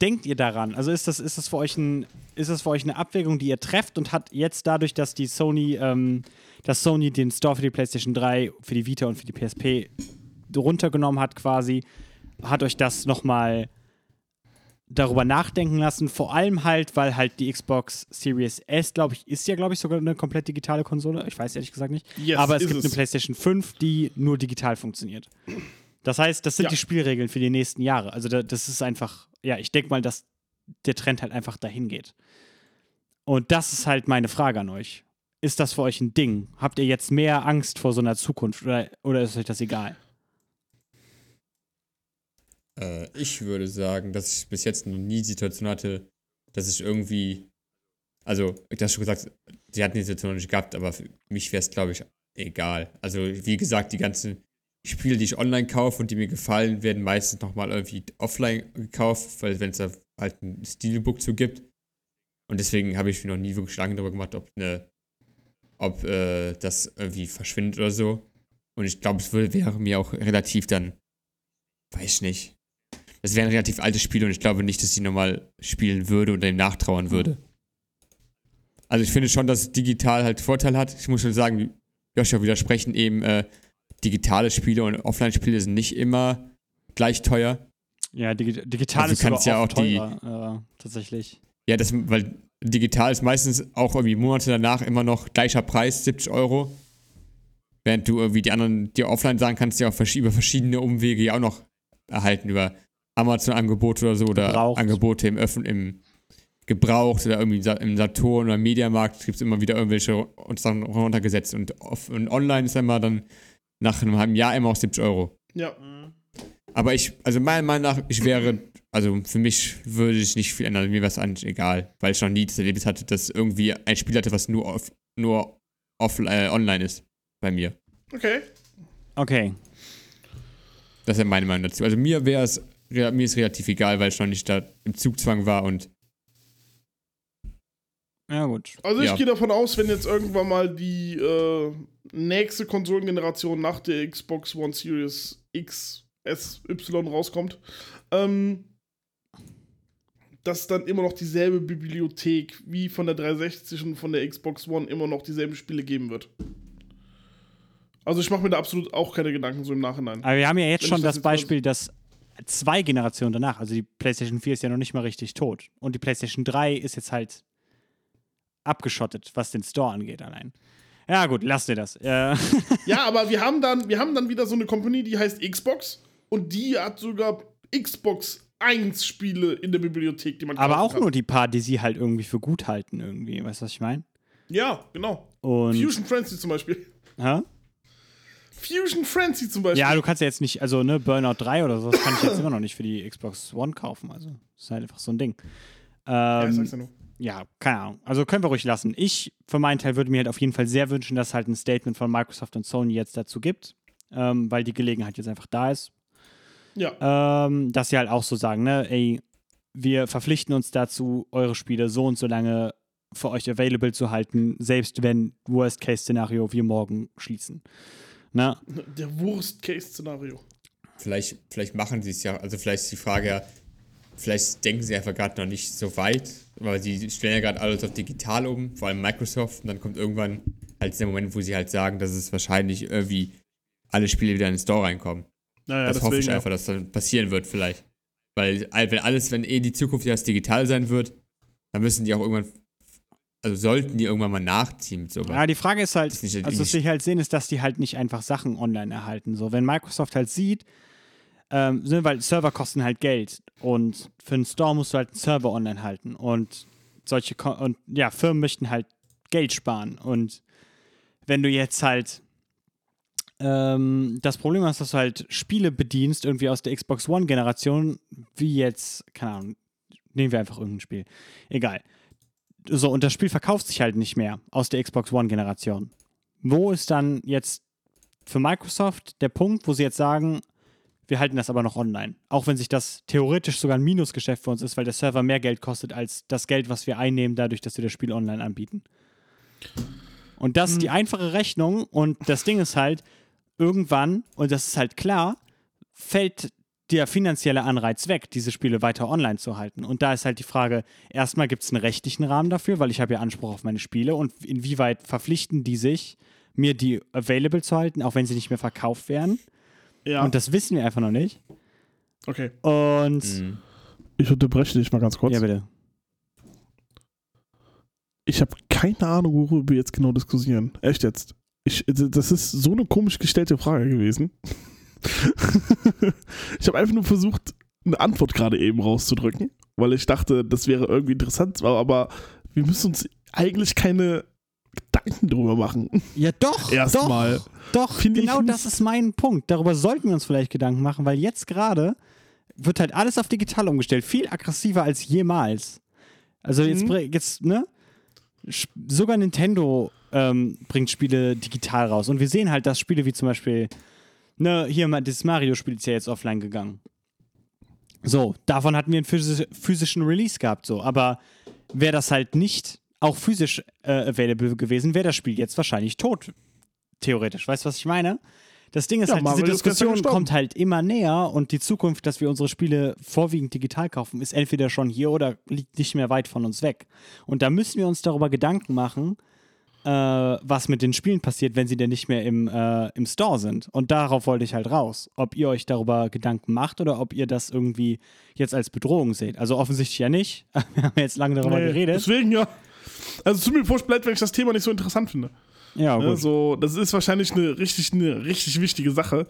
Denkt ihr daran? Also ist das, ist das für euch ein, ist das für euch eine Abwägung, die ihr trefft und hat jetzt dadurch, dass die Sony, ähm, dass Sony den Store für die PlayStation 3, für die Vita und für die PSP runtergenommen hat, quasi, hat euch das nochmal darüber nachdenken lassen, vor allem halt, weil halt die Xbox Series S, glaube ich, ist ja, glaube ich, sogar eine komplett digitale Konsole. Ich weiß ehrlich gesagt nicht. Yes, Aber es gibt es. eine PlayStation 5, die nur digital funktioniert. Das heißt, das sind Ja. die Spielregeln für die nächsten Jahre. Also da, das ist einfach, ja, ich denke mal, dass der Trend halt einfach dahin geht. Und das ist halt meine Frage an euch. Ist das für euch ein Ding? Habt ihr jetzt mehr Angst vor so einer Zukunft oder, oder ist euch das egal? Äh, ich würde sagen, dass ich bis jetzt noch nie die Situation hatte, dass ich irgendwie. Also, du hast schon gesagt, sie hatten die Situation noch nicht gehabt, aber für mich wäre es, glaube ich, egal. Also, wie gesagt, die ganzen Spiele, die ich online kaufe und die mir gefallen, werden meistens nochmal irgendwie offline gekauft, weil wenn es da halt ein Steelbook zu gibt. Und deswegen habe ich mir noch nie wirklich Gedanken darüber gemacht, ob eine, ob äh, das irgendwie verschwindet oder so. Und ich glaube, es würde, wäre mir auch relativ dann, weiß nicht. Das wären relativ alte Spiele und ich glaube nicht, dass ich nochmal spielen würde und dem nachtrauern würde. Also ich finde schon, dass digital halt Vorteil hat. Ich muss schon sagen, Joshua widersprechen eben, äh, digitale Spiele und Offline-Spiele sind nicht immer gleich teuer. Ja, digi digital Also ist kannst ja auch die- teurer, äh, tatsächlich. Ja, das, weil digital ist meistens auch irgendwie Monate danach immer noch gleicher Preis, 70 Euro. Während du irgendwie die anderen dir offline sagen kannst, ja auch vers- über verschiedene Umwege ja auch noch erhalten, über Amazon-Angebote oder so oder Gebraucht. Angebote im Öffnen, im Gebraucht oder irgendwie im Saturn oder Mediamarkt gibt es immer wieder irgendwelche und Sachen runtergesetzt und, off und online ist immer dann nach einem halben Jahr immer auch 70 Euro. Ja. Aber ich, also meiner Meinung nach, ich wäre, also für mich würde ich nicht viel ändern, mir wäre es eigentlich egal, weil ich noch nie das Erlebnis hatte, dass irgendwie ein Spiel hatte, was nur, off, nur off, äh, online ist bei mir. Okay. Okay. Das ist ja meine Meinung dazu. Also mir wäre es, ja, mir ist relativ egal, weil ich noch nicht da im Zugzwang war und Ja, gut. Also ich Ja. gehe davon aus, wenn jetzt irgendwann mal die äh, nächste Konsolengeneration nach der Xbox One Series X, S, Y rauskommt, ähm, dass dann immer noch dieselbe Bibliothek wie von der 360 und von der Xbox One immer noch dieselben Spiele geben wird. Also ich mache mir da absolut auch keine Gedanken so im Nachhinein. Aber wir haben ja jetzt Wenn schon das das jetzt Beispiel, dass zwei Generationen danach, also die PlayStation 4 ist ja noch nicht mal richtig tot. Und die PlayStation 3 ist jetzt halt abgeschottet, was den Store angeht allein. Ja, gut, lasst ihr das. Äh, Ja, aber wir haben dann, wir haben dann wieder so eine Company, die heißt Xbox und die hat sogar Xbox 1 Spiele in der Bibliothek, die man aber auch kann. nur die paar, die sie halt irgendwie für gut halten, irgendwie. Weißt du, was ich meine? Ja, genau. Und. Fusion Frenzy zum Beispiel. Hä? Fusion Frenzy zum Beispiel. Ja, du kannst ja jetzt nicht, also ne, Burnout 3 oder so, das kann ich jetzt immer noch nicht für die Xbox One kaufen. Also, das ist halt einfach so ein Ding. ja, Ähm, sag's ja nur. Ja, keine Ahnung. Also können wir ruhig lassen. Ich für meinen Teil würde mir halt auf jeden Fall sehr wünschen, dass halt ein Statement von Microsoft und Sony jetzt dazu gibt, ähm, weil die Gelegenheit jetzt einfach da ist. Ja. Ähm, dass sie halt auch so sagen, ne, ey, wir verpflichten uns dazu, eure Spiele so und so lange für euch available zu halten, selbst wenn Worst-Case-Szenario wir morgen schließen. Ne? Der Worst-Case-Szenario. vielleicht, vielleicht machen sie es ja, also vielleicht ist die Frage ja, vielleicht denken sie einfach gerade noch nicht so weit, weil sie stellen ja gerade alles auf digital um, vor allem Microsoft, und dann kommt irgendwann halt der Moment, wo sie halt sagen, dass es wahrscheinlich irgendwie alle Spiele wieder in den Store reinkommen. Naja, das hoffe ich einfach, dass das passieren wird vielleicht. Weil, wenn alles, wenn eh die Zukunft erst digital sein wird, dann müssen die auch irgendwann, also sollten die irgendwann mal nachziehen sowas. Ja, die Frage ist halt, nicht also was ich halt sehen, ist, dass die halt nicht einfach Sachen online erhalten. So, wenn Microsoft halt sieht, ähm, ne, weil Server kosten halt Geld und für einen Store musst du halt einen Server online halten und solche Ko und ja, Firmen möchten halt Geld sparen und wenn du jetzt halt ähm, das Problem hast, dass du halt Spiele bedienst, irgendwie aus der Xbox One-Generation, wie jetzt, keine Ahnung, nehmen wir einfach irgendein Spiel. Egal. So, und das Spiel verkauft sich halt nicht mehr aus der Xbox One-Generation. Wo ist dann jetzt für Microsoft der Punkt, wo sie jetzt sagen, wir halten das aber noch online? Auch wenn sich das theoretisch sogar ein Minusgeschäft für uns ist, weil der Server mehr Geld kostet als das Geld, was wir einnehmen, dadurch, dass wir das Spiel online anbieten. Und das ist die einfache Rechnung. Und das Ding ist halt, irgendwann, und das ist halt klar, fällt der finanzielle Anreiz weg, diese Spiele weiter online zu halten. Und da ist halt die Frage, erstmal gibt es einen rechtlichen Rahmen dafür, weil ich habe ja Anspruch auf meine Spiele und inwieweit verpflichten die sich, mir die available zu halten, auch wenn sie nicht mehr verkauft werden. Ja, Und das wissen wir einfach noch nicht. okay. Und Mhm. Ich unterbreche dich mal ganz kurz. ja, bitte. Ich habe keine Ahnung, worüber wir jetzt genau diskutieren. Echt jetzt. Ich, das ist so eine komisch gestellte Frage gewesen. ich habe einfach nur versucht, eine Antwort gerade eben rauszudrücken, weil ich dachte, das wäre irgendwie interessant, aber wir müssen uns eigentlich keine Gedanken drüber machen. Ja, doch. Erstmal. Doch, doch genau das ist mein Punkt. Darüber sollten wir uns vielleicht Gedanken machen, weil jetzt gerade wird halt alles auf digital umgestellt. Viel aggressiver als jemals. Also jetzt, Mhm. jetzt ne? Sogar Nintendo ähm, bringt Spiele digital raus. Und wir sehen halt, dass Spiele wie zum Beispiel, ne, hier mal, das Mario-Spiel ist ja jetzt offline gegangen. So, davon hatten wir einen physi physischen Release gehabt, so. Aber wäre das halt nicht auch physisch äh, available gewesen, wäre das Spiel jetzt wahrscheinlich tot. Theoretisch. Weißt du, was ich meine? Das Ding ist Ja, halt, Mario diese Diskussion kommt halt immer näher und die Zukunft, dass wir unsere Spiele vorwiegend digital kaufen, ist entweder schon hier oder liegt nicht mehr weit von uns weg. Und da müssen wir uns darüber Gedanken machen, äh, was mit den Spielen passiert, wenn sie denn nicht mehr im, äh, im Store sind. Und darauf wollte ich halt raus. Ob ihr euch darüber Gedanken macht oder ob ihr das irgendwie jetzt als Bedrohung seht. Also offensichtlich ja nicht. Wir haben jetzt lange darüber Nee, geredet. Deswegen ja. Also es tut mir furchtbar leid, wenn ich das Thema nicht so interessant finde. Ja, Ne, gut. so, das ist wahrscheinlich eine richtig, eine richtig wichtige Sache.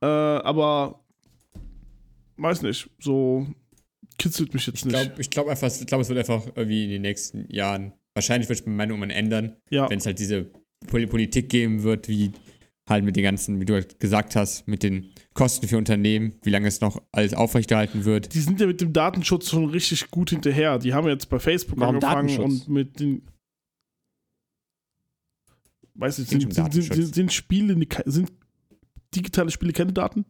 Äh, aber weiß nicht, so kitzelt mich jetzt Ich nicht. glaube ich glaub einfach, ich glaub, es wird einfach irgendwie in den nächsten Jahren, wahrscheinlich wird sich meine Meinung ändern, ja. wenn es halt diese Pol- Politik geben wird, wie halt mit den ganzen, wie du halt gesagt hast, mit den Kosten für Unternehmen, wie lange es noch alles aufrechterhalten wird. Die sind ja mit dem Datenschutz schon richtig gut hinterher. Die haben jetzt bei Facebook Warum angefangen Datenschutz? und mit den. Weiß nicht, Geht sind, schon sind, sind, sind, sind Spiele, sind digitale Spiele keine Daten?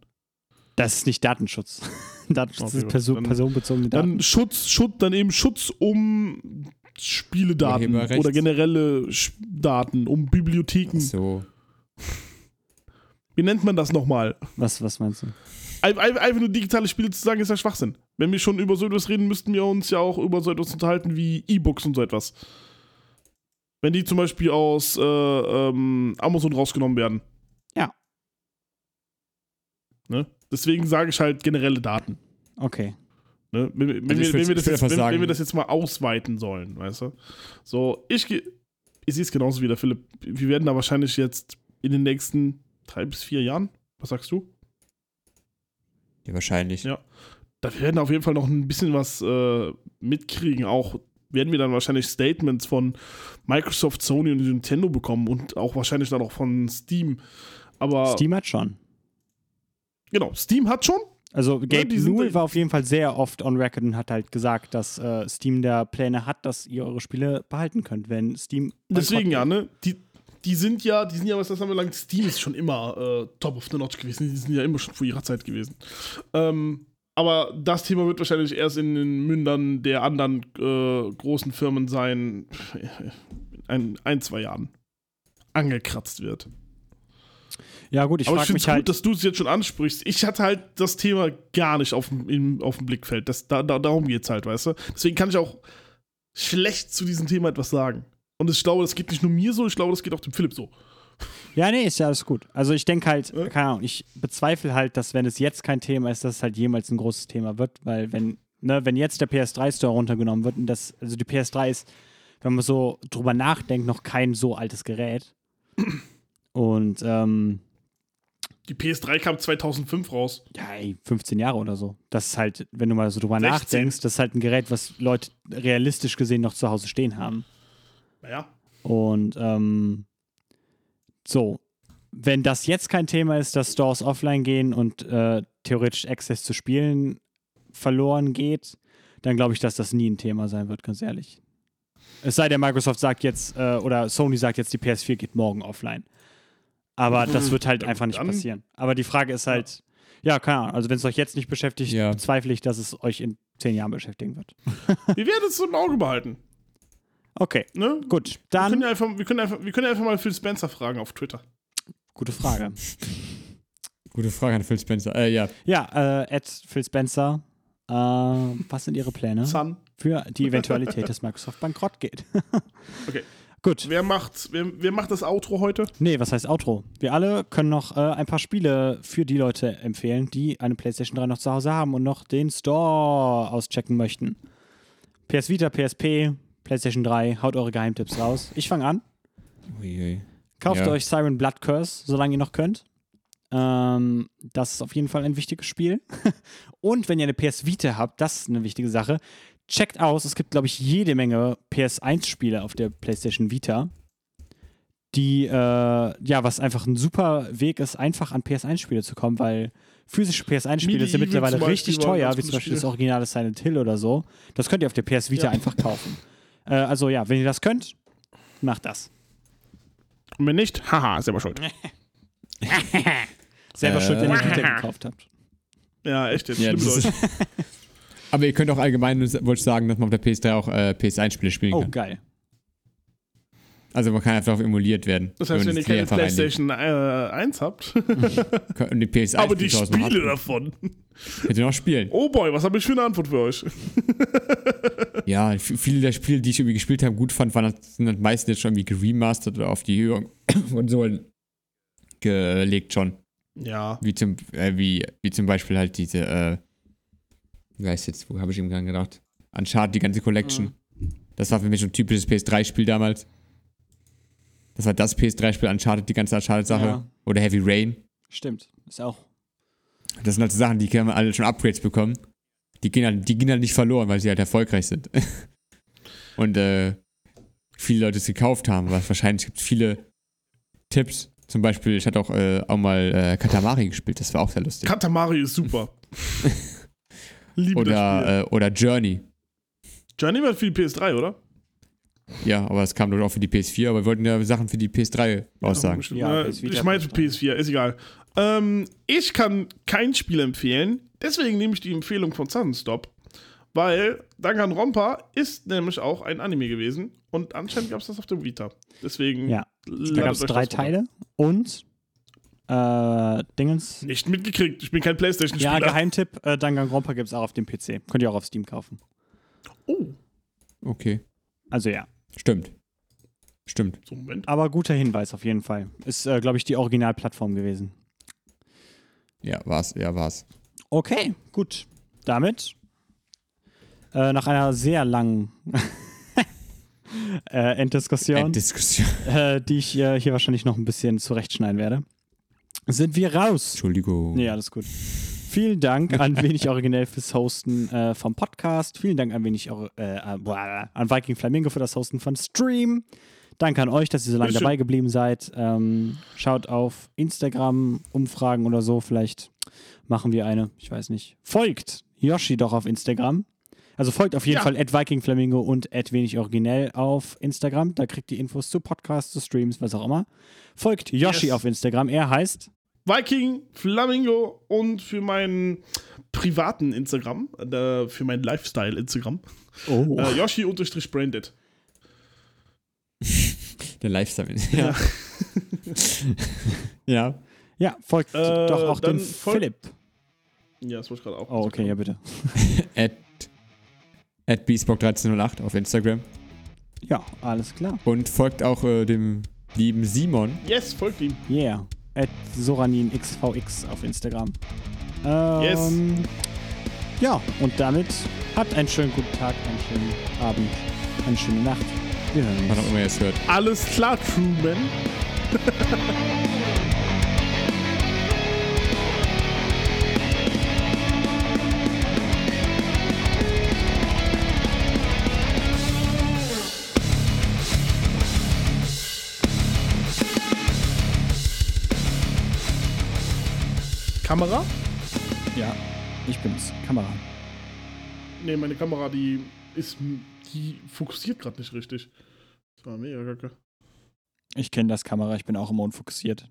Das ist nicht Datenschutz. Datenschutz Okay, ist Perso dann- personenbezogene Daten. Dann Schutz, Schutz, dann eben Schutz um Spieledaten oder generelle Sch- Daten, um Bibliotheken. So. Wie nennt man das nochmal? Was, was meinst du? Ein- ein- Einfach nur digitale Spiele zu sagen, ist ja Schwachsinn. Wenn wir schon über so etwas reden, müssten wir uns ja auch über so etwas unterhalten wie E-Books und so etwas. Wenn die zum Beispiel aus äh, ähm, Amazon rausgenommen werden. Ja. Ne? Deswegen sage ich halt generelle Daten. Okay. Ne? Wenn, wenn, Also wir, wenn, wir das jetzt, wenn, wir das jetzt mal ausweiten sollen, weißt du? So, ich, ich sehe es genauso wie der Philipp. Wir werden da wahrscheinlich jetzt in den nächsten drei bis vier Jahren, was sagst du? Ja, wahrscheinlich. Ja. Da werden wir auf jeden Fall noch ein bisschen was äh, mitkriegen. Auch werden wir dann wahrscheinlich Statements von Microsoft, Sony und Nintendo bekommen und auch wahrscheinlich dann auch von Steam. Aber Steam hat schon. genau, Steam hat schon. Also Gabe die sind Newell war auf jeden Fall sehr oft on record und hat halt gesagt, dass äh, Steam da Pläne hat, dass ihr eure Spiele behalten könnt, wenn Steam. Deswegen ja, ne? Die, die sind ja, die sind ja, was das anbelangt, Steam ist schon immer äh, top of the notch gewesen. Die sind ja immer schon vor ihrer Zeit gewesen. Ähm, aber das Thema wird wahrscheinlich erst in den Mündern der anderen äh, großen Firmen sein, ein, ein, zwei Jahren angekratzt wird. Ja, gut, ich aber ich finde es gut, halt. dass du es jetzt schon ansprichst. Ich hatte halt das Thema gar nicht auf dem, im, auf dem Blickfeld. Das, da, da, darum geht es halt, weißt du? Deswegen kann ich auch schlecht zu diesem Thema etwas sagen. Und ich glaube, das geht nicht nur mir so, ich glaube, das geht auch dem Philipp so. Ja, nee, ist ja alles gut. Also ich denke halt, Ja. keine Ahnung, ich bezweifle halt, dass wenn es jetzt kein Thema ist, dass es halt jemals ein großes Thema wird, weil wenn, ne, wenn jetzt der PS3-Store runtergenommen wird und das, also die PS3 ist, wenn man so drüber nachdenkt, noch kein so altes Gerät. Und ähm, Die PS3 kam 2005 raus. ja, ey, 15 Jahre oder so. Das ist halt, wenn du mal so drüber 16. nachdenkst, das ist halt ein Gerät, was Leute realistisch gesehen noch zu Hause stehen haben. Naja. Und ähm, so, wenn das jetzt kein Thema ist, dass Stores offline gehen und äh, theoretisch Access zu Spielen verloren geht, dann glaube ich, dass das nie ein Thema sein wird, ganz ehrlich. Es sei denn, Microsoft sagt jetzt, äh, oder Sony sagt jetzt, die PS4 geht morgen offline. Aber das wird halt Ja, einfach nicht passieren. Aber die Frage ist halt, ja, keine Ahnung, also wenn es euch jetzt nicht beschäftigt, Ja. bezweifle ich, dass es euch in zehn Jahren beschäftigen wird. Wir werden es im Auge behalten. Okay, Ne? gut. Wir können, Dann, ja einfach, wir, können einfach, wir können ja einfach mal Phil Spencer fragen auf Twitter. gute Frage. Gute Frage an Phil Spencer. Äh, ja. Ja, äh, Ed Phil Spencer, äh, was sind Ihre Pläne Sun. für die Eventualität, dass Microsoft bankrott geht? Okay. Gut. Wer macht, wer, wer macht das Outro heute? Nee, was heißt Outro? Wir alle können noch äh, ein paar Spiele für die Leute empfehlen, die eine PlayStation 3 noch zu Hause haben und noch den Store auschecken möchten. PS Vita, PSP, PlayStation 3, haut eure Geheimtipps raus. Ich fange an. Uiui. Kauft Ja. euch Siren Blood Curse, solange ihr noch könnt. Ähm, das ist auf jeden Fall ein wichtiges Spiel. Und wenn ihr eine PS Vita habt, das ist eine wichtige Sache. Checkt aus, es gibt, glaube ich, jede Menge PS1-Spiele auf der PlayStation Vita. Die, äh, ja, was einfach ein super Weg ist, einfach an PS1-Spiele zu kommen, weil physische PS1-Spiele sind mittlerweile richtig teuer, wie zum Beispiel das originale Silent Hill oder so. Das könnt ihr auf der PS Vita Ja. einfach kaufen. Äh, also ja, wenn ihr das könnt, macht das. Und wenn nicht, haha, selber schuld. Selber Äh. schuld, wenn ihr die Vita gekauft habt. Ja, echt jetzt. Ja, Schlimm aber ihr könnt auch allgemein, wollte ich sagen, dass man auf der PS3 auch äh, PS1-Spiele spielen Oh, kann. geil. Also man kann einfach emuliert werden. Das heißt, wenn ihr das Play keine. PlayStation äh, 1 habt, Und die PS1 aber die Spiele habt, davon. Könnt ihr noch spielen. Oh boy, was habe ich für eine Antwort für euch? Ja, viele der Spiele, die ich irgendwie gespielt habe, gut fand, waren, halt- sind halt meistens jetzt schon irgendwie geremastert oder auf die höheren Konsolen gelegt schon. Ja. Wie zum, äh, wie, wie zum Beispiel halt diese, äh, wie heißt jetzt, wo habe ich eben dran gedacht? Uncharted, die ganze Collection. Das war für mich schon ein typisches PS3-Spiel damals. Das war das PS3-Spiel Uncharted, die ganze Uncharted-Sache. Ja. Oder Heavy Rain. Stimmt. Ist auch. Das sind halt so Sachen, die können alle schon Upgrades bekommen. Die gehen halt, die gehen halt nicht verloren, weil sie halt erfolgreich sind. Und äh, viele Leute es gekauft haben, weil wahrscheinlich gibt es viele Tipps. Zum Beispiel, ich hatte auch, äh, auch mal äh, Katamari gespielt, das war auch sehr lustig. Katamari ist super. Liebe das Spiel. Oder, äh, oder Journey. Journey war für die PS3, oder? Ja, aber es kam doch auch für die PS4, aber wir wollten ja Sachen für die PS3 aussagen. Ja, Äh, Vita, ich meine für PS4, ist egal. Ähm, ich kann kein Spiel empfehlen, deswegen nehme ich die Empfehlung von Sunstop, weil Danganronpa ist nämlich auch ein Anime gewesen und anscheinend gab es das auf dem Vita. Deswegen Ja. Da gab es drei. Teile und äh, Dingens. Nicht mitgekriegt, ich bin kein Ja, Playstation-Spieler. Geheimtipp, äh, Danganronpa gibt es auch auf dem PC. Könnt ihr auch auf Steam kaufen. oh, Okay. Also ja. Stimmt. Stimmt. so Moment. Aber guter Hinweis auf jeden Fall. Ist, äh, glaube ich, die Originalplattform gewesen. Ja, war's. Ja, war's. Okay, gut. Damit, äh, nach einer sehr langen äh, Enddiskussion, Diskussion. äh, die ich äh, hier wahrscheinlich noch ein bisschen zurechtschneiden werde, sind wir raus. Entschuldigung. Nee, alles gut. Vielen Dank an Wenig Originell fürs Hosten äh, vom Podcast. Vielen Dank an Wenig Or äh, äh, an Viking Flamingo für das Hosten von Stream. Danke an euch, dass ihr so lange dabei geblieben seid. Ähm, schaut auf Instagram, Umfragen oder so. Vielleicht machen wir eine. Ich weiß nicht. Folgt Yoshi doch auf Instagram. Also folgt auf jeden Ja. Fall at Viking Flamingo und at Wenig Originell auf Instagram. Da kriegt ihr Infos zu Podcasts, zu Streams, was auch immer. Folgt Yoshi Yes. auf Instagram. Er heißt Viking, Flamingo und für meinen privaten Instagram, äh, für meinen Lifestyle-Instagram, Oh. äh, Yoshi-branded. Der Lifestyle. Ja. ja. Ja, folgt Äh, doch auch dann dem Philipp. Ja, das wollte ich gerade auch. Oh, okay, ja, bitte. At, at Beastbock1308 auf Instagram. Ja, alles klar. Und folgt auch äh, dem lieben Simon. Yes, folgt ihm. Yeah. At SoraninXVX auf Instagram. Ähm, Yes. Ja, und damit habt einen schönen guten Tag, einen schönen Abend, eine schöne Nacht. Wir hören Wann auch uns. immer ihr es hört. Alles klar, Truman. Kamera? Ja, ich bin's. Kamera. Ne, meine Kamera, die ist. Die fokussiert gerade nicht richtig. Das war mega kacke. Ich kenne das Kamera, ich bin auch immer unfokussiert.